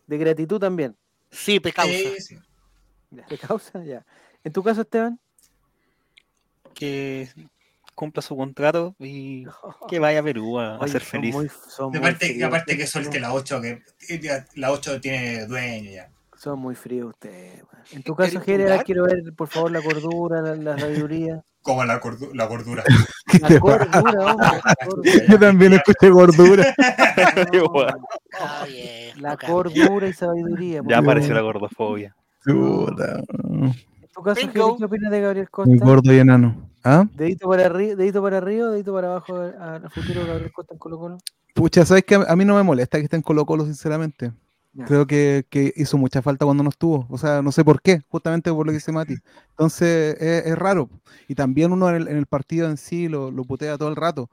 de gratitud también. Sí, pecado. Sí, sí. Ya, ¿De causa? Ya. En tu caso, Esteban. Que cumpla su contrato y que vaya a Perú a, Oye, ser feliz. muy- aparte, fríos. aparte que suelte la 8, que la 8 tiene dueño ya. Son muy fríos ustedes. En tu caso, ¿Querés Jere, quiero ver, por favor, la cordura, la, la sabiduría. Como la, cordu- la gordura. La cordura, hombre, la cordura. Yo también escuché gordura. La no cordura y sabiduría. Ya apareció la gordofobia. Puta. En tu caso, Jere. ¿qué opinas de Gabriel Un Costa? gordo y enano. ¿Ah? ¿Dedito para, arriba, ¿Dedito para arriba o dedito para abajo al al futuro Gabriel Costa en Colo Colo? Pucha, ¿sabes que A mí no me molesta que esté en Colo Colo, sinceramente. Creo que, que hizo mucha falta cuando no estuvo. O sea, no sé por qué, justamente por lo que dice Mati. Entonces, es, raro. Y también uno en el, en el partido en sí lo, lo putea todo el rato.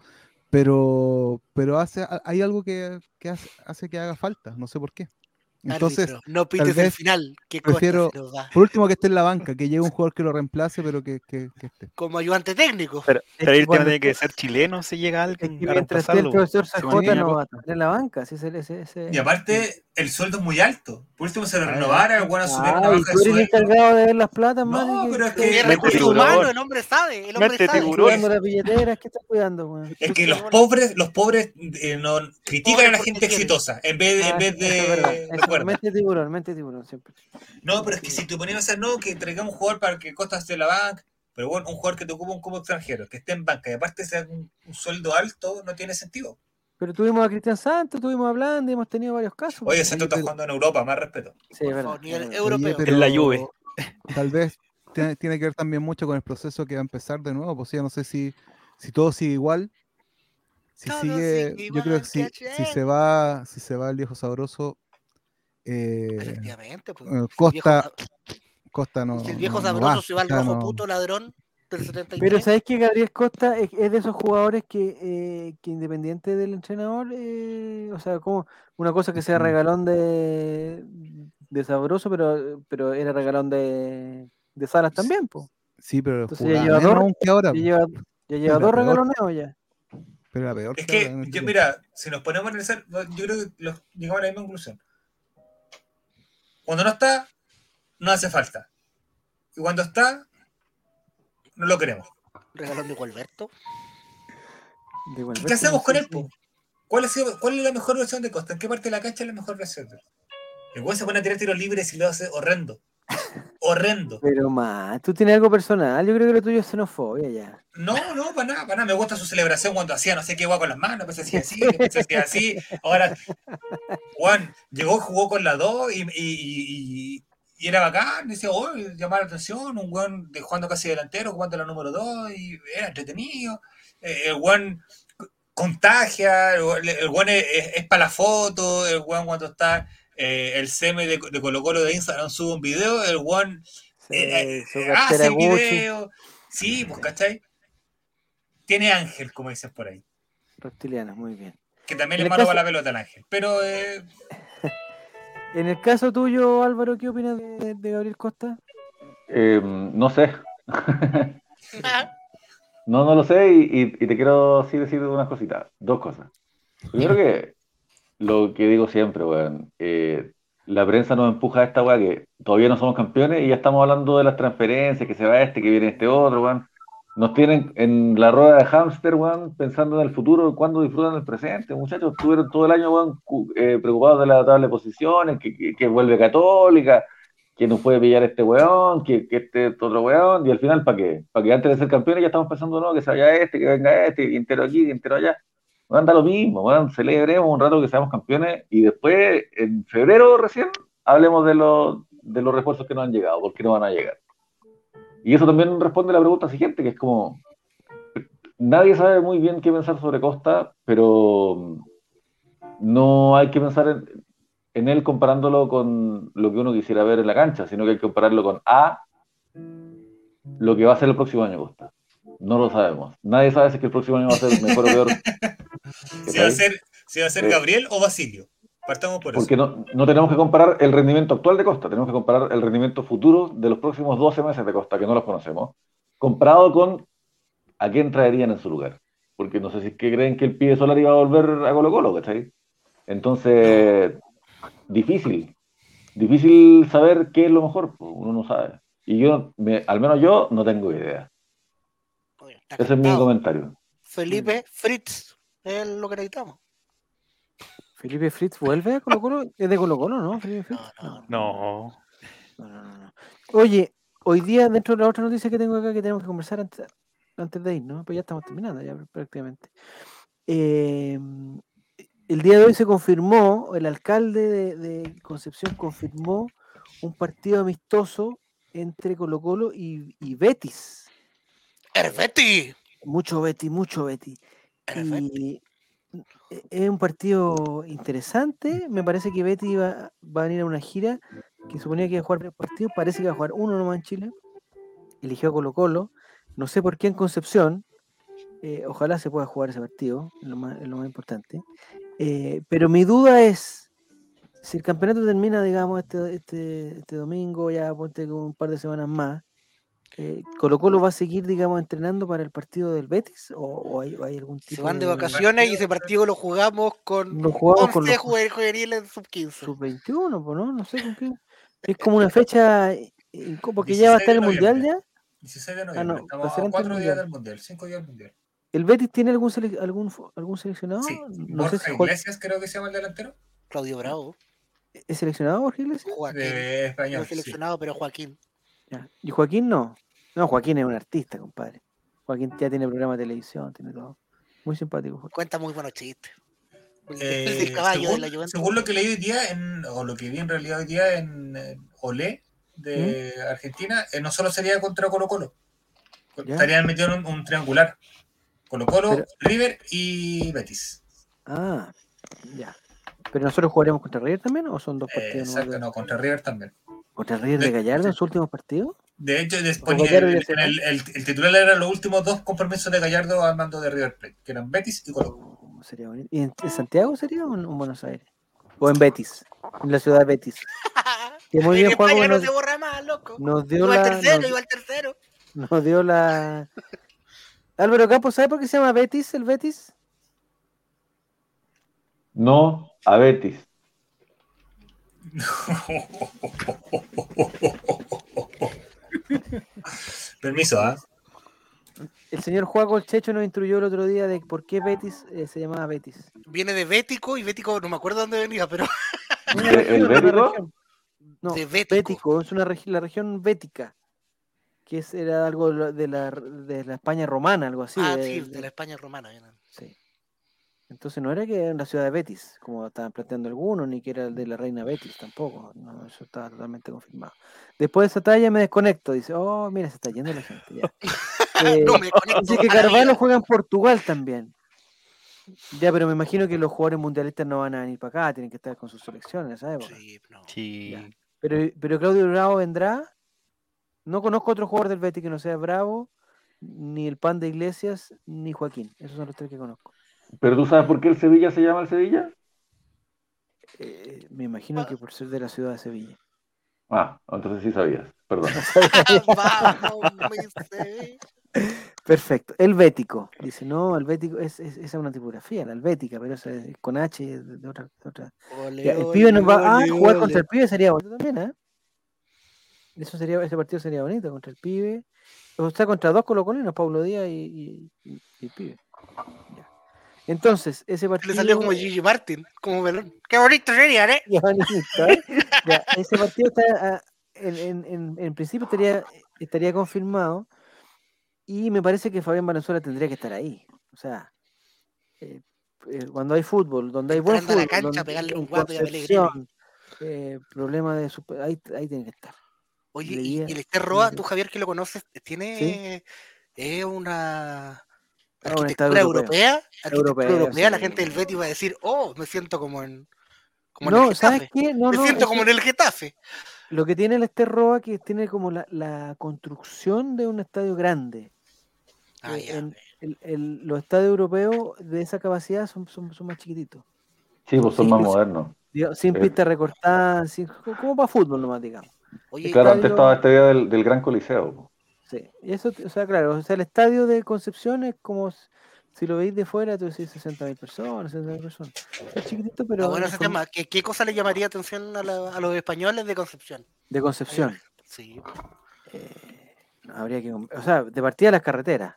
Pero, pero hace, hay algo que, que hace que haga falta. No sé por qué. Entonces, Árbitro, no pites el vez final. Que prefiero- se nos por último, que esté en la banca, que llegue un jugador que lo reemplace, pero que, que, que esté. Como ayudante técnico. Pero, Es pero que el tiene que ser chileno si llega Es alguien que mientras esté el profesor Se Sajota no una va a estar en la banca. Si ese, ese, ese- Y aparte, el sueldo es muy alto. Por último, se lo Ah, renovara, el bueno asumir una Ay, baja tú de eres el sueldo. encargado de ver las platas, No, Mati, pero es que- el recurso humano, el hombre sabe. El hombre Mente sabe. cuidando las billeteras, ¿qué estás cuidando? Es que los pobres, los pobres eh, no critican a la gente exitosa en vez de, Ah, en vez de mente tiburón, mente tiburón, siempre. No, pero es que si te ponías a hacer no, que traigamos un jugador para que Costa esté en la banca, pero bueno, un jugador que te ocupa un cubo extranjero, que esté en banca y aparte sea un, un sueldo alto, no tiene sentido. Pero tuvimos a Cristian Santos, tuvimos a Blandi, hemos tenido varios casos. Oye. Santos está pero- jugando en Europa, más respeto. Sí, Por favor, nivel europeo. Oye, En la Juve. Tal vez tiene, tiene que ver también mucho con el proceso que va a empezar de nuevo. Pues ya no sé si, si todo sigue igual. Si Todo sigue, sigue yo creo que si, si se va, si se va el viejo sabroso, Efectivamente. Pues. eh, Costa, viejo- Costa no. si el viejo no- no sabroso va, se va al rojo no- puto ladrón del 73. Pero sabes que Gabriel Costa es, es de esos jugadores que, eh, que independiente del entrenador, eh, o sea, como una cosa que sea regalón de, de sabroso, pero, pero era regalón de, de Salas también, pues. Sí, pero Entonces ya lleva dos- ahora. Ya lleva, ya lleva Era dos regaloneos ya. Pero era peor. Es que ahora que, en este yo, mira, si nos ponemos a analizar, yo creo que los- llegamos a la misma conclusión. Cuando no está, no hace falta. Y cuando está, no lo queremos. Regalón de Gualberto. De Gualberto, ¿Qué hacemos con él, po? ¿Cuál, ha sido, ¿Cuál es la mejor versión de Costa? ¿En qué parte de la cancha es la mejor versión? de él? El güey se pone a tirar tiros libres y lo hace horrendo. Horrendo. Pero más, tú tienes algo personal, yo creo que lo tuyo es xenofobia ya. No, no, para nada, para nada. Me gusta su celebración cuando hacía no sé qué guay con las manos, pues hacía así, hacía así. Ahora, Juan llegó, jugó con la 2 y, y, y- y era bacán. Decía, oh, llamar la atención. Un Juan de, jugando casi delantero, jugando la número 2 y era entretenido. Eh, el Juan contagia, el, el Juan es, es, para la foto. El Juan cuando está eh, el CM de, de Colo Colo de Instagram sube un video. El Sí, eh, su eh, cartera hace video. Sí, pues, ¿cachai? Tiene ángel, como dicen por ahí. reptiliana, muy bien. Que también En le el mano caso- para la pelota al ángel. Pero eh, En el caso tuyo, Álvaro, ¿qué opinas de, de Gabriel Costa? Eh, no sé. Ah, No, no lo sé y, y- y te quiero sí decir unas cositas, dos cosas. Primero que lo que digo siempre, weón, eh, la prensa nos empuja a esta weá que todavía no somos campeones y ya estamos hablando de las transferencias, que se va este, que viene este otro, weón. Nos tienen en la rueda de hámster, weón, pensando en el futuro, cuando disfrutan el presente. Muchachos, estuvieron todo el año, weón, eh, preocupados de la tabla de posiciones, que, vuelve Católica, que nos puede pillar este weón, que, que este otro weón, y al final, ¿para qué? Para que antes de ser campeones ya estamos pensando, no, que se vaya este, que venga este, que entero aquí, que entero allá. Da lo mismo, weón, celebremos un rato que seamos campeones y después, en febrero recién, hablemos de los, de los refuerzos que no han llegado, porque no van a llegar. Y eso también responde a la pregunta siguiente, que es como, nadie sabe muy bien qué pensar sobre Costa, pero no hay que pensar en, en él comparándolo con lo que uno quisiera ver en la cancha, sino que hay que compararlo con A, lo que va a ser el próximo año Costa. No lo sabemos. Nadie sabe si es que el próximo año va a ser mejor o peor. Si va a ser, si va a ser Eh, Gabriel o Basilio. Partamos por eso. Porque no, no tenemos que comparar el rendimiento actual de Costa, tenemos que comparar el rendimiento futuro de los próximos 12 meses de Costa, que no los conocemos, comparado con a quién traerían en su lugar. Porque no sé si es que creen que el pibe Solar iba a volver a Colo Colo, ¿cachai? Entonces, difícil. Difícil saber qué es lo mejor, pues, uno no sabe. Y yo, me- al menos yo, no tengo idea. Oye, Ese es mi comentario. Felipe Fritz, es lo que necesitamos. Felipe Fritz vuelve a Colo Colo. Es de Colo Colo, ¿no? Felipe Fritz. No, no. No. No, no, no, no. Oye, hoy día, dentro de la otra noticia que tengo acá, que tenemos que conversar antes, antes de ir, ¿no? Pues ya estamos terminando, ya prácticamente. Eh, el día de hoy se confirmó, el alcalde de, de Concepción confirmó un partido amistoso entre Colo Colo y, y Betis. ¡Herbeti! Mucho Betis, mucho Betis. Y e- es un partido interesante. Me parece que Betty va, a venir a una gira que suponía que iba a jugar tres partidos. Parece que va a jugar uno nomás en Chile. Eligió Colo Colo. No sé por qué en Concepción. eh, ojalá se pueda jugar ese partido, es lo más, importante. Eh, pero mi duda es, si el campeonato termina, digamos, este, este, este domingo, ya ponte un par de semanas más, eh, ¿Colo Colo va a seguir, digamos, entrenando para el partido del Betis? ¿O, o hay, o hay algún tipo Se van de de- vacaciones y ese partido lo jugamos con Lo jugamos con 11 los juve- juveniles en sub-15. sub-21, pues, ¿no? No sé con qué. Es como una fecha, porque ya va a 16 estar el Mundial ya. 16 de no, noviembre. va a Estamos a antes del cuatro días Mundial. del Mundial, cinco días del Mundial. ¿El Betis tiene algún, sele- algún, algún seleccionado? Sí, No sé Borja si Iglesias creo que se llama el delantero. Claudio Bravo, ¿Es seleccionado Jorge Iglesias? Joaquín. De No español. es sí. seleccionado, pero Joaquín. Ya. ¿Y Joaquín no? No, Joaquín es un artista, compadre. Joaquín ya tiene programa de televisión, tiene todo. Muy simpático. Joaquín. Cuenta muy buenos chistes. El, Eh, del caballo según, de la Juventus. según lo que leí hoy día, en, o lo que vi en realidad hoy día en Olé de ¿Mm? Argentina, eh, no solo sería contra Colo Colo. Ya. Estarían metidos en un, un triangular. Colo Colo, Pero- River y Betis. Ah, ya. ¿Pero nosotros jugaremos contra River también o son dos Eh, partidos? exacto, no, contra River también. ¿Contra River de De- Gallardo en sus últimos partidos? De hecho, y el, el- el- el titular eran los últimos dos compromisos de Gallardo al mando de River Plate, que eran Betis y Colo. Oh, sería bonito. ¿Y en, en Santiago sería o en, en Buenos Aires? ¿O en Betis? En la ciudad de Betis. Que muy en bien, Juan, España no nos, se borra más, loco. nos dio Iba al la... tercero, nos- iba al tercero. Nos dio la. Álvaro Campos, ¿sabe por qué se llama Betis el Betis? No a Betis. Permiso, ¿ah? El señor Juaco el Checho nos instruyó el otro día de por qué Betis eh, se llamaba Betis. Viene de Bético y Bético no me acuerdo dónde venía, pero ¿El Bético? No, de Bético. Bético, es una regi- la región bética, que es, era algo de la- de la, España romana, algo así. ah, de- sí, de- de la España romana. vienen. Entonces no era que era en la ciudad de Betis, como estaban planteando algunos, ni que era el de la reina Betis tampoco. No, eso estaba totalmente confirmado. Después de esa talla me desconecto. Dice, oh, mira, se está yendo la gente. Ya. Eh, No me conecto Dice que Carvalho juega en Portugal también. Ya, pero me imagino que los jugadores mundialistas no van a venir para acá, tienen que estar con sus selecciones época. Sí, no. Sí. Pero, pero Claudio Bravo vendrá. No conozco otro jugador del Betis que no sea Bravo, ni el Pan de Iglesias, ni Joaquín. Esos son los tres que conozco. ¿Pero tú sabes por qué el Sevilla se llama el Sevilla? Eh, me imagino que por ser de la ciudad de Sevilla. Ah, entonces sí sabías. Perdón. Perfecto. El Bético. Dice, no, el Bético es, es, esa es una tipografía, la Helvética, pero esa es con H de, de otra. de otra. Ole, el ole, pibe nos va a ole, jugar ole. contra el pibe sería bonito también, ¿eh? Eso sería, ese partido sería bonito contra el pibe. O sea, contra dos colocolinos, Pablo Díaz y, y- y- y el pibe. Ya. Entonces, ese partido. Le salió como Gigi Martin, como. Qué bonito sería, ¿eh? Ya, bonito, ¿eh? Ya, ese partido está, ah, en, en- en- en principio estaría, estaría confirmado y me parece que Fabián Valenzuela tendría que estar ahí. O sea, eh, eh, cuando hay fútbol, donde hay buen a la fútbol, cancha, donde- pegarle un guapo y a Concepción, eh, problema de super- ahí, ahí tiene que estar. Oye, y, Leía- y el Esther Roa, tú Javier que lo conoces, tiene es una un arquitectura europea, arquitectura Europeo, europea, la gente del Betis va a decir, oh, me siento como en, como en No, el ¿sabes Getafe. qué? No, me no, siento como que en el Getafe. Lo que tiene el Esterroa que tiene como la, la construcción de un estadio grande. Ah, Eh, ya. en- el- el- los estadios europeos de esa capacidad son, son, son más chiquititos. Sí, pues son Sí, más modernos. Sin Eh. pista recortada, sin- co- como para fútbol nomás, digamos. Oye, Claro, antes estaba esta idea del, del gran coliseo. Sí. Y eso, o sea, claro, o sea, el estadio de Concepción es como si lo veis de fuera, tú decís 60.000 personas, 60.000 personas. Es chiquitito, pero ah, bueno, es ese tema. ¿Qué, qué cosa le llamaría atención a, la- a los españoles de Concepción? de Concepción. Sí. Eh, habría que, o sea, de partida las carreteras,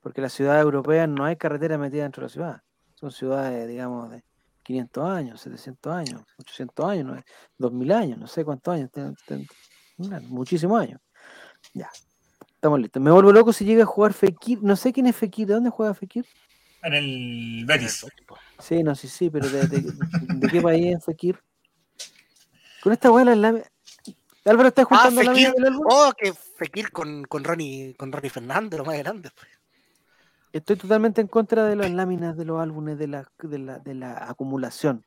porque las ciudades europeas no hay carreteras metidas dentro de la ciudad. Son ciudades, digamos, de 500 años, 700 años, 800 años, no- 2000 años, no sé cuántos años, muchísimos años. Ya, estamos listos. Me vuelvo loco si llega a jugar Fekir, no sé quién es Fekir, ¿de dónde juega Fekir? En el Betis. Sí, no, sí, sí, pero ¿de, de- de qué país es Fekir? Con esta abuela la... Álvaro, ¿estás Ah, juntando la Fekir. del álbum? Oh, que Fekir con, con, Ronnie, con Ronnie Fernández, lo más grande. pues. Estoy totalmente en contra de las láminas de los álbumes, de la, de la, de la acumulación.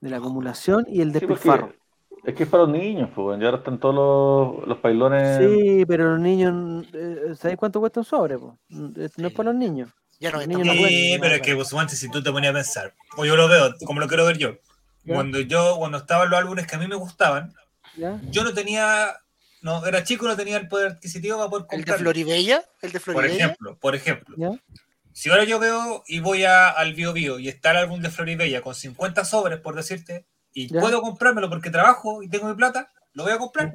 De la acumulación y el Sí, porque despilfarro. Es que es para los niños, pues, y ahora están todos los, los pailones. Sí, pero los niños, eh, ¿sabes cuánto cuesta un sobre? po? No es para los niños. Ya no Los niños no pueden- Sí, pero es que pues, antes si tú te ponías a pensar, o yo lo veo, como lo quiero ver yo. Ya. Cuando yo, cuando estaban los álbumes que a mí me gustaban, ¿Ya? yo no tenía, no, era chico, no tenía el poder adquisitivo para poder El de comprar. Floribella, el de Por Floribella. ejemplo, por ejemplo. ¿Ya? Si ahora yo veo y voy a, al Bio Bio y está el álbum de Floribella con 50 sobres, por decirte, y Ya. puedo comprármelo porque trabajo y tengo mi plata, lo voy a comprar.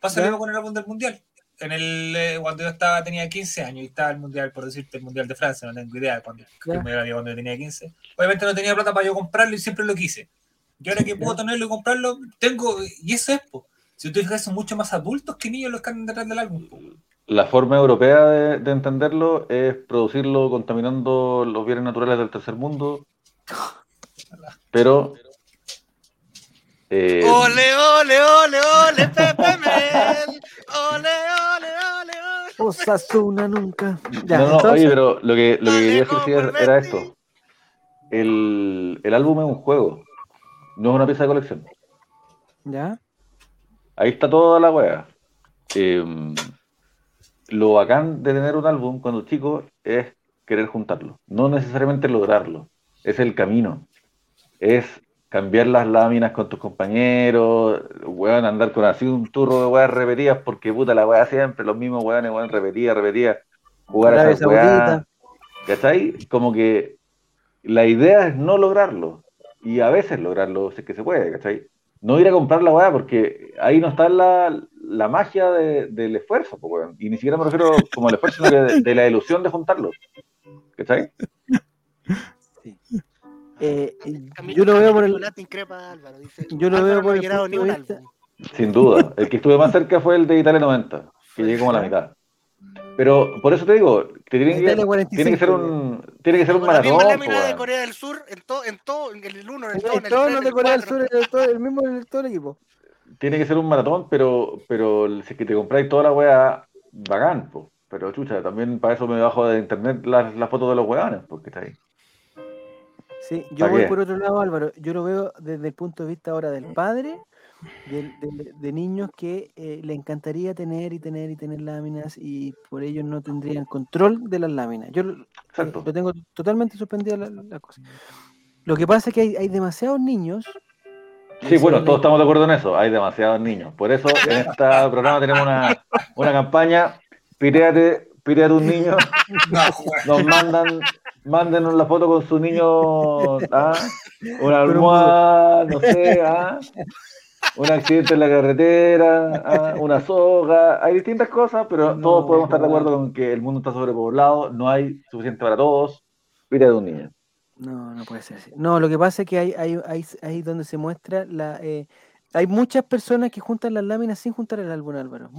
Pasa lo Ya. mismo con el álbum del Mundial. En el, eh, cuando yo estaba, tenía 15 años y estaba el Mundial, por decirte, el Mundial de Francia, no tengo idea cuando, me era cuando yo tenía 15. Obviamente no tenía plata para yo comprarlo y siempre lo quise. Y ahora que puedo tenerlo y comprarlo, tengo, y eso es, po. Si tú fijas, son mucho más adultos que niños los que andan detrás del álbum. po. La forma europea de, de entenderlo es producirlo contaminando los bienes naturales del tercer mundo. Pero. Eh, Ole, ole, ole, ole, Pepe Mel. Ole, ole, ole, ole. Osasuna nunca. Ya, no, no, entonces, oye, pero lo que, lo que quería decir era esto. El, el álbum es un juego, no es una pieza de colección. ¿Ya? Ahí está toda la wea. Eh, lo bacán de tener un álbum cuando chico es querer juntarlo, no necesariamente lograrlo, es el camino. Es cambiar las láminas con tus compañeros, weón, andar con así un turro de weas repetidas, porque puta la wea siempre, los mismos weones, weón, repetía, repetía, jugar a weas, Saudita. ¿cachai? Como que la idea es no lograrlo, y a veces lograrlo, si es que se puede, ¿cachai? No ir a comprar la weá, porque ahí no está la, la magia de- del esfuerzo, weón. y ni siquiera me refiero como al esfuerzo, sino que de, de la ilusión de juntarlo, ¿cachai? Eh, yo lo veo por el. Lata increpa a Álvaro, dice, yo lo Álvaro veo por el. Sin duda. El que estuve más cerca fue el de Italia 90, que llegué como a la mitad. Pero por eso te digo, que tiene, que, 45, tiene que ser un, tiene que ser un Con la misma maratón. lámina po, de. Corea del Sur, en todo, en todo, en el 1, en el 2, En el todos 3, los en de el Corea del 4. Sur, el, todo- el mismo en todo el equipo. Tiene que ser un maratón, pero, pero si es que te compráis toda la weá, bacán, po. Pero chucha, también para eso me bajo de internet las, las fotos de los weones, porque está ahí. Sí, yo ¿Pa' voy qué? por otro lado, Álvaro. Yo lo veo desde el punto de vista ahora del padre, del- de, de niños que eh, le encantaría tener y tener y tener láminas y por ello no tendrían control de las láminas. Yo lo, lo tengo totalmente suspendida la, la cosa. Lo que pasa es que hay, hay demasiados niños. Sí, bueno, todos estamos de acuerdo en eso. Hay demasiados niños. Por eso en este programa tenemos una, una campaña. Pireate, pireate un niño. No. Nos mandan, mándenos la foto con su niño. ¿ah? Una almohada, no sé, ¿ah? un accidente en la carretera, ¿ah? una soga. Hay distintas cosas, pero No, todos podemos estar de no. acuerdo con que el mundo está sobrepoblado, no hay suficiente para todos. Pireate un niño. No, no puede ser así. No, lo que pasa es que hay, hay, hay, hay donde se muestra la. eh, hay muchas personas que juntan las láminas sin juntar el álbum, Álvaro.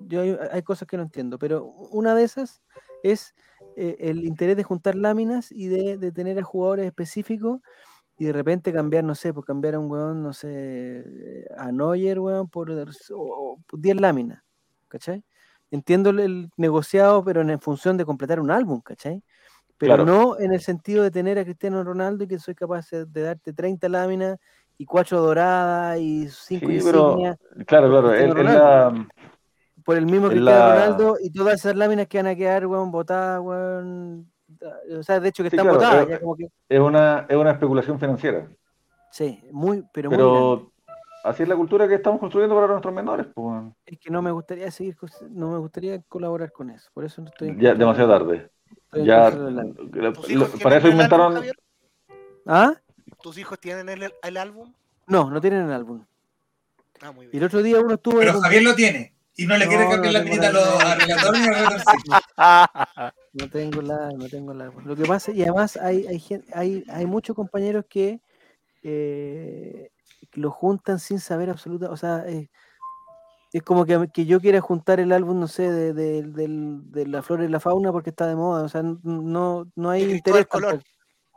Yo hay, hay cosas que no entiendo, pero una de esas es eh, el interés de juntar láminas y de, de tener a jugadores específicos y de repente cambiar, no sé, pues cambiar a un weón, no sé, a Neuer, weón, por, o- o por 10 láminas, ¿cachai? entiendo el, negociado, pero en función de completar un álbum, ¿cachai? Pero Claro. no en el sentido de tener a Cristiano Ronaldo y que soy capaz de darte 30 láminas y cuatro doradas y cinco Sí, pero insignias claro, claro, es, es la, por el mismo es Cristiano la- Ronaldo y todas esas láminas que van a quedar, weón, botadas, weón. O sea, de hecho que Sí, están claro, botadas, eh, ya como que. es una, es una especulación financiera. Sí, muy, pero, muy grande. Pero así es la cultura que estamos construyendo para nuestros menores. Pues, weón. Es que no me gustaría seguir, no me gustaría colaborar con eso. Por eso no estoy. ya demasiado tarde. estoy Ya, contra del álbum. la- ¿Tus lo- hijos para eso álbum, inventaron. ¿Ah? ¿Tus hijos tienen el, el álbum? No, no tienen el álbum. Ah, muy Y bien. el otro día uno estuvo. Pero Javier lo tiene. Y no le No, quiere no cambiar la pinita a los a relator ni a retorcido. No tengo la, no tengo la. Lo que pasa, y además hay, hay, hay, hay muchos compañeros que eh, lo juntan sin saber absoluta, o sea, eh, es como que, que yo quiera juntar el álbum, no sé, de, de, del- de la flora y la fauna porque está de moda, o sea, no, no hay De interés tampoco.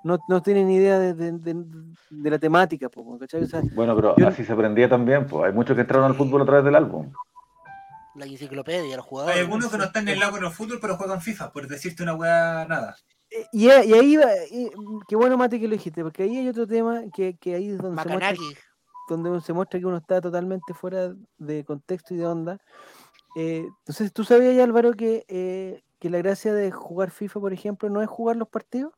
No, no tienen idea de, de, de- de la temática, po, ¿cachai? O sea, Bueno, pero Yo- así se aprendía también. Pues. Hay muchos que entraron al fútbol a través del álbum. La enciclopedia, los jugadores. Hay algunos que no están en el lado con el fútbol, pero juegan FIFA, por decirte una weá nada. eh, y, a- y ahí va, y, qué bueno Mati que lo dijiste, porque ahí hay otro tema que, que ahí es donde se muestra donde uno se muestra que uno está totalmente fuera de contexto y de onda. Eh, entonces, ¿tú sabías, ya, Álvaro, que, eh, que la gracia de jugar FIFA, por ejemplo, no es jugar los partidos?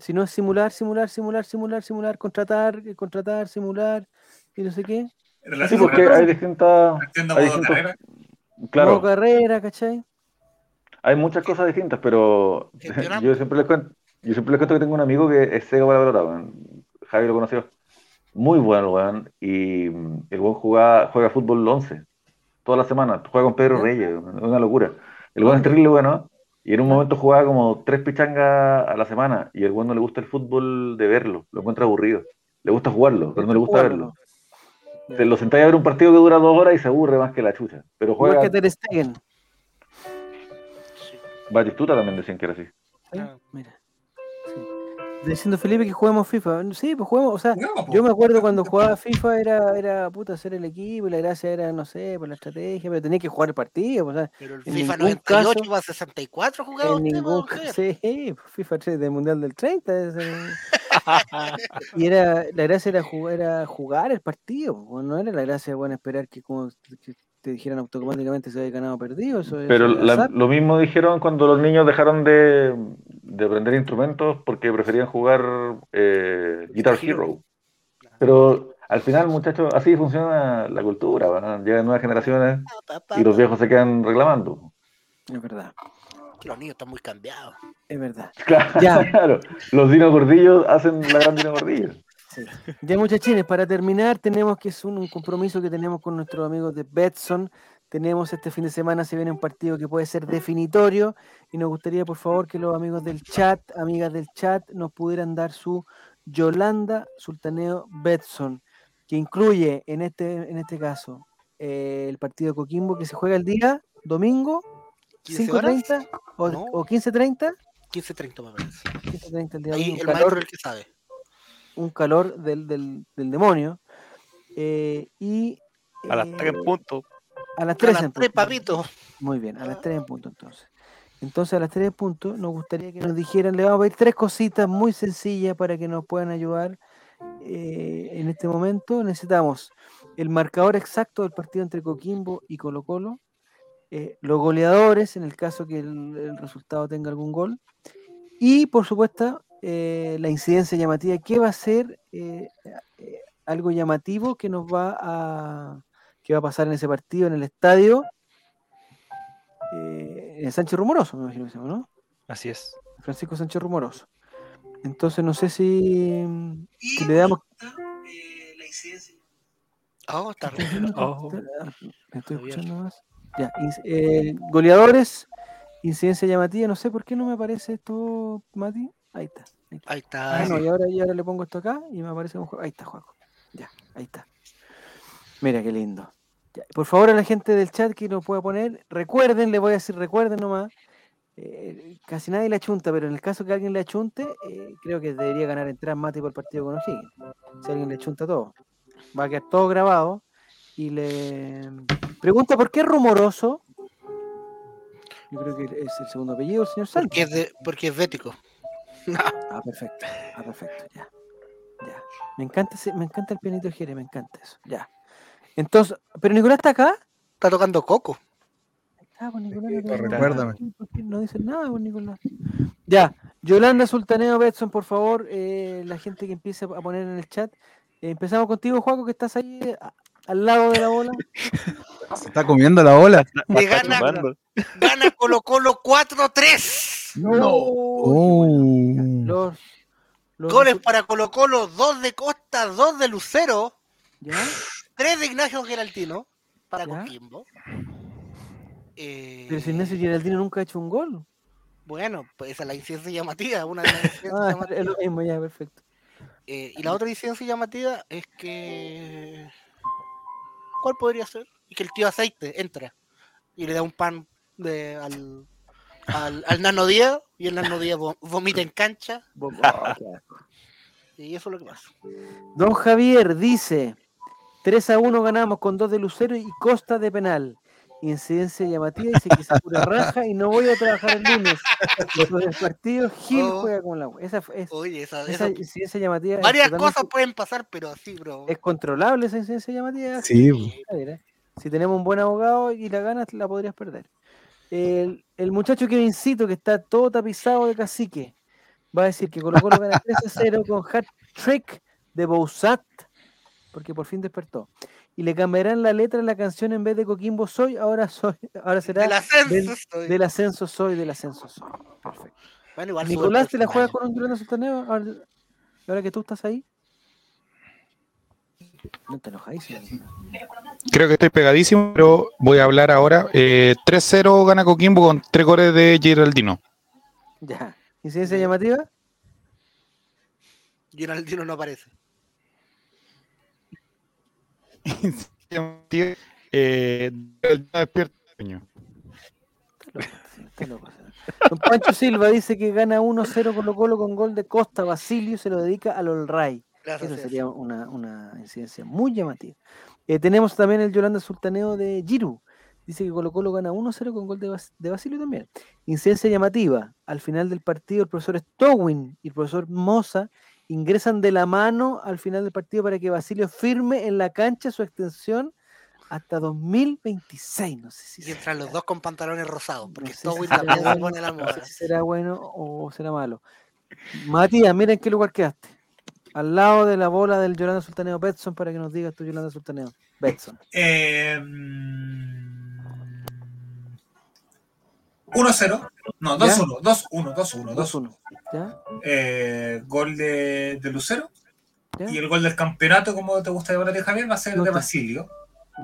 Sino es simular, simular, simular, simular, simular, contratar, eh, contratar, simular y no sé qué. Sí, porque hay distintas. Hay distintos- carrera. Claro, Modo carrera, ¿cachai? hay muchas cosas distintas, pero yo siempre les cuento, yo siempre les cuento que tengo un amigo que es ciego para la pelota, weón. Javi lo conoció. Muy bueno, weón. Y el weón juega, juega fútbol 11 toda la semana. Juega con Pedro. Reyes, es una locura. El weón es terrible bueno. Y en un momento jugaba como tres pichangas a la semana. Y el weón no le gusta el fútbol de verlo, lo encuentra aburrido. Le gusta jugarlo, pero no le gusta Jugarlo, verlo. Se lo sentáis a ver un partido que dura dos horas y se aburre más que la chucha. Pero Igual juega. que Ter Stegen. Batistuta también decían que era así. ¿sí? Ah. Mira. Diciendo Felipe que juguemos FIFA. Sí, pues juguemos, o sea, Jugamos. Yo me acuerdo cuando jugaba FIFA era, era puta hacer el equipo y la gracia era, no sé, por la estrategia, pero tenía que jugar el partido. pues, O sea, Pero el En FIFA ningún 98 caso- iba a 64 jugaba en usted, ningún sí, FIFA 3 del Mundial del 30. es, eh, y era, la gracia era jugar, era jugar el partido. pues, No era la gracia bueno esperar que, como, que te dijeran automáticamente si había ganado o perdido. Eso, Pero la- lo mismo dijeron cuando los niños dejaron de, de aprender instrumentos porque preferían jugar eh, Guitar Hero. Pero al final, muchachos, así funciona la cultura. ¿verdad? Llegan nuevas generaciones y los viejos se quedan reclamando. Es verdad, Los niños están muy cambiados. es verdad. Claro, Ya. los Dino Gordillos hacen la gran Dino Gordillo. Sí. Ya muchachines, para terminar, tenemos que es un, un compromiso que tenemos con nuestros amigos de Betson. Tenemos este fin de semana, se viene un partido que puede ser definitorio y nos gustaría, por favor, que los amigos del chat, amigas del chat, nos pudieran dar su Yolanda Sultaneo Betson, que incluye en este, en este caso eh, el partido de Coquimbo que se juega el día domingo, 15 horas, 5.30 o, No. o 15.30. 15-30 me parece. 15.30 el día Ahí domingo, el calor, el que sabe. Un calor del, del, del demonio. eh, y A las eh, 3 en punto. a las A 3 las en tres, punto. papito. Muy bien, a las 3 en punto entonces. Entonces a las 3 en punto nos gustaría que nos dijeran, le vamos a pedir tres cositas muy sencillas para que nos puedan ayudar eh, en este momento. Necesitamos el marcador exacto del partido entre Coquimbo y Colo Colo, eh, los goleadores en el caso que el, el resultado tenga algún gol y por supuesto eh, la incidencia llamativa, ¿qué va a ser eh, eh, algo llamativo que nos va a que va a pasar en ese partido en el estadio eh, en Sánchez Rumoroso, me imagino que se llama, ¿no? Así es. Francisco Sánchez Rumoroso. Entonces no sé si, si le damos. Oh, está Oh. Me estoy escuchando más. Ya, eh, goleadores, incidencia llamativa, no sé por qué no me aparece esto, Mati. Ahí está. ahí está. Ahí está. Ah, no, y ahora, y ahora le pongo esto acá y me aparece un juego. Ahí está, Juaco. Ya, ahí está. Mira qué lindo. Ya, Por favor, a la gente del chat que nos pueda poner, recuerden, le voy a decir, recuerden nomás. eh, casi nadie le achunta, pero en el caso que alguien le achunte, eh, creo que debería ganar entradas Mati por el partido con O'Higgins. Si alguien le achunta todo. Va a quedar todo grabado y le Pregunta, ¿por qué es rumoroso? Yo creo que es el segundo apellido, el señor Sánchez. Porque es, de, porque es bético. Ah, perfecto. Ah, perfecto, ya. Ya. Me encanta, ese- me encanta el pianito de Jere, me encanta eso. Ya. Entonces, ¿pero Nicolás está acá? Está tocando coco. Ah, pues Nicolás. Sí, no recuérdame. nada. ¿Por qué No dicen nada, pues Nicolás. Ya. Yolanda Sultaneo Betson, por favor, eh, la gente que empiece a poner en el chat. Eh, empezamos contigo, Juaco, que estás ahí al lado de la bola. Se está comiendo la ola. La Le gana, gana Colo Colo 4-3. Oh. Los, los Goles para Colo Colo, 2 de Costa, 2 de Lucero, ¿Ya? 3 de Ignacio Geraltino para Ya. Coquimbo. Eh, Pero si Ignacio Geraldino nunca ha hecho un gol. Bueno, pues esa es la incidencia llamativa, una de las incidencias Ah, llamativas. es lo mismo, ya, perfecto. Eh, y la otra incidencia llamativa es que. ¿Cuál podría ser? Y que el tío aceite entra y le da un pan de, al, al, al Nano Díaz y el Nano Díaz vo- vomita en cancha asco. y eso es lo que pasa. Don Javier dice: 3 a 1 ganamos con 2 de Lucero y Costa de penal. Incidencia llamativa, dice que se pura raja y no voy a trabajar el lunes. Después del partido, Gil Oh. juega con la Esa, fue- es- Oye, esa, esa esa- incidencia llamativa. varias cosas pueden pasar, pero así, bro. Es controlable esa incidencia llamativa. Sí, ver, ¿eh? Si tenemos un buen abogado y la ganas, la podrías perder. El, el muchacho que incito, que está todo tapizado de cacique, va a decir que Colo Colo gana 3 a 0 con hat trick de Bousat, porque por fin despertó. Y le cambiarán la letra de la canción en vez de Coquimbo Soy, ahora soy, ahora será Del ascenso del, estoy. del ascenso soy, del ascenso soy. Perfecto. Bueno, igual sube Nicolás, ¿te la próximo juegas con un Yolanda Sultaneo? Ahora ahora que tú estás ahí. No te enojadísimo. Creo que estoy pegadísimo, pero voy a hablar ahora. Eh, 3-0 gana Coquimbo con 3 goles de Geraldino. Ya. ¿Incidencia llamativa? Geraldino no aparece. Eh, el despierta sueño. Don Pancho Silva dice que gana 1-0 Colo Colo con gol de Costa. Basilio se lo dedica al Olray. Eso sería una, una incidencia muy llamativa. Eh, tenemos también el Yolanda Sultaneo de Giru. Dice que Colo Colo gana 1-0 con gol de, Bas- de Basilio también. Incidencia llamativa. Al final del partido, el profesor Stowin y el profesor Moza ingresan de la mano al final del partido para que Basilio firme en la cancha su extensión hasta 2026. No sé si Y entran los dos con pantalones rosados, porque No sé Stowin si será también se bueno, pone la no moda. sé si será bueno o será malo. Matías, mira en qué lugar quedaste. Al lado de la bola del Yolanda Sultaneo Betson para que nos digas tú, Yolanda Sultaneo. Betson. Eh, mm, 1-0. No, 2-1. 2-1, 2-1, 2-1. 2-1. ¿Ya? Eh, gol de, de Lucero. ¿Ya? Y el gol del campeonato, como te gusta llamar a ti, Javier, va a ser No de Basilio.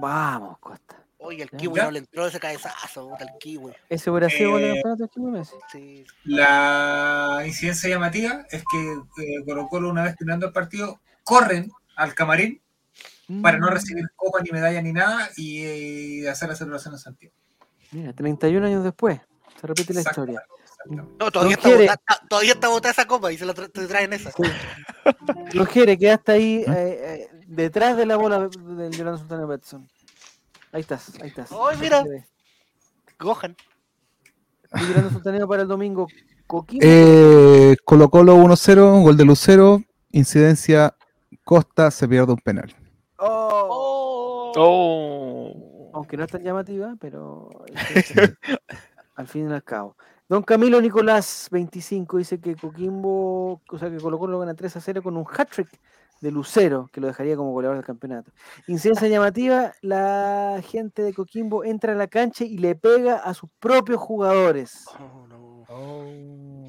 Vamos, Costa. Oye, el kiwi ¿Ya? no le entró ese cabezazo, puta, el kiwi. Ese hubiera sido gol de Eh, campeonato de Chile Messi. Sí. La incidencia llamativa es que eh, Colo Colo, una vez terminando el partido, corren al camarín para no Mm, recibir copa ni medalla ni nada y eh, hacer la celebración en Santiago. Mira, 31 años después. Se repite la historia. No, todavía está, botada, todavía está botada esa copa y se la tra- te traen esa. Los Jere, quedaste ahí eh, eh, detrás de la bola del Yolanda Sultaneo Betson. Ahí estás, ahí estás. Ay, mira. Gohan. Yolanda Sultaneo para el domingo. Eh, Colo Colo 1-0, gol de Lucero, incidencia Costa, se pierde un penal. Oh. Oh. aunque no es tan llamativa, pero al fin y al cabo. Don Camilo Nicolás, 25, dice que Coquimbo, o sea que Colo Colo gana 3 a 0 con un hat-trick de Lucero, que lo dejaría como goleador del campeonato. Incidencia llamativa, la gente de Coquimbo entra a la cancha y le pega a sus propios jugadores. Oh, no.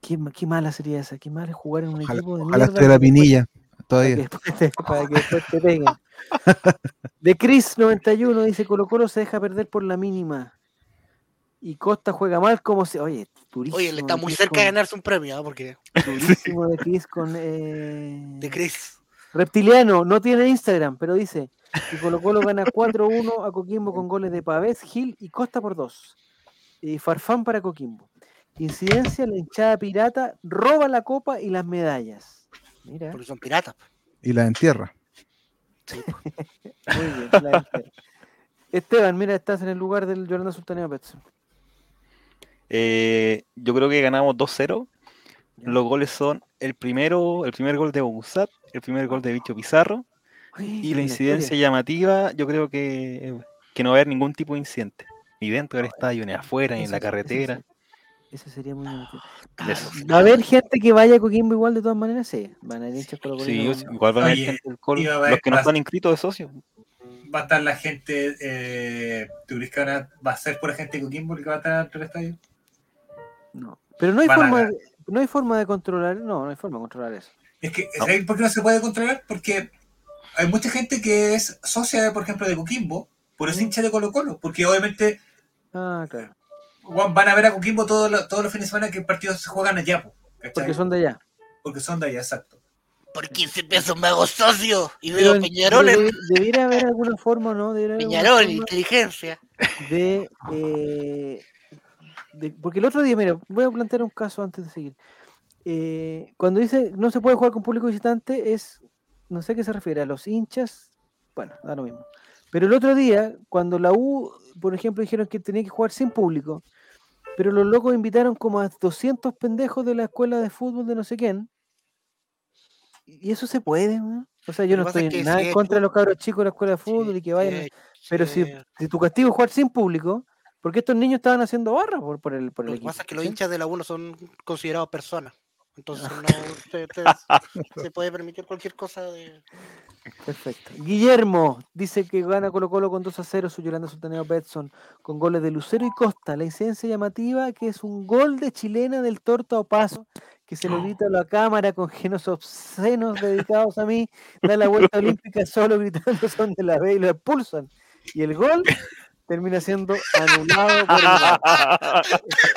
Qué, ma- qué mala sería esa, qué mal es jugar en un Ojalá, equipo de ojalá que después- Pinilla para que todavía. después te, para que después te peguen. De Chris 91 dice Colo Colo se deja perder por la mínima. Y Costa juega mal como se. Oye, durísimo. Oye, le está muy cerca de ganarse un premio, ¿ah? porque Durísimo de Chris con. eh, de Chris. Reptiliano, no tiene Instagram, pero dice que Colo Colo gana 4-1 a Coquimbo con goles de Pavés, Gil y Costa por 2. Y Farfán para Coquimbo. Incidencia, la hinchada pirata roba la copa y las medallas. Mira. Porque son piratas. Y la entierra. Muy bien, la entera. Esteban, mira, estás en el lugar del Yolanda Sultaneo Betson. Eh, yo creo que ganamos 2-0. Ya. Los goles son el primero, el primer gol de Bogusat, el primer gol de Bicho Pizarro y la incidencia historia. llamativa, yo creo que, que no va a haber ningún tipo de incidente. Ni dentro del estadio, ni afuera, ni en la carretera. Eso sería muy divertido. de eso. ¿Va a haber gente que vaya a Coquimbo igual de todas maneras? Sí, van a ir hinchas Sí, igual van a haber gente del Colo, los que no están inscritos de socios. Va a estar la gente. Eh, ¿Tú crees que van a- va a ser pura gente de Coquimbo el que va a estar dentro del estadio? No. Pero no hay, Van forma de, no hay forma de controlar, no, no hay forma de controlar eso. Es que, No. ¿sabes por qué no se puede controlar? Porque hay mucha gente que es socia, por ejemplo, de Coquimbo, por es hincha de Colo Colo, porque obviamente Ah, claro. Van a ver a Coquimbo todos los, todos los fines de semana que partidos se juegan allá, ¿cachai? Porque son de allá. Porque son de allá, exacto. Por 15 pesos me hago socio y Pero, veo Peñarol pero en debi- debiera haber alguna forma, ¿no? Haber Peñarol, forma inteligencia. de, eh, de- Porque el otro día, mira, voy a plantear un caso antes de seguir. Eh, cuando dice no se puede jugar con público visitante, es. No sé a qué se refiere, a los hinchas. Bueno, da lo mismo. Pero el otro día, cuando la U, por ejemplo, dijeron que tenía que jugar sin público, pero los locos invitaron como a 200 pendejos de la escuela de fútbol de no sé quién. Y eso se puede, ¿no? O sea, yo no estoy es que en nada si en es contra de fu- los cabros chicos de la escuela de fútbol y que vayan. Pero si, si tu castigo es jugar sin público, porque estos niños estaban haciendo barra por, por el, por el Lo que pasa es que los hinchas de la 1 son considerados personas. Entonces no se, te- se puede permitir cualquier cosa de... Perfecto. Guillermo dice que gana Colo Colo con 2 a 0 su Yolanda Sultaneo Betson con goles de Lucero y Costa. La incidencia llamativa que es un gol de chilena del Torta Paso que se lo grita a la cámara con genos obscenos dedicados a mí, da la vuelta olímpica solo gritando son de la B y lo expulsan. Y el gol termina siendo anulado por el.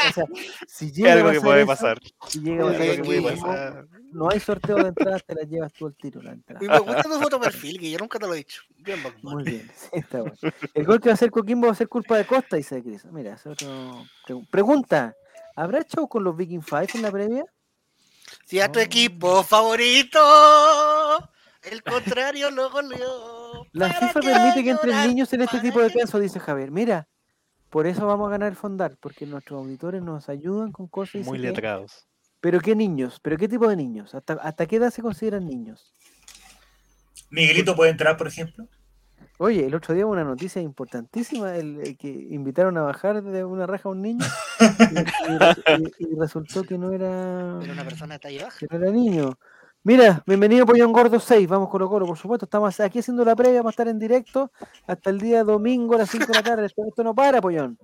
O sea, si Es llega a algo que pasar puede eso, pasar. si llega a pasar eso, que- Guillermo, no hay sorteo de entradas, te las llevas tú al tiro la entrada. Y me gusta tu foto perfil, que yo nunca te lo he dicho. Bien. Muy bien, sí, está bueno. El gol que va a hacer Coquimbo va a ser culpa de Costa, dice Cris. Mira, es otro... pregu- Pregunta, ¿habrá show con los Viking Five en la previa? Si a tu Oh. equipo favorito, el contrario lo goleó. La ¿para FIFA permite que entren niños en este ¿Para tipo de casos, dice Javier. Mira, por eso vamos a ganar el fondar, porque nuestros auditores nos ayudan con cosas. y Muy que- letrados. ¿Pero qué niños? ¿Pero qué tipo de niños? ¿Hasta, ¿Hasta qué edad se consideran niños? Miguelito puede entrar, por ejemplo. Oye, el otro día hubo una noticia importantísima, el, el que invitaron a bajar de una raja a un niño y, y resu- y- y resultó que no era, Era una persona de talla baja. que no era niño. Mira, bienvenido Pollón Gordo 6, vamos Colo Colo, por supuesto, estamos aquí haciendo la previa, vamos a estar en directo hasta el día domingo a las 5 de la tarde, esto, esto no para, Pollón.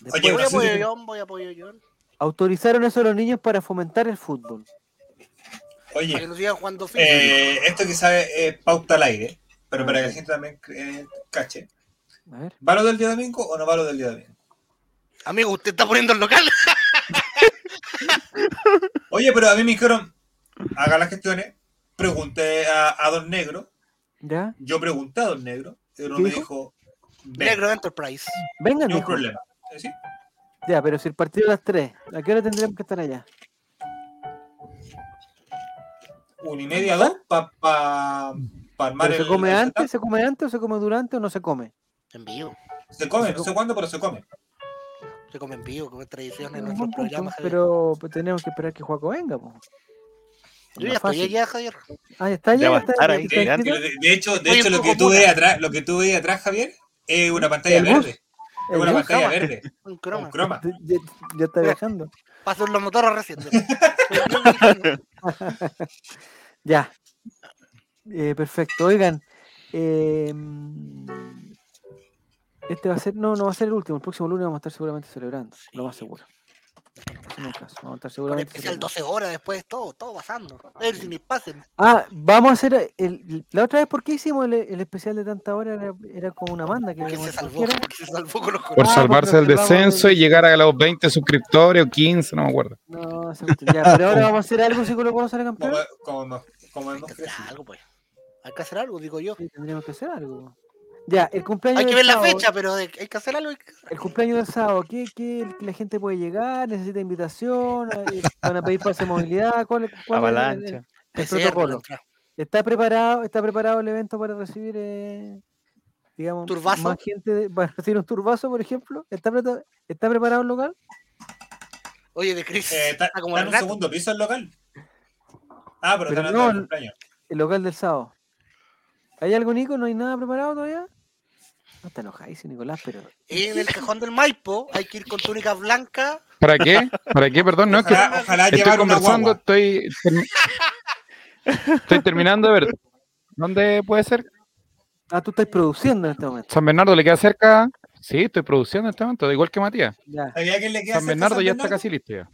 Después, Oye, Voy a yo, voy a yo. autorizaron eso a los niños para fomentar el fútbol. Para que Oye, lo sigan jugando físico. eh, esto que sabe es pauta al aire, pero para que la gente también eh, cache. A ver, ¿Va lo del día domingo o no va lo del día domingo? Amigo, usted está poniendo el local. Oye, pero a mí me dijeron, haga las gestiones, pregunté a, a Don Negro, ¿ya? yo pregunté a Don Negro, y uno ¿Qué me dijo? ven, Negro Enterprise. Vengan, no hay problema. ¿Sí? Ya, pero si el partido es a las 3, ¿a qué hora tendríamos que estar allá? Una y media, dos, para pa, pa armar ¿Pero se el- come el antes, setup. se come antes o se come durante o no se come? En vivo. Se come, no sé cuándo, pero se come. Se come en vivo, como es tradición en Un nuestro buen punto, programa. Javier. pero pues, tenemos que esperar que Juaco venga. po. Yo ya estoy allá, Javier. Ah, ya está Ya ya. va a está, estar ya ahí, está ya. De, de hecho, de hecho lo que tú ves atrás, lo que tú ves atrás, Javier, es una pantalla verde. Es una pantalla Croma. verde. Un croma. croma. Ya, ya está viajando. Paso los motores recién. Ya. Eh, perfecto. Oigan, eh, este va a ser, no, no va a ser el último. El próximo lunes vamos a estar seguramente celebrando, lo más seguro. Vamos a estar Con seguramente especial celebrando. 12 horas después, todo, todo pasando. A ver si me pasen. Ah, vamos a hacer el, la otra vez, ¿por qué hicimos el, el especial de tanta hora? Era, era como una banda que Porque se salvó, porque se salvó con los Por Ah, salvarse del nos salvamos descenso del- y llegar a los 20 suscriptores o 15, no me acuerdo. No, cuestión, ya, pero ahora vamos a hacer algo si Colo Como, campeón. como, no- como Hay hemos que hacer crecido. algo, pues. Hay que hacer algo, digo yo. Sí, tendríamos que hacer algo. Ya, el cumpleaños Hay que ver la sábado, fecha, pero hay que hacer algo. hay que hacer El cumpleaños del sábado, ¿qué, qué la gente puede llegar? ¿Necesita invitación? Eh, ¿Van a pedir pase de movilidad? ¿Cuál, cuál es el- Avalancha. el protocolo? ¿Está preparado, ¿Está preparado el evento para recibir eh, digamos, ¿Turbazo? más gente de- para recibir un turbazo, por ejemplo? ¿Está, ¿Está preparado el local? Oye, de Chris. Eh, está, está como en un segundo piso el local. Ah, pero, Pero no. El local del sábado. ¿Hay algo, Nico? ¿No hay nada preparado todavía? No te enojáis, Nicolás, pero. En el cajón del Maipo hay que ir con túnica blanca. ¿Para qué? ¿Para qué? Perdón, no es que Ojalá, ojalá estoy conversando, estoy, estoy terminando de ver. ¿Dónde puede ser? Ah, tú estás produciendo en este momento. ¿San Bernardo le queda cerca? Sí, estoy produciendo en este momento, igual que Matías. Ya. ¿Sabía que le queda San cerca Bernardo San ya está casi listo ya.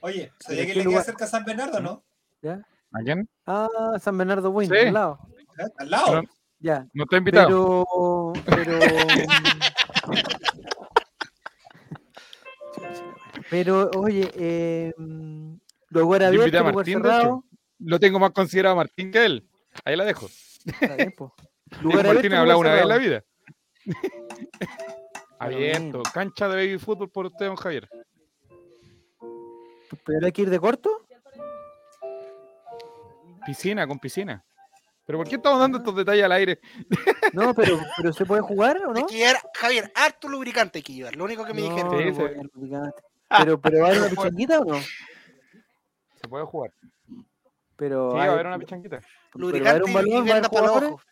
Oye, ¿sabía ¿De que le queda lugar? cerca San Bernardo, no? ¿Ya? ¿A quién? Ah, San Bernardo Win, Sí. al lado. ¿Eh? Al lado. Pero- Ya. No está invitado. Pero. Pero. pero, oye, eh, lugar Yo invité abierto, a Martín, cerrado. Lo tengo más considerado a Martín que él. Ahí la dejo. Bien, Lugar Martín ha hablado una vez en la vida. Abierto. Cancha de baby fútbol por usted, don Javier. ¿Pero hay que ir de corto? Piscina, con piscina. ¿Pero por qué estamos dando estos detalles al aire? No, pero, pero ¿se puede jugar o Hay no? que llevar, Javier, harto lubricante hay que llevar. Lo único que me No, dijeron. Sí, no lubricante. Pero, pero ¿va a haber una pichanguita o no? Se puede jugar. Pero Sí, hay- va a haber una pichanquita. pero va a haber Lubricante un balón, y va a haber venda para los jugadores. ojos.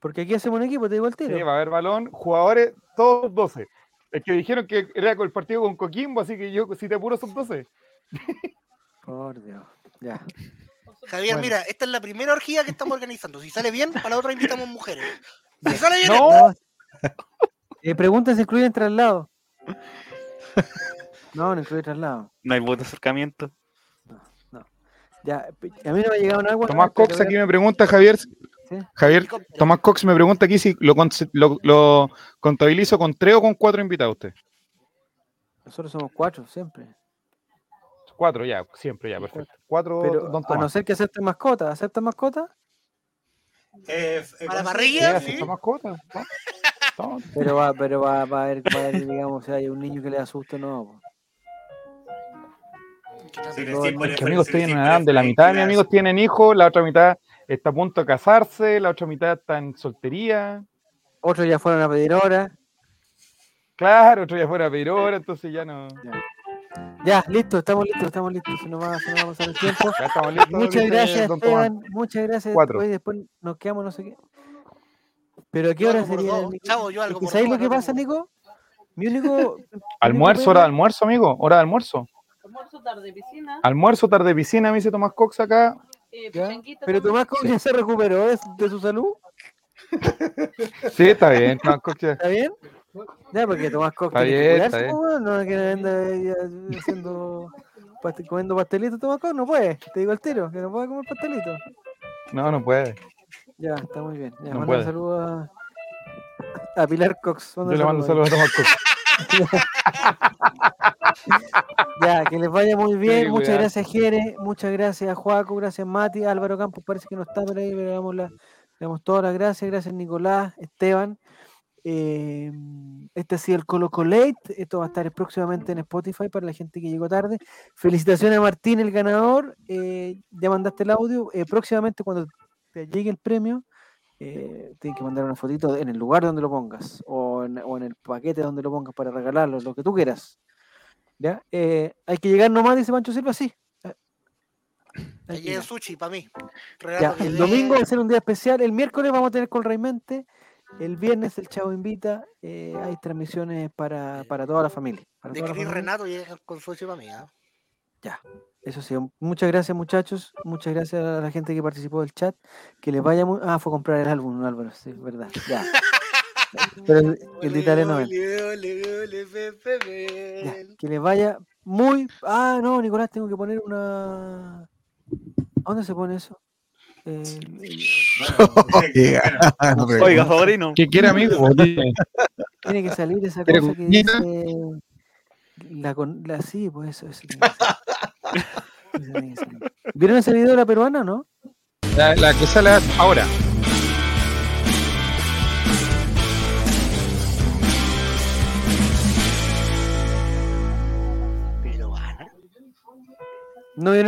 Porque aquí hacemos un equipo, te digo el tiro. Sí, va a haber balón, jugadores, todos 12. Es que dijeron que era con el partido con Coquimbo, así que yo, si te apuro, son 12. Por Dios. Ya. Javier, Bueno. mira, esta es la primera orgía que estamos organizando. Si sale bien, para la otra invitamos mujeres. Si sale bien, No, No. Eh, pregunta si incluyen traslado. No, no incluye traslado. No hay voto de acercamiento. Ya, pe- a mí no me ha llegado nada. Tomás Cox aquí me pregunta, Javier. Javier. Tomás Cox me pregunta aquí si lo, lo contabilizo con tres o con cuatro invitados usted. Nosotros somos cuatro, siempre. Cuatro, ya, siempre, ya, perfecto. Cuatro, Pero don a no ser que acepten mascota. ¿Aceptan mascota? Eh, eh, Para la ¿cómo se- Sí, parrilla, acepta sí. mascota, Pero va, pero va, va a haber, va a haber, digamos, si hay un niño que le asuste, no. Sí, No, no, por- amigos sí, estoy en sí, una por- edad donde la mitad de mis amigos tienen hijos, la otra mitad está a punto de casarse, la otra mitad está en soltería. Otros ya fueron a pedir hora. Claro, otro ya fuera a pedir hora, entonces ya no. Ya, listo, estamos listos, estamos listos. Se nos va, se nos va a pasar el tiempo. Ya estamos listos. Muchas dice gracias, don Tomás. Esteban. Muchas gracias. Cuatro. Después nos quedamos no sé qué. Pero ¿a qué hora sería? Chavo, yo algo por ¿Sabes dos, lo que pasa, Nico? Mi único. Almuerzo, hora de almuerzo, amigo. Hora de almuerzo. Almuerzo, tarde, piscina. Almuerzo, tarde piscina, me dice Tomás Cox acá. eh, ¿Ya? Pero. Tomás Cox ya se recuperó de, de su salud. Sí, está bien, Tomás Cox. ya. ¿Está bien? Ya, porque Está bien, está po, weón, no es que anda haciendo comiendo pastelitos Tomás Cox, no puede. Te digo el tiro, que no puede comer pastelitos. No, no puede. Ya, está muy bien. Ya, No puede. un saludo a, a Pilar Cox. Yo le mando saludo saludos a Tomás Cox. Ya, que les vaya muy bien. Muchas gracias, Jere. Muchas gracias, Juaco. Gracias, Mati. Álvaro Campos parece que no está por ahí, pero le damos, la- le damos todas las gracias. Gracias, Nicolás, Esteban. Eh, este ha sido el Colo Colate. Esto va a estar próximamente en Spotify para la gente que llegó tarde. Felicitaciones a Martín, el ganador. Eh, ya mandaste el audio. Eh, próximamente, cuando te llegue el premio, eh, tienes que mandar una fotito en el lugar donde lo pongas o en, o en el paquete donde lo pongas para regalarlo, lo que tú quieras. ¿Ya? Hay que llegar nomás, dice Pancho Silva, sí. Hay que sushi, para mí. Ya, el domingo va a ser un día especial. El miércoles vamos a tener con Raimente. El viernes el Chavo invita. eh, hay transmisiones para, para toda la familia. para De Cris. Renato y es con para mí. Ya, eso sí. Muchas gracias, muchachos. Muchas gracias a la gente que participó del chat. Que les vaya muy. Ah, fue a comprar el álbum, Álvaro, sí, es verdad. Ya. Pero el, de Italia no es. Ya, que les vaya muy. Ah, no, Nicolás, tengo que poner una. ¿A dónde se pone eso? Eh, Bueno, Oiga, sobrino. ¿Qué quiere, amigo? Tiene que salir esa ¿Quiere cosa que dice. La, con, la sí, pues eso. que que salir. ¿Vieron ese video de la peruana, no? La, la que sale ahora. Pero, Ana, ¿No vieron